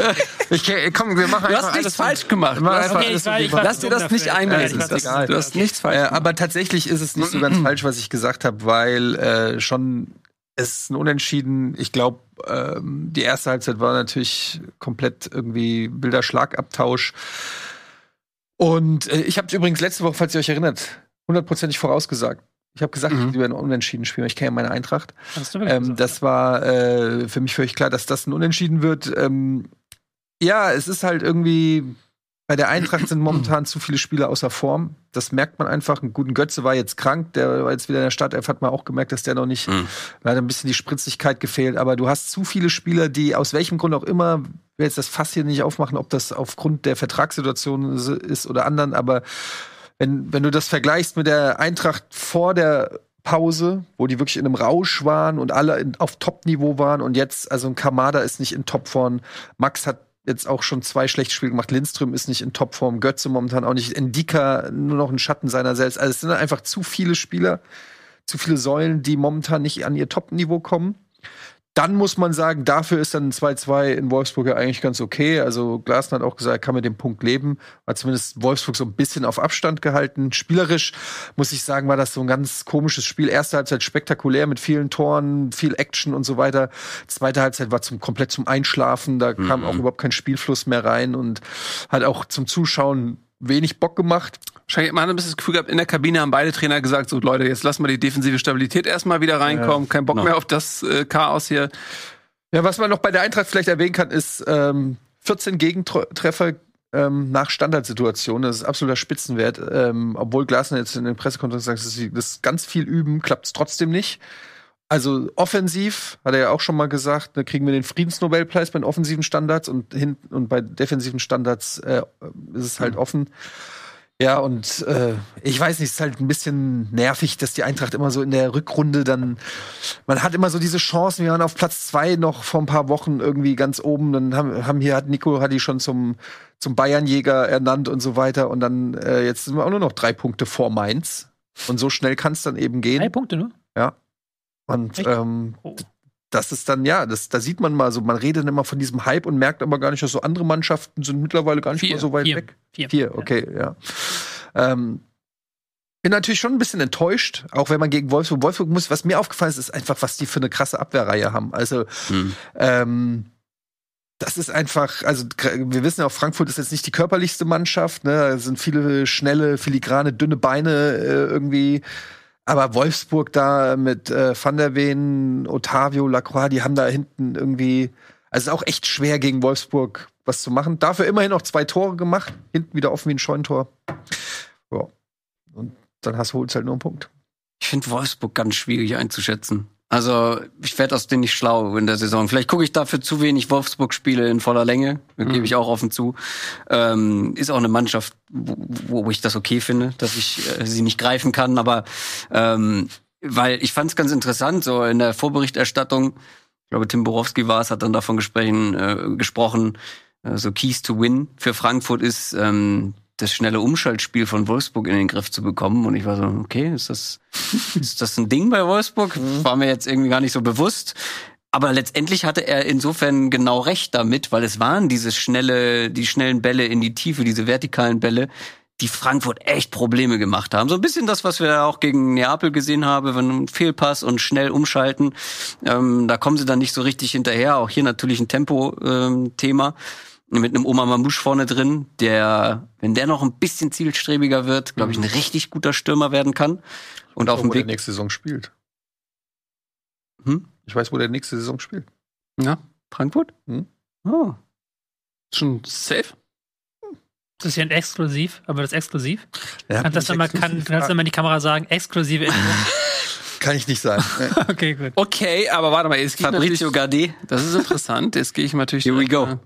[laughs] Ich, komm, wir machen Du hast nichts alles falsch gemacht. Okay, alles ich war- ich war- lass dir das nicht einreden. Ja, Das, egal. du hast nichts falsch Äh, gemacht. aber tatsächlich ist es nicht so ganz falsch, was ich gesagt habe, weil äh, schon es ist ein Unentschieden. Ich glaube, ähm, die erste Halbzeit war natürlich komplett irgendwie Bilderschlagabtausch. Und äh, ich habe übrigens letzte Woche, falls ihr euch erinnert, hundertprozentig vorausgesagt. Ich habe gesagt, Mhm. die werden unentschieden spielen. Ich kenne ja meine Eintracht. Hast du Ähm, gesagt? das war äh, für mich völlig klar, dass das ein Unentschieden wird. Ähm, ja, es ist halt irgendwie. Bei der Eintracht sind momentan zu viele Spieler außer Form. Das merkt man einfach. Ein guten Götze war jetzt krank, der war jetzt wieder in der Startelf, hat man auch gemerkt, dass der noch nicht, Mhm. hat ein bisschen die Spritzigkeit gefehlt. Aber du hast zu viele Spieler, die aus welchem Grund auch immer, ich will jetzt das Fass hier nicht aufmachen, ob das aufgrund der Vertragssituation ist oder anderen, aber wenn, wenn du das vergleichst mit der Eintracht vor der Pause, wo die wirklich in einem Rausch waren und alle in, auf Top-Niveau waren und jetzt, also ein Kamada ist nicht in Topform, Max hat jetzt auch schon zwei schlechte Spiele gemacht, Lindström ist nicht in Topform, Götze momentan auch nicht, Endika nur noch ein Schatten seiner selbst. Also es sind einfach zu viele Spieler, zu viele Säulen, die momentan nicht an ihr Top-Niveau kommen. Dann muss man sagen, dafür ist dann ein 2-2 in Wolfsburg ja eigentlich ganz okay. Also Glasner hat auch gesagt, er kann mit dem Punkt leben. Hat zumindest Wolfsburg so ein bisschen auf Abstand gehalten. Spielerisch muss ich sagen, war das so ein ganz komisches Spiel. Erste Halbzeit spektakulär mit vielen Toren, viel Action und so weiter. Zweite Halbzeit war zum, komplett zum Einschlafen. Da kam auch überhaupt kein Spielfluss mehr rein und hat auch zum Zuschauen wenig Bock gemacht. Wahrscheinlich man hat ein bisschen das Gefühl gehabt, in der Kabine haben beide Trainer gesagt, so Leute, jetzt lassen wir die defensive Stabilität erstmal wieder reinkommen, kein Bock Genau. mehr auf das äh, Chaos hier. Ja, was man noch bei der Eintracht vielleicht erwähnen kann, ist ähm, 14 Gegentreffer ähm, nach Standardsituationen. Das ist absoluter Spitzenwert. Ähm, obwohl Glasner jetzt in den Pressekonferenzen sagt, das ist, das ganz viel üben, klappt es trotzdem nicht. Also offensiv, hat er ja auch schon mal gesagt, da kriegen wir den Friedensnobelpreis bei den offensiven Standards und hinten und bei defensiven Standards äh, ist es halt offen. Ja, und äh, ich weiß nicht, es ist halt ein bisschen nervig, dass die Eintracht immer so in der Rückrunde dann, man hat immer so diese Chancen, wir waren auf Platz zwei noch vor ein paar Wochen irgendwie ganz oben, dann haben, haben hier, hat Nico hat die schon zum, zum Bayernjäger ernannt und so weiter und dann, äh, jetzt sind wir auch nur noch drei Punkte vor Mainz und so schnell kann es dann eben gehen. Drei Punkte nur. Und Echt? ähm, Oh. Das ist dann, ja, das, da sieht man mal so, man redet immer von diesem Hype und merkt aber gar nicht, dass so andere Mannschaften sind mittlerweile gar nicht Vier, mal so weit vier. weg. Vier. Vier, okay, ja. Ähm, bin natürlich schon ein bisschen enttäuscht, auch wenn man gegen Wolfsburg, Wolfsburg muss, was mir aufgefallen ist, ist einfach, was die für eine krasse Abwehrreihe haben. Also, Hm. ähm, das ist einfach, also wir wissen ja auch, Frankfurt ist jetzt nicht die körperlichste Mannschaft, ne? Da sind viele schnelle, filigrane, dünne Beine äh, irgendwie. Aber Wolfsburg da mit äh, Van der Ven, Otavio, Lacroix, die haben da hinten irgendwie, also ist auch echt schwer gegen Wolfsburg was zu machen. Dafür immerhin noch zwei Tore gemacht, hinten wieder offen wie ein Scheunentor. Ja. Und dann hast du halt nur einen Punkt. Ich finde Wolfsburg ganz schwierig einzuschätzen. Also, ich werde aus denen nicht schlau in der Saison. Vielleicht gucke ich dafür zu wenig Wolfsburg-Spiele in voller Länge, Mhm. gebe ich auch offen zu. Ähm, ist auch eine Mannschaft, wo, wo ich das okay finde, dass ich äh, sie nicht greifen kann, aber ähm, weil ich fand es ganz interessant, so in der Vorberichterstattung, ich glaube, Tim Borowski war es, hat dann davon gesprochen, äh, gesprochen äh, so Keys to Win für Frankfurt ist, ähm, das schnelle Umschaltspiel von Wolfsburg in den Griff zu bekommen. Und ich war so, okay, ist das, [laughs] ist das ein Ding bei Wolfsburg? War mir jetzt irgendwie gar nicht so bewusst. Aber letztendlich hatte er insofern genau recht damit, weil es waren diese schnelle, die schnellen Bälle in die Tiefe, diese vertikalen Bälle, die Frankfurt echt Probleme gemacht haben. So ein bisschen das, was wir auch gegen Neapel gesehen haben, wenn ein Fehlpass und schnell umschalten, ähm, da kommen sie dann nicht so richtig hinterher. Auch hier natürlich ein Tempo-Thema mit einem Oma Mamouche vorne drin, der, wenn der noch ein bisschen zielstrebiger wird, glaube ich, ein richtig guter Stürmer werden kann. Und auf wo dem der Weg. nächste Saison spielt. Hm? Ich weiß, wo der nächste Saison spielt. Ja, Frankfurt? Hm? Oh. schon safe. Das ist ja ein Exklusiv, aber das Exklusiv. Ja, Kannst das nochmal, kann, kannst du in die Kamera sagen, exklusive Info. [laughs] Kann ich nicht sagen. [laughs] okay, gut. Okay, aber warte mal, jetzt gehe ich Fabrizio Gardet. das ist interessant. Jetzt gehe ich natürlich Here we go.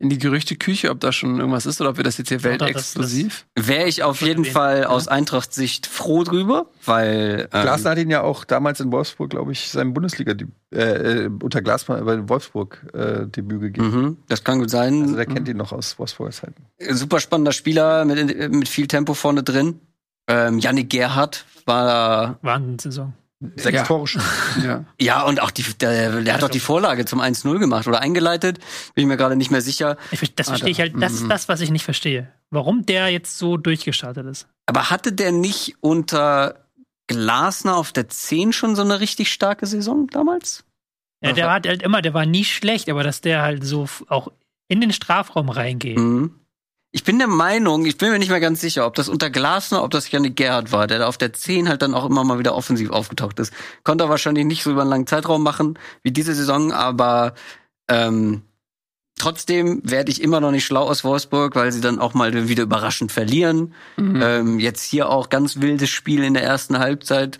In die Gerüchteküche, ob da schon irgendwas ist oder ob wir das jetzt hier weltexklusiv. Wäre ich auf jeden Fall aus Eintracht-Sicht froh drüber, weil ähm, Glasner hat ihn ja auch damals in Wolfsburg, glaube ich, sein Bundesliga äh, äh, unter Glasner bei Wolfsburg äh, Debüt gegeben. mhm, das kann gut sein. Also der kennt ihn noch aus Wolfsburger Zeiten. Super spannender Spieler mit, mit viel Tempo vorne drin. Ähm, Yannick Gerhardt war Wahnsinnssaison. Sechs Ja. Tore schon. Ja. [laughs] ja und auch die der, der hat doch die Vorlage zum 1-0 gemacht oder eingeleitet. Bin ich mir gerade nicht mehr sicher. Ich, das Ah, verstehe ich halt, das Mhm. ist das, was ich nicht verstehe. Warum der jetzt so durchgestartet ist. Aber hatte der nicht unter Glasner auf der 10 schon so eine richtig starke Saison damals? Ja, der hat halt immer, der war nie schlecht, aber dass der halt so auch in den Strafraum reingeht. Mhm. Ich bin der Meinung, ich bin mir nicht mehr ganz sicher, ob das unter Glasner, ob das Janik Gerhardt war, der da auf der 10 halt dann auch immer mal wieder offensiv aufgetaucht ist. Konnte er wahrscheinlich nicht so über einen langen Zeitraum machen wie diese Saison, aber ähm, trotzdem werde ich immer noch nicht schlau aus Wolfsburg, weil sie dann auch mal wieder überraschend verlieren. Mhm. Ähm, jetzt hier auch ganz wildes Spiel in der ersten Halbzeit.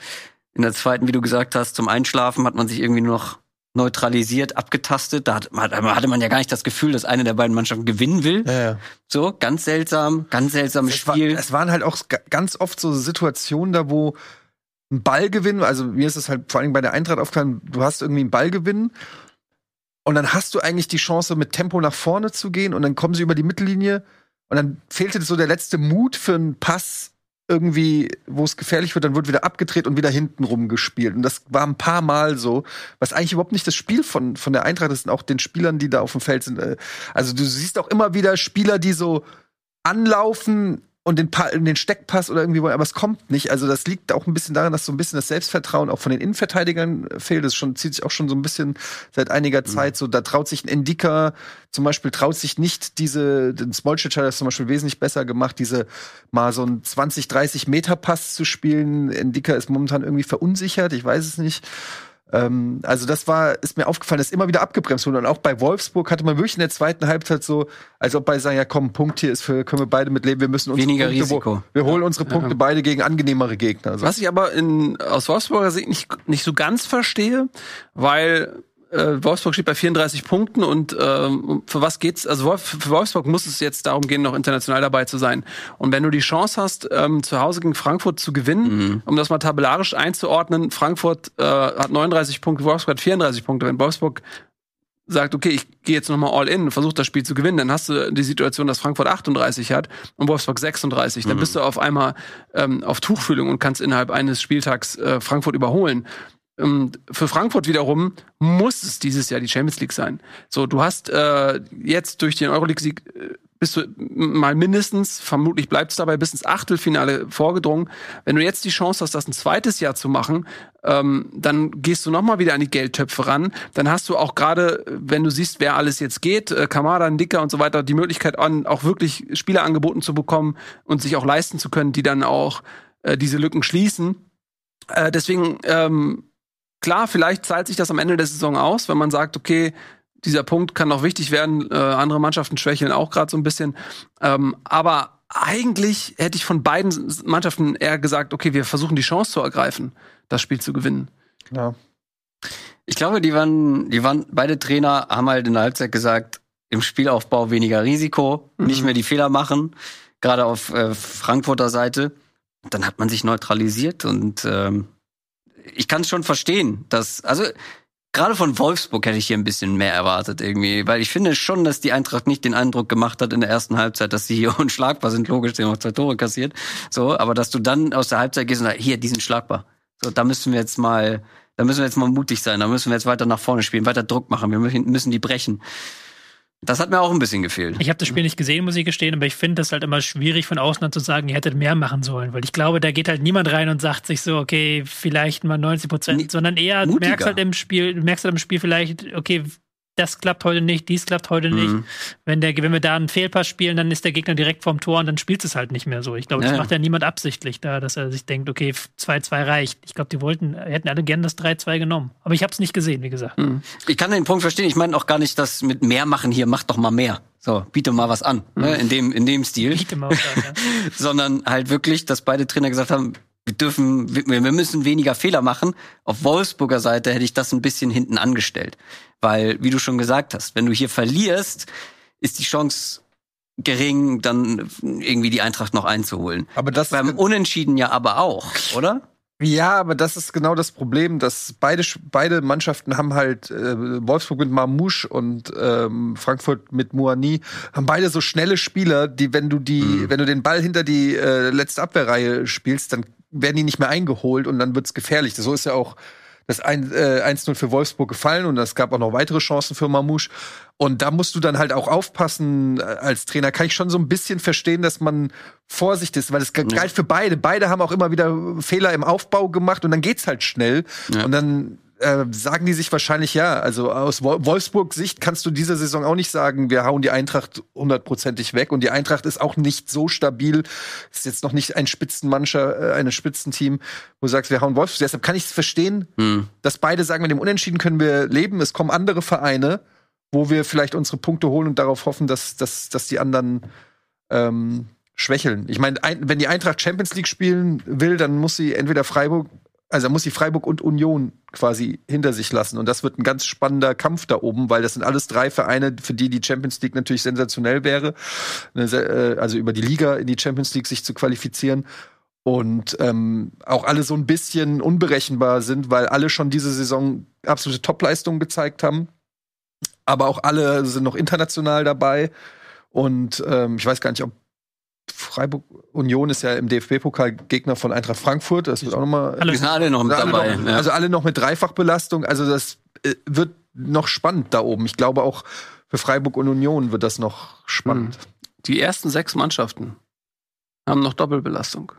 In der zweiten, wie du gesagt hast, zum Einschlafen hat man sich irgendwie nur noch neutralisiert, abgetastet. Da hat, da hatte man ja gar nicht das Gefühl, dass eine der beiden Mannschaften gewinnen will. Ja, ja. So, ganz seltsam, ganz seltsames Es, war, Spiel. es waren halt auch ga- ganz oft so Situationen da, wo ein Ballgewinn, also mir ist es halt vor allem bei der Eintracht aufgefallen, du hast irgendwie einen Ballgewinn und dann hast du eigentlich die Chance, mit Tempo nach vorne zu gehen und dann kommen sie über die Mittellinie und dann fehlte so der letzte Mut für einen Pass irgendwie, wo es gefährlich wird, dann wird wieder abgedreht und wieder hinten rumgespielt. Und das war ein paar Mal so, was eigentlich überhaupt nicht das Spiel von, von der Eintracht ist und auch den Spielern, die da auf dem Feld sind. Äh, Also du siehst auch immer wieder Spieler, die so anlaufen und den, pa den Steckpass oder irgendwie wollen, aber es kommt nicht. Also das liegt auch ein bisschen daran, dass so ein bisschen das Selbstvertrauen auch von den Innenverteidigern fehlt. Das schon, zieht sich auch schon so ein bisschen seit einiger Zeit. So, da traut sich ein Endika zum Beispiel, traut sich nicht diese, den Smolcic hat das zum Beispiel wesentlich besser gemacht, diese mal so einen 20, 30 Meter Pass zu spielen. Endika ist momentan irgendwie verunsichert, ich weiß es nicht. Ähm, also das war, ist mir aufgefallen, dass immer wieder abgebremst wurde. Und auch bei Wolfsburg hatte man wirklich in der zweiten Halbzeit so, als ob bei sagen, ja komm, Punkt hier ist für, können wir beide mitleben, wir müssen unsere Weniger Punkte, Risiko. Wir holen unsere Punkte beide gegen angenehmere Gegner. Also. Was ich aber in, aus Wolfsburger Sicht nicht, nicht so ganz verstehe, weil äh, Wolfsburg steht bei 34 Punkten und ähm, für was geht's? Also Wolf, für Wolfsburg muss es jetzt darum gehen, noch international dabei zu sein. Und wenn du die Chance hast, ähm, zu Hause gegen Frankfurt zu gewinnen, um das mal tabellarisch einzuordnen, Frankfurt äh, hat 39 Punkte, Wolfsburg hat 34 Punkte. Wenn Wolfsburg sagt, okay, ich gehe jetzt nochmal all in, versuche das Spiel zu gewinnen, dann hast du die Situation, dass Frankfurt 38 hat und Wolfsburg 36. Dann bist du auf einmal ähm, auf Tuchfühlung und kannst innerhalb eines Spieltags äh, Frankfurt überholen. Ähm, für Frankfurt wiederum muss es dieses Jahr die Champions League sein. So, du hast äh, jetzt durch den Euroleague-Sieg äh, bist du mal mindestens, vermutlich bleibt es dabei, bis ins Achtelfinale vorgedrungen. Wenn du jetzt die Chance hast, das ein zweites Jahr zu machen, ähm, dann gehst du nochmal wieder an die Geldtöpfe ran. Dann hast du auch gerade, wenn du siehst, wer alles jetzt geht, äh, Kamada, Dicker und so weiter, die Möglichkeit an, auch wirklich Spieler angeboten zu bekommen und sich auch leisten zu können, die dann auch äh, diese Lücken schließen. Äh, deswegen, ähm, klar, vielleicht zahlt sich das am Ende der Saison aus, wenn man sagt, okay, dieser Punkt kann noch wichtig werden. Äh, andere Mannschaften schwächeln auch gerade so ein bisschen. Ähm, aber eigentlich hätte ich von beiden Mannschaften eher gesagt, okay, wir versuchen die Chance zu ergreifen, das Spiel zu gewinnen. Ja. Ich glaube, die waren, die waren, beide Trainer haben halt in der Halbzeit gesagt, im Spielaufbau weniger Risiko, nicht mehr die Fehler machen, gerade auf äh, Frankfurter Seite. Dann hat man sich neutralisiert und ähm, ich kann es schon verstehen, dass, also gerade von Wolfsburg hätte ich hier ein bisschen mehr erwartet irgendwie, weil ich finde schon, dass die Eintracht nicht den Eindruck gemacht hat in der ersten Halbzeit, dass sie hier [laughs] unschlagbar sind. Logisch, die haben auch zwei Tore kassiert. So, aber dass du dann aus der Halbzeit gehst und sagst, hier, die sind schlagbar. So, da müssen wir jetzt mal, da müssen wir jetzt mal mutig sein, da müssen wir jetzt weiter nach vorne spielen, weiter Druck machen, wir müssen die brechen. Das hat mir auch ein bisschen gefehlt. Ich habe das Spiel nicht gesehen, muss ich gestehen, aber ich finde das halt immer schwierig von außen dann zu sagen, ihr hättet mehr machen sollen, weil ich glaube, da geht halt niemand rein und sagt sich so, okay, vielleicht mal 90 Prozent, sondern eher mutiger. merkst halt im Spiel, du merkst halt im Spiel vielleicht, okay, das klappt heute nicht, dies klappt heute nicht. Mhm. Wenn der, wenn wir da einen Fehlpass spielen, dann ist der Gegner direkt vorm Tor und dann spielt es halt nicht mehr so. Ich glaube, das Ja, macht ja niemand absichtlich da, dass er sich denkt, okay, 2-2 reicht. Ich glaube, die wollten, hätten alle gern das 3-2 genommen. Aber ich habe es nicht gesehen, wie gesagt. Ich kann den Punkt verstehen. Ich meine auch gar nicht, dass mit mehr machen hier, mach doch mal mehr. So, biete mal was an, ne, in dem, in dem Stil. Biete mal was an, ja. [laughs] Sondern halt wirklich, dass beide Trainer gesagt haben, wir dürfen, wir, wir müssen weniger Fehler machen. Auf Wolfsburger Seite hätte ich das ein bisschen hinten angestellt. Weil, wie du schon gesagt hast, wenn du hier verlierst, ist die Chance gering, dann irgendwie die Eintracht noch einzuholen. Aber das Beim Unentschieden ja aber auch, oder? Ja, aber das ist genau das Problem, dass beide, beide Mannschaften haben halt, äh, Wolfsburg mit Mamouche und ähm, Frankfurt mit Moani, haben beide so schnelle Spieler, die, wenn du die, wenn du den Ball hinter die äh, letzte Abwehrreihe spielst, dann werden die nicht mehr eingeholt und dann wird's gefährlich. So ist ja auch das ein- äh, 1-0 für Wolfsburg gefallen und es gab auch noch weitere Chancen für Mamouche. Und da musst du dann halt auch aufpassen äh, als Trainer. Kann ich schon so ein bisschen verstehen, dass man vorsichtig ist, weil es galt für beide. Beide haben auch immer wieder Fehler im Aufbau gemacht und dann geht's halt schnell. Ja. Und dann äh, sagen die sich wahrscheinlich ja. Also aus Wol- Wolfsburg Sicht kannst du diese Saison auch nicht sagen, wir hauen die Eintracht hundertprozentig weg. Und die Eintracht ist auch nicht so stabil. Ist jetzt noch nicht ein Spitzenmannscher, äh, ein Spitzenteam, wo du sagst, wir hauen Wolfsburg. Deshalb kann ich es verstehen, Hm. dass beide sagen, mit dem Unentschieden können wir leben. Es kommen andere Vereine, wo wir vielleicht unsere Punkte holen und darauf hoffen, dass, dass, dass die anderen ähm, schwächeln. Ich meine, ein, wenn die Eintracht Champions League spielen will, dann muss sie entweder Freiburg, also muss sie Freiburg und Union quasi hinter sich lassen. Und das wird ein ganz spannender Kampf da oben, weil das sind alles drei Vereine, für die die Champions League natürlich sensationell wäre. Äh, Also über die Liga in die Champions League sich zu qualifizieren. Und ähm, auch alle so ein bisschen unberechenbar sind, weil alle schon diese Saison absolute Topleistungen gezeigt haben. Aber auch alle sind noch international dabei. Und ähm, ich weiß gar nicht, ob Freiburg Union ist ja im DFB-Pokal Gegner von Eintracht Frankfurt. Das wird auch nochmal Die sind alle noch mit alle dabei. noch, ja. Also alle noch mit Dreifachbelastung. Also das äh, wird noch spannend da oben. Ich glaube auch für Freiburg und Union wird das noch spannend. Die ersten sechs Mannschaften haben noch Doppelbelastung.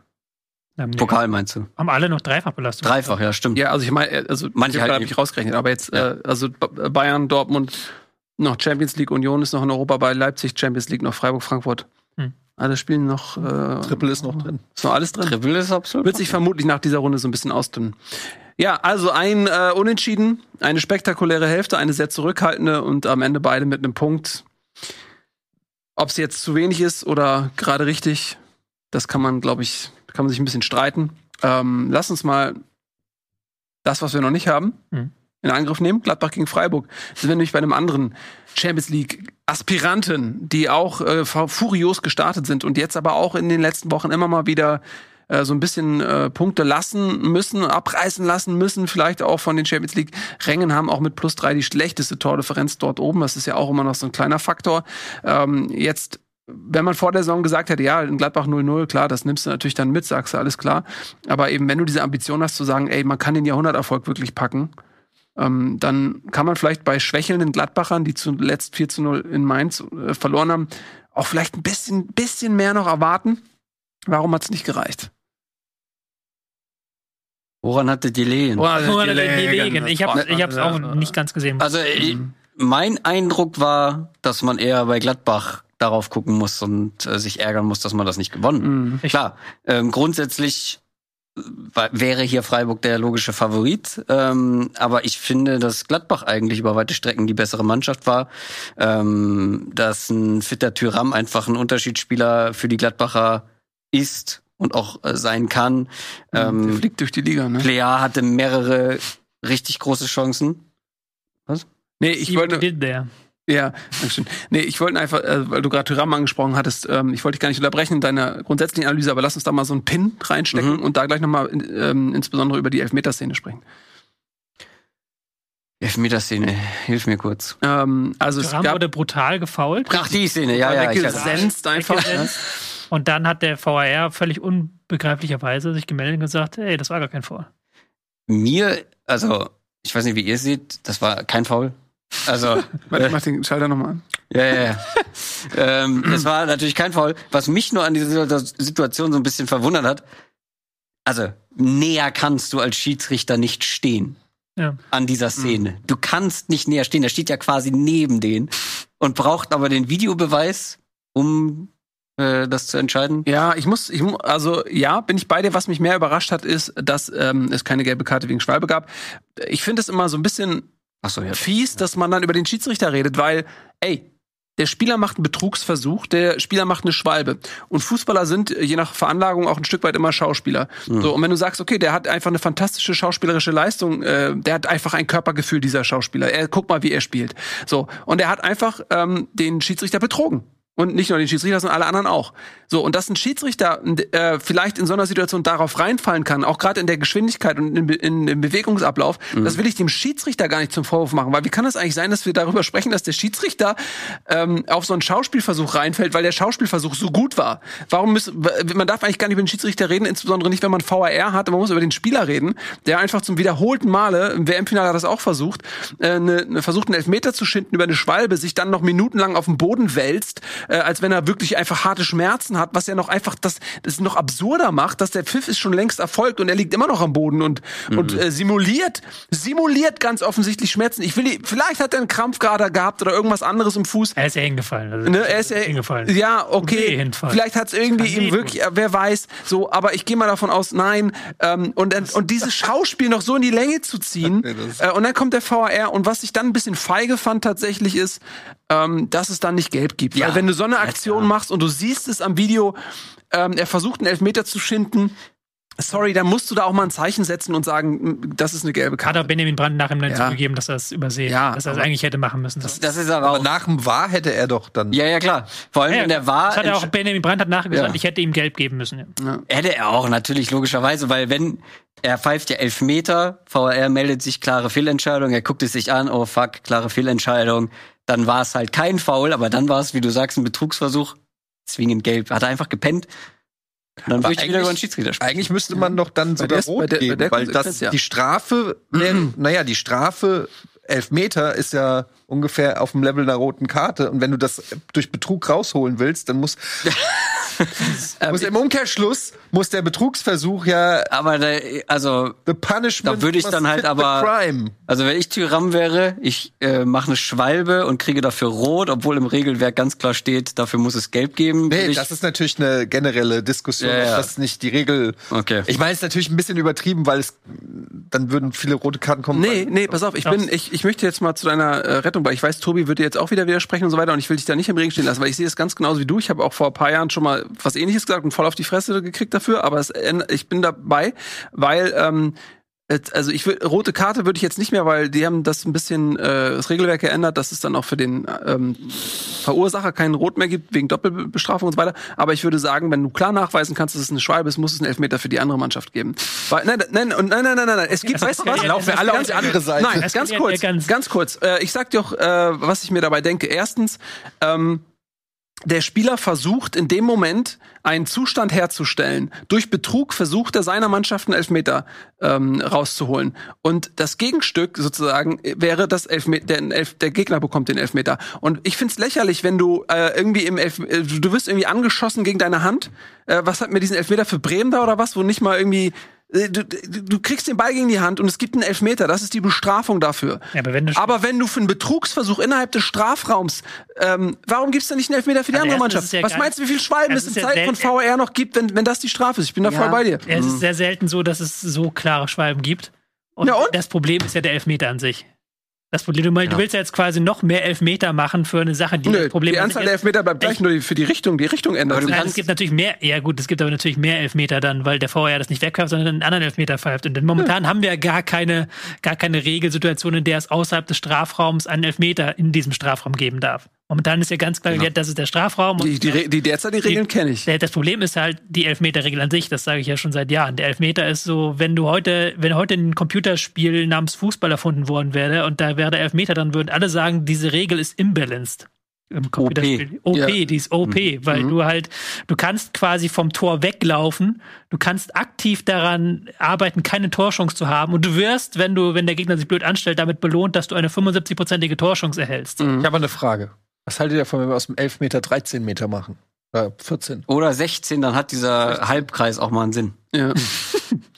Nee, Pokal meinst du? Haben alle noch Dreifachbelastung. Dreifach, ja, stimmt. Ja, also ich meine, also Manche halt habe nicht. ich rausgerechnet, aber jetzt, Ja. äh, also Bayern, Dortmund, noch Champions League, Union ist noch in Europa bei Leipzig, Champions League, noch Freiburg, Frankfurt. Hm. Alle spielen noch. Äh, Triple ist noch drin. Ist noch alles drin. Triple ist absolut. Wird sich vermutlich nach dieser Runde so ein bisschen ausdünnen. Ja, also ein äh, Unentschieden, eine spektakuläre Hälfte, eine sehr zurückhaltende und am Ende beide mit einem Punkt. Ob es jetzt zu wenig ist oder gerade richtig, das kann man, glaube ich, kann man sich ein bisschen streiten. Ähm, lass uns mal das, was wir noch nicht haben, Mhm. In Angriff nehmen. Gladbach gegen Freiburg. Sind wir nämlich bei einem anderen Champions League Aspiranten, die auch äh, fu- furios gestartet sind und jetzt aber auch in den letzten Wochen immer mal wieder äh, so ein bisschen äh, Punkte lassen müssen, abreißen lassen müssen, vielleicht auch von den Champions League Rängen haben auch mit plus drei die schlechteste Tordifferenz dort oben. Das ist ja auch immer noch so ein kleiner Faktor. Ähm, jetzt wenn man vor der Saison gesagt hätte, ja, in Gladbach 0-0, klar, das nimmst du natürlich dann mit, sagst du, alles klar. Aber eben, wenn du diese Ambition hast zu sagen, ey, man kann den Jahrhunderterfolg wirklich packen, ähm, dann kann man vielleicht bei schwächelnden Gladbachern, die zuletzt 4 zu 0 in Mainz äh, verloren haben, auch vielleicht ein bisschen, bisschen mehr noch erwarten. Warum hat's nicht gereicht? Woran hatte die Lehen? Woran die hat er die das Ich habe ich hab's auch nicht ganz gesehen. Also ich, mein Eindruck war, dass man eher bei Gladbach darauf gucken muss und äh, sich ärgern muss, dass man das nicht gewonnen. Mhm. Klar, ähm, grundsätzlich äh, wäre hier Freiburg der logische Favorit, ähm, aber ich finde, dass Gladbach eigentlich über weite Strecken die bessere Mannschaft war, ähm, dass ein fitter Tyram einfach ein Unterschiedsspieler für die Gladbacher ist und auch äh, sein kann. Der Ähm, fliegt durch die Liga, ne? Plea hatte mehrere richtig große Chancen. Nee, ich wollte, did there. Ja, Dankeschön. Nee, ich wollte einfach, äh, weil du gerade Tyram angesprochen hattest, ähm, ich wollte dich gar nicht unterbrechen in deiner grundsätzlichen Analyse, aber lass uns da mal so einen Pin reinstecken Mhm. und da gleich nochmal ähm, insbesondere über die Elfmeterszene sprechen. Elfmeterszene, hilf mir kurz. Ähm, also es gab wurde brutal gefault. Ach, die Szene, ja, ja. Weggesenzt einfach. Und dann hat der VAR völlig unbegreiflicherweise sich gemeldet und gesagt, ey, das war gar kein Foul. mir, also, ich weiß nicht, wie ihr seht, das war kein Foul. Also, [laughs] Warte, ich mach den Schalter nochmal an. ja, ja, ja. [laughs] ähm, es war natürlich kein Foul. Was mich nur an dieser Situ- Situation so ein bisschen verwundert hat, also, näher kannst du als Schiedsrichter nicht stehen. Ja. An dieser Szene. Du kannst nicht näher stehen. Der steht ja quasi neben denen und braucht aber den Videobeweis, um äh, das zu entscheiden. Ja, ich muss, ich also ja, bin ich bei dir. Was mich mehr überrascht hat, ist, dass ähm, es keine gelbe Karte wegen Schwalbe gab. Ich finde es immer so ein bisschen Ach so, ja. fies, dass man dann über den Schiedsrichter redet, weil, ey, der Spieler macht einen Betrugsversuch, der Spieler macht eine Schwalbe. Und Fußballer sind äh, je nach Veranlagung auch ein Stück weit immer Schauspieler. So, und wenn du sagst, okay, der hat einfach eine fantastische schauspielerische Leistung, äh, der hat einfach ein Körpergefühl, dieser Schauspieler. Er, guck mal, wie er spielt. So, und er hat einfach ähm, den Schiedsrichter betrogen. Und nicht nur den Schiedsrichter, sondern alle anderen auch. So, und dass ein Schiedsrichter äh, vielleicht in so einer Situation darauf reinfallen kann, auch gerade in der Geschwindigkeit und in, in, im Bewegungsablauf, das will ich dem Schiedsrichter gar nicht zum Vorwurf machen. Weil wie kann es eigentlich sein, dass wir darüber sprechen, dass der Schiedsrichter ähm, auf so einen Schauspielversuch reinfällt, weil der Schauspielversuch so gut war? Warum müssen, man darf eigentlich gar nicht über den Schiedsrichter reden, insbesondere nicht, wenn man VAR hat, man muss über den Spieler reden, der einfach zum wiederholten Male, im WM-Finale hat er das auch versucht, äh, eine, eine, versucht einen Elfmeter zu schinden über eine Schwalbe, sich dann noch minutenlang auf den Boden wälzt, äh, als wenn er wirklich einfach harte Schmerzen hat, was ja noch einfach das, das noch absurder macht, dass der Pfiff ist schon längst erfolgt und er liegt immer noch am Boden und, und äh, simuliert, simuliert ganz offensichtlich Schmerzen. Ich will, vielleicht hat er einen Krampf gerade gehabt oder irgendwas anderes im Fuß. Er ist ja hingefallen. Also, Ne, er ist ja, hingefallen. ja, okay. Vielleicht hat es irgendwie ihm wirklich, äh, wer weiß, so, aber ich gehe mal davon aus, nein. Ähm, und, und dieses Schauspiel noch so in die Länge zu ziehen. [laughs] äh, und dann kommt der VAR und was ich dann ein bisschen feige fand tatsächlich ist, ähm, dass es dann nicht gelb gibt. Ja. Weil wenn du so eine Aktion machst und du siehst es am Video, ähm, er versucht einen Elfmeter zu schinden, Sorry, dann musst du da auch mal ein Zeichen setzen und sagen, das ist eine gelbe Hat Karte. auch Benjamin Brandt nach ihm dann Ja. zugegeben, dass er es übersehen, Ja, dass er es eigentlich hätte machen müssen. Das, Das ist aber Aber auch. nach dem War hätte er doch dann. Ja, ja, klar. Vor allem, ja, wenn der war, das hat er auch, Benjamin Brandt hat nachher gesagt, Ja. ich hätte ihm gelb geben müssen. Ja. hätte er auch natürlich logischerweise, weil wenn er pfeift ja elf Meter, VAR meldet sich klare Fehlentscheidung, er guckt es sich an, oh fuck, klare Fehlentscheidung, dann war es halt kein Foul, aber dann war es, wie du sagst, ein Betrugsversuch, zwingend gelb. Hat er einfach gepennt. Und dann würde ich wieder eigentlich- über den Schiedsrichter sprechen. Eigentlich müsste man doch dann sogar der- rot der- geben, der weil das ja. die Strafe, wäre, naja, die Strafe elf Meter ist ja ungefähr auf dem Level einer roten Karte und wenn du das durch Betrug rausholen willst, dann muss, [laughs] muss im Umkehrschluss muss der Betrugsversuch ja aber da, also the punishment Da würde ich dann halt aber- crime. Also wenn ich Tyram wäre, ich äh, mache eine Schwalbe und kriege dafür rot, obwohl im Regelwerk ganz klar steht, dafür muss es gelb geben. Nee, ich, das ist natürlich eine generelle Diskussion, Ja, ja. das nicht die Regel. Okay. Ich meine, es ist natürlich ein bisschen übertrieben, weil es dann würden viele rote Karten kommen. Nee, nee, pass auf, ich bin, ich, ich möchte jetzt mal zu deiner äh, Rettung, weil ich weiß, Tobi würde jetzt auch wieder widersprechen und so weiter und ich will dich da nicht im Regen stehen lassen, weil ich sehe das ganz genauso wie du. Ich habe auch vor ein paar Jahren schon mal was ähnliches gesagt und voll auf die Fresse gekriegt dafür, aber es, ich bin dabei, weil ähm, es- also ich will, rote Karte würde ich jetzt nicht mehr, weil die haben das ein bisschen äh, das Regelwerk geändert, dass es dann auch für den ähm, Verursacher keinen Rot mehr gibt wegen Doppelbestrafung und so weiter. Aber ich würde sagen, wenn du klar nachweisen kannst, dass es eine Schwalbe ist, muss es einen Elfmeter für die andere Mannschaft geben. Weil, nein, nein, und nein, nein, nein, nein, nein. Es gibt, weißt du was? [laughs] laufen wir alle auf die andere Seite. Nein, ganz kurz, ganz- ganz kurz. Äh, ich sag dir auch, äh, was ich mir dabei denke. Erstens, ähm, der Spieler versucht in dem Moment einen Zustand herzustellen. Durch Betrug versucht er seiner Mannschaft einen Elfmeter ähm, rauszuholen. Und das Gegenstück sozusagen wäre das Elfmeter, der, Elf der Gegner bekommt den Elfmeter. Und ich find's lächerlich, wenn du äh, irgendwie im Elf äh, du wirst irgendwie angeschossen gegen deine Hand. Äh, was hat mir diesen Elfmeter für Bremen da oder was, wo nicht mal irgendwie Du, du du kriegst den Ball gegen die Hand und es gibt einen Elfmeter. Das ist die Bestrafung dafür. Ja, aber wenn du Aber wenn du für einen Betrugsversuch innerhalb des Strafraums, ähm, warum gibt's denn nicht einen Elfmeter für die Also andere Mannschaft? ja Was meinst du, wie viel Schwalben es es in ja Zeiten von VR noch gibt, wenn, wenn das die Strafe ist? Ich bin da voll bei dir. Es ist sehr selten so, dass es so klare Schwalben gibt. Und, Ja, und? das Problem ist ja der Elfmeter an sich. Das Problem, du, du willst ja jetzt quasi noch mehr Elfmeter machen für eine Sache, die Nö, das Problem die an Anzahl der. Elfmeter bleibt gleich, Ich- nur für die Richtung, die Richtung ändert sich. Nein, es gibt natürlich mehr, ja gut, es gibt aber natürlich mehr Elfmeter dann, weil der VR das nicht wegpfeift, sondern einen anderen Elfmeter pfeift. Und denn momentan haben wir ja gar keine, gar keine Regelsituation, in der es außerhalb des Strafraums einen Elfmeter in diesem Strafraum geben darf. Momentan ist ja ganz klar, das ist der Strafraum. und- Die, die, die derzeitigen Regeln kenne ich. Das Problem ist halt die Elfmeterregel an sich, das sage ich ja schon seit Jahren. Der Elfmeter ist so, wenn du heute, wenn heute ein Computerspiel namens Fußball erfunden worden wäre und da wäre der Elfmeter, dann würden alle sagen, diese Regel ist imbalanced. Im Computerspiel. OP, Ja. die ist OP, weil du halt, du kannst quasi vom Tor weglaufen, du kannst aktiv daran arbeiten, keine Torchance zu haben und du wirst, wenn du, wenn der Gegner sich blöd anstellt, damit belohnt, dass du eine 75-prozentige Torchance erhältst. Ich habe eine Frage. Was haltet ihr davon, wenn wir aus dem 11 Meter 13 Meter machen? Äh, 14. Oder 16, dann hat dieser Halbkreis auch mal einen Sinn. Ja. [laughs]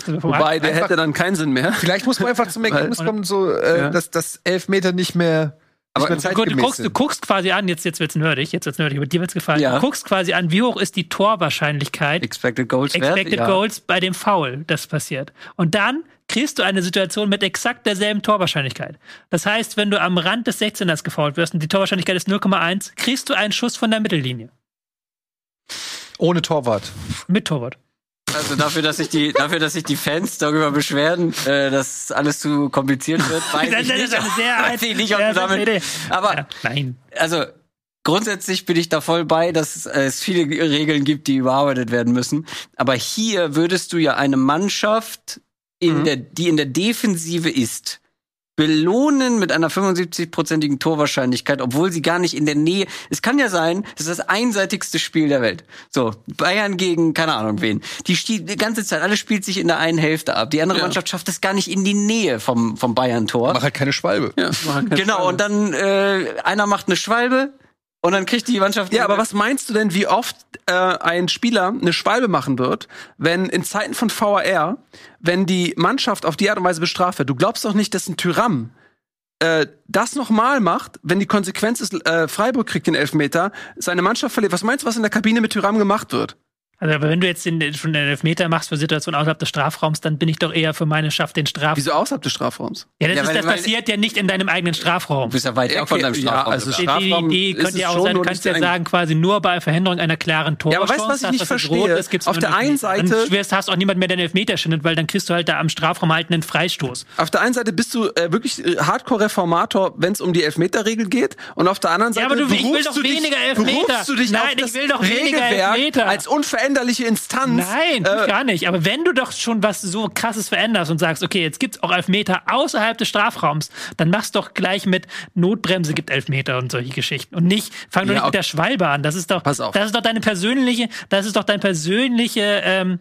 Also Wobei, der Einfach- hätte dann keinen Sinn mehr. Vielleicht muss man einfach zum Ergebnis kommen, so, äh, Ja. dass das 11 Meter nicht mehr, Aber mehr Du, guckst, du guckst quasi an, jetzt, jetzt wird's nerdig, jetzt wird's nerdig, aber dir wird's gefallen. Ja. Du guckst quasi an, wie hoch ist die Torwahrscheinlichkeit, Expected Goals Wert, Expected ja. Goals bei dem Foul, das passiert. Und dann kriegst du eine Situation mit exakt derselben Torwahrscheinlichkeit. Das heißt, wenn du am Rand des 16ers gefoult wirst und die Torwahrscheinlichkeit ist 0,1, kriegst du einen Schuss von der Mittellinie. ohne Torwart. Mit Torwart. Also dafür, dass sich die, dafür, dass sich die Fans darüber beschweren, äh, dass alles zu kompliziert wird, [laughs] weiß Das ich ist nicht, eine sehr weiß ich nicht, ob sehr damit, Idee. aber Ja, nein. also grundsätzlich bin ich da voll bei, dass es viele Regeln gibt, die überarbeitet werden müssen. Aber hier würdest du ja eine Mannschaft, in Mhm. der, die in der Defensive ist, belohnen mit einer 75-prozentigen Torwahrscheinlichkeit, obwohl sie gar nicht in der Nähe. Es kann ja sein, das ist das einseitigste Spiel der Welt. So, Bayern gegen keine Ahnung wen. Die, die ganze Zeit, alles spielt sich in der einen Hälfte ab. Die andere Ja. Mannschaft schafft es gar nicht in die Nähe vom, vom Bayern-Tor. Mach halt keine Schwalbe. Ja, mach halt keine Genau, Frage. und dann äh, einer macht eine Schwalbe und dann kriegt die Mannschaft. Ja, aber was meinst du denn, wie oft äh, ein Spieler eine Schwalbe machen wird, wenn in Zeiten von VAR, wenn die Mannschaft auf die Art und Weise bestraft wird? Du glaubst doch nicht, dass ein Tyram äh, das nochmal macht, wenn die Konsequenz ist, äh, Freiburg kriegt den Elfmeter, seine Mannschaft verliert. Was meinst du, was in der Kabine mit Tyram gemacht wird? Also aber wenn du jetzt den, schon den Elfmeter machst für Situationen außerhalb des Strafraums, dann bin ich doch eher für meine Schaff den Strafraum. Wieso außerhalb des Strafraums? Ja, das, Ja, ist, weil- das weil- passiert ja nicht in deinem eigenen Strafraum. Du bist ja weit weg Ja, von okay, deinem ja, Strafraum. also. Die, die Strafraum Idee ist könnte ja auch sein, du kannst ja sagen, quasi nur bei Verhinderung einer klaren Tor. Ja, aber weißt du, was ich nicht verstehe? Auf der einen Seite- Dann wirst- hast auch niemand mehr den Elfmeter schindet, weil dann kriegst du halt da am Strafraum halt einen Freistoß. Auf der einen Seite bist du äh, wirklich äh, Hardcore-Reformator, wenn es um die Elfmeterregel geht, und auf der anderen Seite Ja, aber du- ich will berufst doch du dich, weniger Elfmeter. berufst du dich Nein, ich will doch weniger Elfmeter. als unveränderliche Instanz. Nein, äh, gar nicht. Aber wenn du doch schon was so krasses veränderst und sagst, okay, jetzt gibt's auch Elfmeter außerhalb des Strafraums, dann machst doch gleich mit Notbremse gibt Elfmeter und solche Geschichten. Und nicht, fang doch Ja, nicht mit okay. der Schwalbe an. Das ist doch, Pass auf. das ist doch deine persönliche, das ist doch dein persönliche ähm,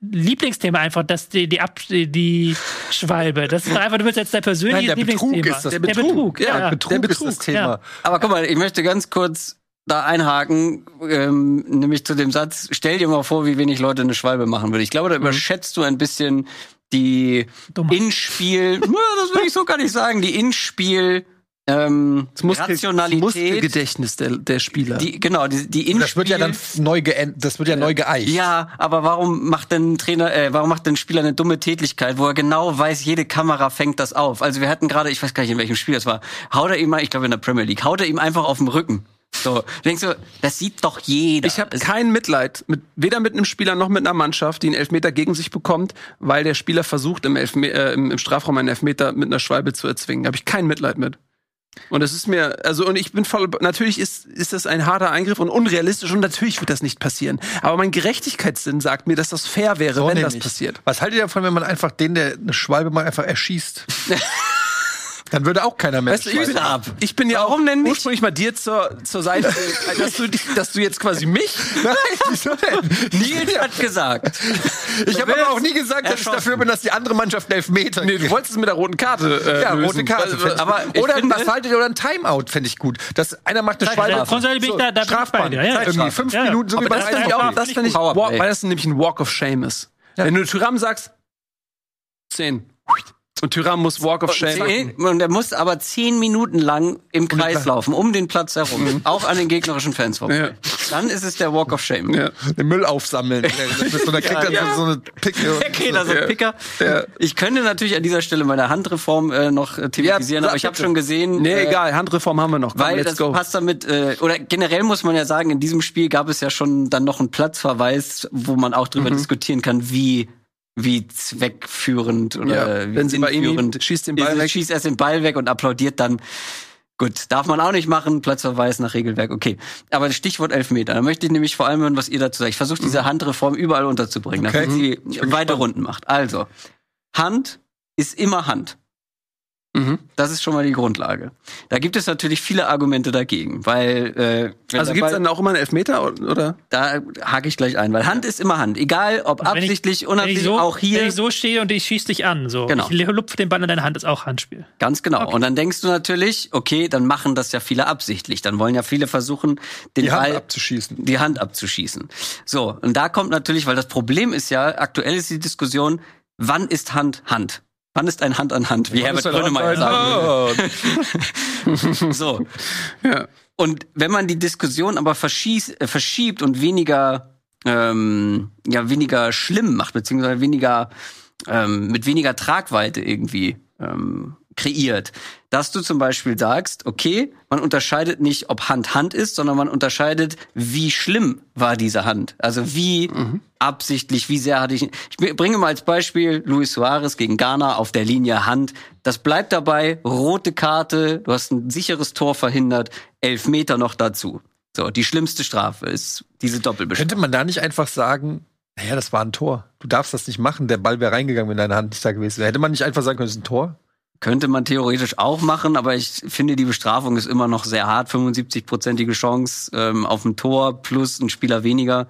Lieblingsthema einfach, dass die, die, Ab die, Schwalbe. Das ist doch einfach, du willst jetzt dein persönliches Nein, der Betrug Lieblingsthema. ist das- der der Betrug. Betrug, ja. ja, Betrug, der ist Betrug, das Thema. ja. Aber guck mal, ich möchte ganz kurz da einhaken, ähm, nämlich zu dem Satz, stell dir mal vor, wie wenig Leute eine Schwalbe machen würde. Ich glaube, da überschätzt du ein bisschen die. Inspiel, [laughs] das will ich so gar nicht sagen, die Inspiel ähm, das Muskel, das Rationalität, Muskelgedächtnis der, der Spieler. die, genau, die, die Inspiel, Das wird ja dann neu geänd, das wird ja neu geeicht. Ja, aber warum macht denn ein Trainer, äh, warum macht denn ein Spieler eine dumme Tätigkeit, wo er genau weiß, jede Kamera fängt das auf? Also wir hatten gerade, ich weiß gar nicht in welchem Spiel das war, haut er ihm mal, ich glaube in der Premier League, haut er ihm einfach auf den Rücken. So, du denkst so, das sieht doch jeder. Ich habe kein Mitleid, mit, weder mit einem Spieler noch mit einer Mannschaft, die einen Elfmeter gegen sich bekommt, weil der Spieler versucht, im, Elfme äh, im, im Strafraum einen Elfmeter mit einer Schwalbe zu erzwingen. Da habe ich kein Mitleid mit. Und es ist mir, also, und ich bin voll, natürlich ist, ist das ein harter Eingriff und unrealistisch und natürlich wird das nicht passieren. Aber mein Gerechtigkeitssinn sagt mir, dass das fair wäre, So wenn das nämlich. passiert. Was haltet ihr davon, wenn man einfach den, der eine Schwalbe mal einfach erschießt? [laughs] Dann würde auch keiner mehr. Weißt du, ich bin, ab. ich bin ja Warum auch denn nicht? ursprünglich mal dir zur, zur Seite, [laughs] dass du, dich- dass du jetzt quasi mich [laughs] Nein, [laughs] wieso denn? Nils hat gesagt. Ich habe aber auch nie gesagt, dass ich dafür bin, dass die andere Mannschaft einen Elfmeter Nee, du wolltest es mit der roten Karte. Äh, Ja, lösen. rote Karte. Also, aber oder haltet ihr oder ein Timeout fände ich gut. Dass einer macht eine. Schwalbe. Ich da- da dir, ja, ja. Irgendwie fünf Ja. Minuten, so wie Aber bei das finde ich Eishockey. auch, das finde ich, weil das nämlich ein Walk of Shame ist. Wenn du Tyram sagst, zehn. Und Tyram muss Walk of Shame Zehn, und er muss aber zehn Minuten lang im Kreis laufen, um den Platz herum, auch an den gegnerischen Fans vorbei. Ja. Dann ist es der Walk of Shame. Ja. Den Müll aufsammeln. [laughs] So, da kriegt Ja, er so eine Picke. Okay, so. ist Ja. ein Picker. Ja. Ich könnte natürlich an dieser Stelle meine Handreform äh, noch äh, thematisieren, Ja, aber ich habe schon gesehen, Nee, äh, egal, Handreform haben wir noch. Komm, weil let's das go. passt damit, äh, oder generell muss man ja sagen, in diesem Spiel gab es ja schon dann noch einen Platzverweis, wo man auch Mhm. drüber diskutieren kann, wie wie zweckführend oder Ja, wie wenn sie bei ihm schießt den Ball weg. Schießt erst den Ball weg und applaudiert dann. Gut, darf man auch nicht machen, Platzverweis nach Regelwerk, okay. Aber das Stichwort Elfmeter, da möchte ich nämlich vor allem hören, was ihr dazu sagt. Ich versuche Mhm. diese Handreform überall unterzubringen, Okay. damit sie bin weite gespannt. Runden macht. Also, Hand ist immer Hand. Mhm. Das ist schon mal die Grundlage. Da gibt es natürlich viele Argumente dagegen, weil äh, wenn Also gibt's Ball- dann auch immer einen Elfmeter, oder? da hake ich gleich ein, weil Hand ist immer Hand, egal ob Also absichtlich, ich, unabsichtlich, so, auch hier. wenn ich so stehe und ich schieß dich an, so. Genau. Ich lupfe den Ball in deine Hand, ist auch Handspiel. Ganz genau. Und dann denkst du natürlich, okay, dann machen das ja viele absichtlich. Dann wollen ja viele versuchen, den Die Hand Ball abzuschießen. die Hand abzuschießen. So, und da kommt natürlich, weil das Problem ist ja, aktuell ist die Diskussion, wann ist Hand Hand? Wann ist ein Hand an Hand, wie Herbert Grönemeyer sagen würde. [laughs] So. Ja. Und wenn man die Diskussion aber verschieß, äh, verschiebt und weniger, ähm, ja, weniger schlimm macht, beziehungsweise weniger, ähm, mit weniger Tragweite irgendwie ähm, kreiert, dass du zum Beispiel sagst, okay, man unterscheidet nicht, ob Hand Hand ist, sondern man unterscheidet, wie schlimm war diese Hand. Also wie absichtlich, wie sehr hatte ich. Ich bringe mal als Beispiel Luis Suarez gegen Ghana auf der Linie Hand. Das bleibt dabei, rote Karte, du hast ein sicheres Tor verhindert, elf Meter noch dazu. So, die schlimmste Strafe ist diese Doppelbestrafung. Könnte man da nicht einfach sagen, naja, das war ein Tor. Du darfst das nicht machen. Der Ball wäre reingegangen, wenn deine Hand nicht da gewesen wäre. Hätte man nicht einfach sagen können, es ist ein Tor? Könnte man theoretisch auch machen, aber ich finde, die Bestrafung ist immer noch sehr hart. 75-prozentige Chance ähm, auf ein Tor plus ein Spieler weniger.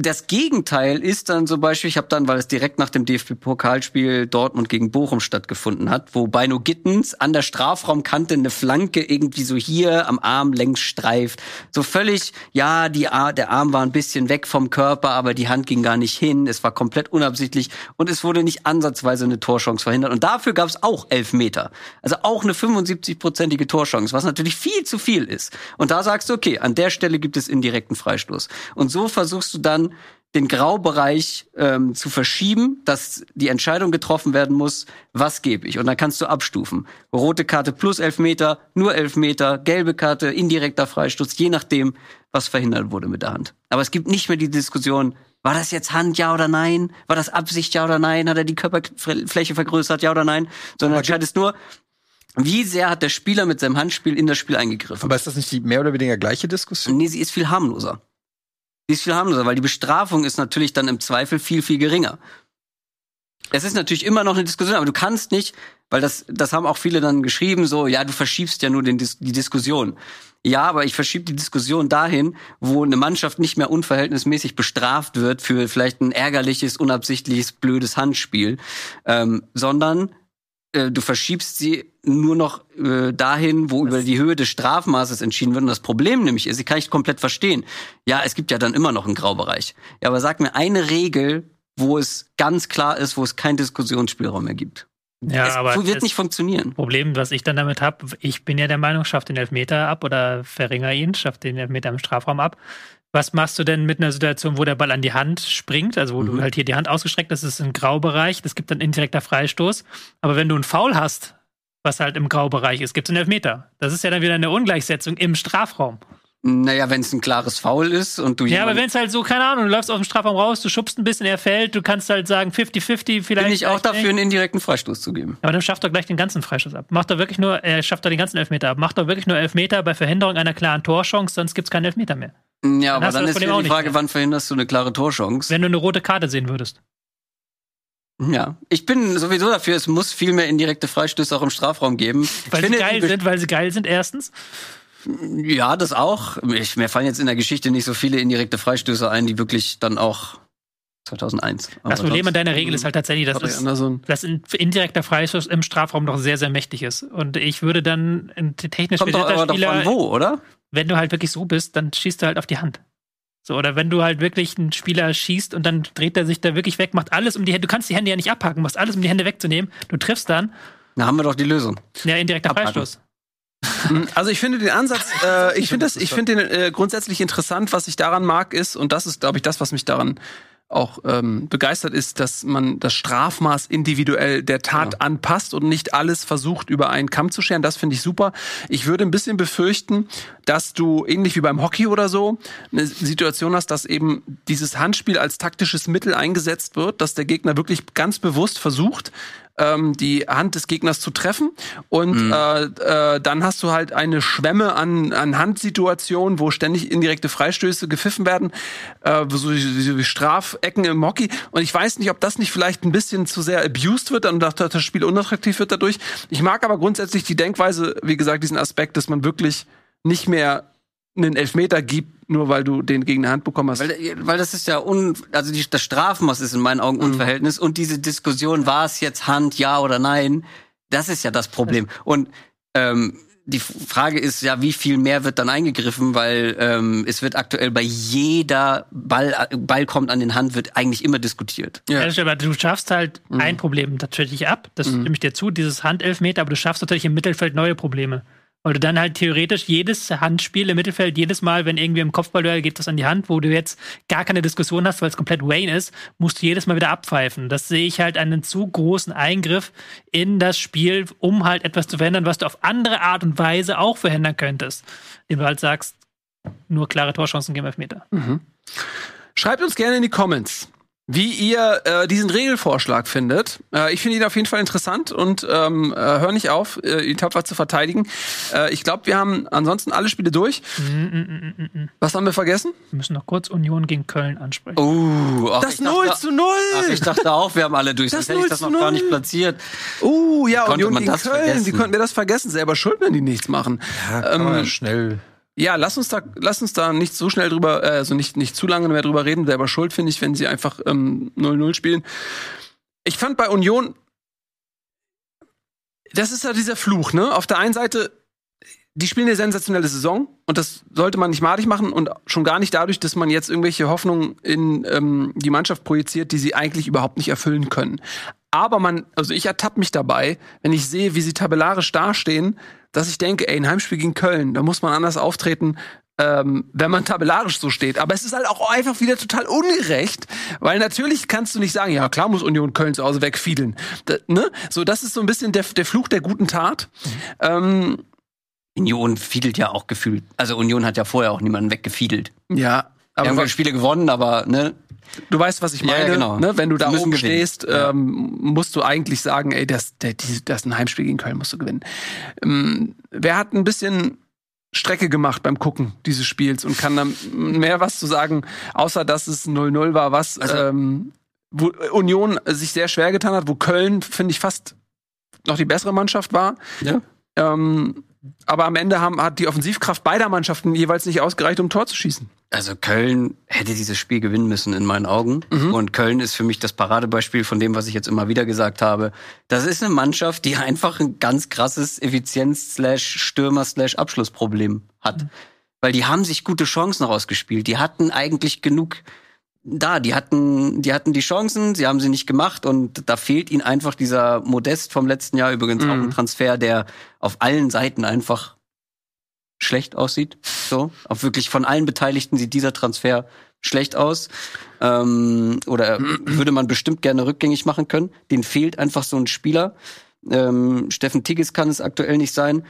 Das Gegenteil ist dann zum Beispiel, ich habe dann, weil es direkt nach dem DFB-Pokalspiel Dortmund gegen Bochum stattgefunden hat, wo Beino Gittens an der Strafraumkante eine Flanke irgendwie so hier am Arm längs streift. So völlig, ja, die, Ar- der Arm war ein bisschen weg vom Körper, aber die Hand ging gar nicht hin. Es war komplett unabsichtlich und es wurde nicht ansatzweise eine Torchance verhindert. Und dafür gab es auch elf Meter. Also auch eine 75-prozentige Torchance, was natürlich viel zu viel ist. Und da sagst du, okay, an der Stelle gibt es indirekten Freistoß. Und so versuchst du dann den Graubereich ähm, zu verschieben, dass die Entscheidung getroffen werden muss, was gebe ich. Und dann kannst du abstufen. Rote Karte plus elf Meter, nur elf Meter, gelbe Karte, indirekter Freistoß, je nachdem, was verhindert wurde mit der Hand. Aber es gibt nicht mehr die Diskussion, war das jetzt Hand, ja oder nein? War das Absicht, ja oder nein? Hat er die Körperfläche vergrößert, ja oder nein? Sondern entscheidest nur, wie sehr hat der Spieler mit seinem Handspiel in das Spiel eingegriffen. Aber ist das nicht die mehr oder weniger gleiche Diskussion? Nee, sie ist viel harmloser. Ist viel harmloser, weil die Bestrafung ist natürlich dann im Zweifel viel, viel geringer. Es ist natürlich immer noch eine Diskussion, aber du kannst nicht, weil das, das haben auch viele dann geschrieben, so, ja, du verschiebst ja nur den, die Diskussion. Ja, aber ich verschiebe die Diskussion dahin, wo eine Mannschaft nicht mehr unverhältnismäßig bestraft wird für vielleicht ein ärgerliches, unabsichtliches, blödes Handspiel, ähm, sondern äh, du verschiebst sie nur noch äh, dahin, wo über die Höhe des Strafmaßes entschieden wird. Und das Problem nämlich ist, ich kann ich komplett verstehen. Ja, es gibt ja dann immer noch einen Graubereich. Ja, aber sag mir eine Regel, wo es ganz klar ist, wo es keinen Diskussionsspielraum mehr gibt. Ja, es aber wird das nicht funktionieren. Problem, was ich dann damit habe, ich bin ja der Meinung, schaff den Elfmeter ab oder verringer ihn, schaff den Elfmeter im Strafraum ab. Was machst du denn mit einer Situation, wo der Ball an die Hand springt, also wo du halt hier die Hand ausgestreckt hast, das ist ein Graubereich, das gibt dann indirekter Freistoß. Aber wenn du einen Foul hast, was halt im Graubereich ist, gibt es einen Elfmeter. Das ist ja dann wieder eine Ungleichsetzung im Strafraum. Naja, wenn es ein klares Foul ist und du Ja, aber wenn es halt so, keine Ahnung, du läufst aus dem Strafraum raus, du schubst ein bisschen, er fällt, du kannst halt sagen 50-50 vielleicht. bin ich auch dafür, nicht. einen indirekten Freistoß zu geben. Aber dann schafft er gleich den ganzen Freistoß ab. Macht er wirklich nur, er schafft er den ganzen Elfmeter ab. Macht er wirklich nur Elfmeter bei Verhinderung einer klaren Torchance, sonst gibt's keinen Elfmeter mehr. Ja, aber hast du dann ist auch die Frage, wann verhinderst du eine klare Torchance? Wenn du eine rote Karte sehen würdest. Ja, ich bin sowieso dafür, es muss viel mehr indirekte Freistöße auch im Strafraum geben. Weil ich sie finde, geil sind, weil sie geil sind, erstens. Ja, das auch. Ich, mir fallen jetzt in der Geschichte nicht so viele indirekte Freistöße ein, die wirklich dann auch 2001. Aber Das Problem an deiner Regel ist halt tatsächlich, dass es dass ein indirekter Freistoß im Strafraum doch sehr, sehr mächtig ist. Und ich würde dann ein technisch Kommt doch aber Spieler, von wo, oder? wenn du halt wirklich so bist, dann schießt du halt auf die Hand. So, oder wenn du halt wirklich einen Spieler schießt und dann dreht er sich da wirklich weg, macht alles um die Hände. Du kannst die Hände ja nicht abhaken, machst alles, um die Hände wegzunehmen. Du triffst dann, Da haben wir doch die Lösung. ja, indirekter Abhaken. Freistoß. Also ich finde den Ansatz, [laughs] äh, ich finde das, ich finde den äh, grundsätzlich interessant. Was ich daran mag, ist und das ist, glaube ich, das, was mich daran auch ähm, begeistert ist, dass man das Strafmaß individuell der Tat anpasst und nicht alles versucht über einen Kamm zu scheren. Das finde ich super. Ich würde ein bisschen befürchten, dass du ähnlich wie beim Hockey oder so eine Situation hast, dass eben dieses Handspiel als taktisches Mittel eingesetzt wird, dass der Gegner wirklich ganz bewusst versucht, ähm, die Hand des Gegners zu treffen. Und äh, äh, dann hast du halt eine Schwemme an, an Handsituationen, wo ständig indirekte Freistöße gepfiffen werden, äh, so, wie- so wie Strafecken im Hockey. Und ich weiß nicht, ob das nicht vielleicht ein bisschen zu sehr abused wird und dass das Spiel unattraktiv wird dadurch. Ich mag aber grundsätzlich die Denkweise, wie gesagt, diesen Aspekt, dass man wirklich nicht mehr einen Elfmeter gibt, nur weil du den gegen eine Hand bekommen hast. Weil, weil das ist ja un, also die, das Strafmaß ist in meinen Augen Unverhältnis und diese Diskussion, war es jetzt Hand, ja oder nein, das ist ja das Problem. Und ähm, die Frage ist ja, wie viel mehr wird dann eingegriffen, weil ähm, es wird aktuell bei jeder Ball, Ball kommt an den Hand, wird eigentlich immer diskutiert. Ja. Ja. aber du schaffst halt ein Problem natürlich ab. Das stimme ich dir zu, dieses Handelfmeter, aber du schaffst natürlich im Mittelfeld neue Probleme. Weil du dann halt theoretisch jedes Handspiel im Mittelfeld, jedes Mal, wenn irgendwie im Kopfballduell geht das an die Hand, wo du jetzt gar keine Diskussion hast, weil es komplett Wayne ist, musst du jedes Mal wieder abpfeifen. Das sehe ich halt einen zu großen Eingriff in das Spiel, um halt etwas zu verändern, was du auf andere Art und Weise auch verhindern könntest. Indem du halt sagst, nur klare Torchancen geben Elfmeter. Schreibt uns gerne in die Comments, wie ihr äh, diesen Regelvorschlag findet. Äh, ich finde ihn auf jeden Fall interessant und ähm, äh, hör nicht auf, äh, ihn tapfer zu verteidigen. Äh, ich glaube, wir haben ansonsten alle Spiele durch. Was haben wir vergessen? Wir müssen noch kurz Union gegen Köln ansprechen. Uh, ach, Das ich dachte- 0 zu 0! Ach, ich dachte auch, wir haben alle durch. Das Sonst hätte ich 0 das noch gar 0. nicht platziert. Uh, ja, Union man gegen Köln. Wie vergessen? konnten wir das vergessen? Selber schuld, wenn die nichts machen. Ja, Ähm, schnell. Ja, lass uns da, lass uns da nicht so schnell drüber, äh, also nicht, nicht zu lange mehr drüber reden. Selber schuld, finde ich, wenn sie einfach ähm, 0-0 spielen. Ich fand bei Union, das ist ja dieser Fluch, ne? Auf der einen Seite, die spielen eine sensationelle Saison und das sollte man nicht madig machen und schon gar nicht dadurch, dass man jetzt irgendwelche Hoffnungen in ähm, die Mannschaft projiziert, die sie eigentlich überhaupt nicht erfüllen können. Aber man, also ich ertappe mich dabei, wenn ich sehe, wie sie tabellarisch dastehen, dass ich denke, ey, ein Heimspiel gegen Köln, da muss man anders auftreten, ähm, wenn man tabellarisch so steht. Aber es ist halt auch einfach wieder total ungerecht, weil natürlich kannst du nicht sagen, ja klar muss Union Köln zu Hause wegfiedeln. Da, ne? So, das ist so ein bisschen der, der Fluch der guten Tat. Ähm, Union fiedelt ja auch gefühlt. Also Union hat ja vorher auch niemanden weggefiedelt. ja, Aber aber haben Spiele gewonnen, aber ne, du weißt, was ich Ja, ja, meine. genau. ne? Wenn du da oben gewinnen. stehst, ähm, musst du eigentlich sagen, ey, das, die, das ist ein Heimspiel gegen Köln, musst du gewinnen. Ähm, wer hat ein bisschen Strecke gemacht beim Gucken dieses Spiels und kann da mehr was zu sagen, außer dass es 0-0 war, was Also- ähm, wo Union sich sehr schwer getan hat, wo Köln, finde ich, fast noch die bessere Mannschaft war. Ja. Ähm, aber am Ende haben, hat die Offensivkraft beider Mannschaften jeweils nicht ausgereicht, um Tor zu schießen. Also Köln hätte dieses Spiel gewinnen müssen in meinen Augen. Und Köln ist für mich das Paradebeispiel von dem, was ich jetzt immer wieder gesagt habe. Das ist eine Mannschaft, die einfach ein ganz krasses Effizienz-Stürmer-Abschlussproblem hat. Weil die haben sich gute Chancen rausgespielt. Die hatten eigentlich genug da. Die hatten, die hatten die Chancen, sie haben sie nicht gemacht und da fehlt ihnen einfach dieser Modest vom letzten Jahr übrigens auch ein Transfer, der auf allen Seiten einfach schlecht aussieht. So, auch wirklich von allen Beteiligten sieht dieser Transfer schlecht aus. Ähm, oder [clears throat] würde man bestimmt gerne rückgängig machen können. Den fehlt einfach so ein Spieler. Ähm, Steffen Tigges kann es aktuell nicht sein.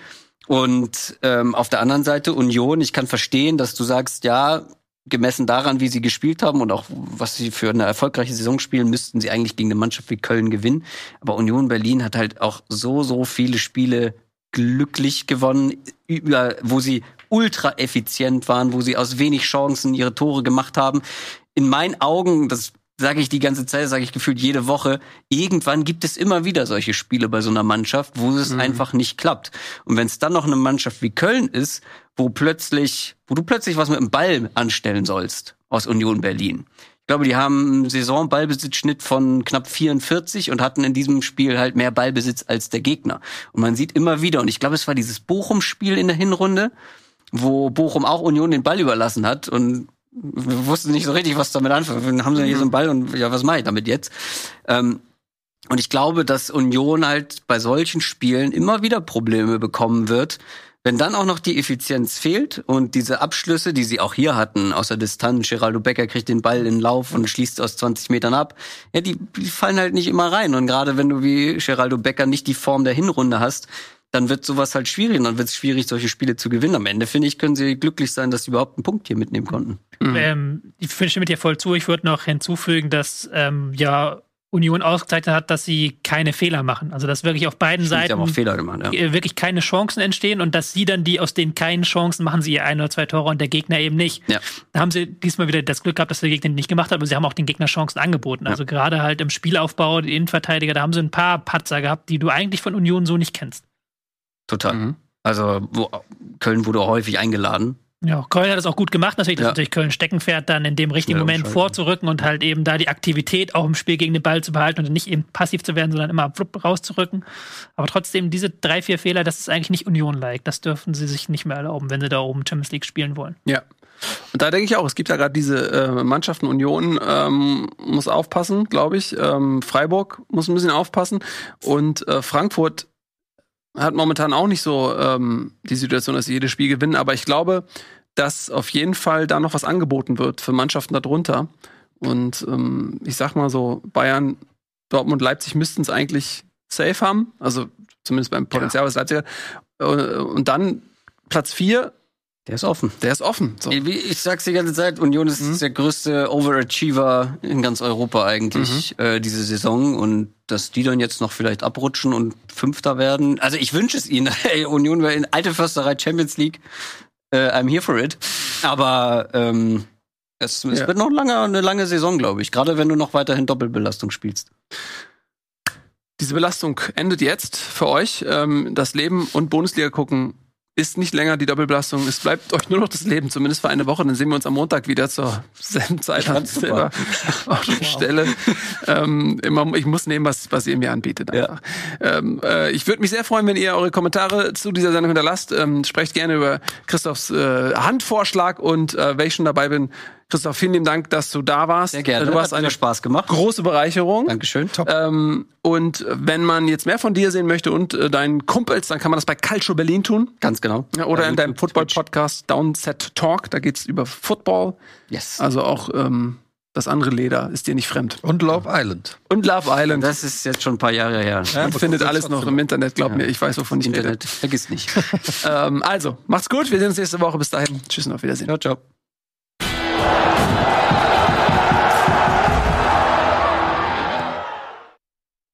Und ähm, auf der anderen Seite Union, ich kann verstehen, dass du sagst, ja, gemessen daran, wie sie gespielt haben und auch was sie für eine erfolgreiche Saison spielen, müssten sie eigentlich gegen eine Mannschaft wie Köln gewinnen. Aber Union Berlin hat halt auch so, so viele Spiele glücklich gewonnen, über, wo sie ultra effizient waren, wo sie aus wenig Chancen ihre Tore gemacht haben. In meinen Augen, das sage ich die ganze Zeit, sage ich gefühlt jede Woche, irgendwann gibt es immer wieder solche Spiele bei so einer Mannschaft, wo es einfach nicht klappt. Und wenn es dann noch eine Mannschaft wie Köln ist, wo plötzlich, wo du plötzlich was mit dem Ball anstellen sollst aus Union Berlin. Ich glaube, die haben einen Saison-Ballbesitzschnitt von knapp 44 und hatten in diesem Spiel halt mehr Ballbesitz als der Gegner. Und man sieht immer wieder, und ich glaube, es war dieses Bochum-Spiel in der Hinrunde, wo Bochum auch Union den Ball überlassen hat und wir wussten nicht so richtig, was damit anfangen. Dann haben sie hier so einen Ball und ja, was mache ich damit jetzt? Ähm, und ich glaube, dass Union halt bei solchen Spielen immer wieder Probleme bekommen wird. Wenn dann auch noch die Effizienz fehlt und diese Abschlüsse, die sie auch hier hatten, aus der Distanz, Geraldo Becker kriegt den Ball in den Lauf und schließt aus 20 Metern ab, ja, die, die fallen halt nicht immer rein. Und gerade wenn du wie Geraldo Becker nicht die Form der Hinrunde hast, dann wird sowas halt schwierig und dann wird es schwierig, solche Spiele zu gewinnen. Am Ende, finde ich, können sie glücklich sein, dass sie überhaupt einen Punkt hier mitnehmen konnten. Ähm, ich stimme dir voll zu. Ich würde noch hinzufügen, dass ähm, ja Union ausgezeichnet hat, dass sie keine Fehler machen. Also dass wirklich auf beiden Stimmt, sie haben auch Seiten Fehler gemacht, ja. äh, wirklich keine Chancen entstehen und dass sie dann die aus den keinen Chancen machen sie ihr ein oder zwei Tore und der Gegner eben nicht. Ja. Da haben sie diesmal wieder das Glück gehabt, dass der Gegner nicht gemacht hat, aber sie haben auch den Gegner Chancen angeboten. Also gerade halt im Spielaufbau, die Innenverteidiger, da haben sie ein paar Patzer gehabt, die du eigentlich von Union so nicht kennst. Total. Mhm. Also wo, Köln wurde häufig eingeladen. Ja, Köln hat es auch gut gemacht, natürlich, dass Ja. natürlich Köln Steckenpferd dann in dem richtigen Moment vorzurücken und halt eben da die Aktivität auch im Spiel gegen den Ball zu behalten und nicht eben passiv zu werden, sondern immer rauszurücken. Aber trotzdem, diese drei, vier Fehler, das ist eigentlich nicht Union-like. Das dürfen sie sich nicht mehr erlauben, wenn sie da oben Champions League spielen wollen. Ja. Und da denke ich auch, es gibt ja gerade diese äh, Mannschaften, Union ähm, muss aufpassen, glaube ich. Ähm, Freiburg muss ein bisschen aufpassen. Und äh, Frankfurt hat momentan auch nicht so ähm, die Situation, dass sie jedes Spiel gewinnen. Aber ich glaube, dass auf jeden Fall da noch was angeboten wird für Mannschaften darunter. Und ähm, ich sag mal so, Bayern, Dortmund, Leipzig müssten es eigentlich safe haben. Also zumindest beim Potenzial des Leipziger. Äh, Und dann Platz vier, Der ist offen. der ist offen. So. Ich sag's die ganze Zeit, Union ist der größte Overachiever in ganz Europa eigentlich äh, diese Saison und dass die dann jetzt noch vielleicht abrutschen und Fünfter werden. Also ich wünsche es ihnen. [laughs] Ey, Union wäre in alte Försterei Champions League. Äh, I'm here for it. Aber ähm, es, es Ja. wird noch lange, eine lange Saison, glaube ich. Gerade wenn du noch weiterhin Doppelbelastung spielst. Diese Belastung endet jetzt für euch. Ähm, das Leben und Bundesliga gucken ist nicht länger die Doppelbelastung. Es bleibt euch nur noch das Leben, zumindest für eine Woche. Dann sehen wir uns am Montag wieder zur selben Zeit an selber [laughs] auf der Stelle. Ähm, immer, ich muss nehmen, was, was ihr mir anbietet. Einfach. Ähm, äh, ich würde mich sehr freuen, wenn ihr eure Kommentare zu dieser Sendung hinterlasst. Ähm, sprecht gerne über Christophs äh, Handvorschlag und äh, wenn ich schon dabei bin, Christoph, vielen lieben Dank, dass du da warst. Sehr gerne. Du warst Hat eine Spaß gemacht. große Bereicherung. Dankeschön. Top. Ähm, und wenn man jetzt mehr von dir sehen möchte und äh, deinen Kumpels, dann kann man das bei Calcio Berlin tun. Ganz genau. Ja, oder Bei in deinem Football-Podcast Downset Talk. Da geht's über Football. Yes. Also auch ähm, das andere Leder ist dir nicht fremd. Und Love Island. Und Love Island. Das ist jetzt schon ein paar Jahre her. Ja, Man findet alles noch im Internet, glaub mir. Ich weiß, wovon ich Internet, vergiss nicht. rede. [laughs] Ähm, also, macht's gut. Wir sehen uns nächste Woche. Bis dahin. Tschüss und auf Wiedersehen. ciao, ciao.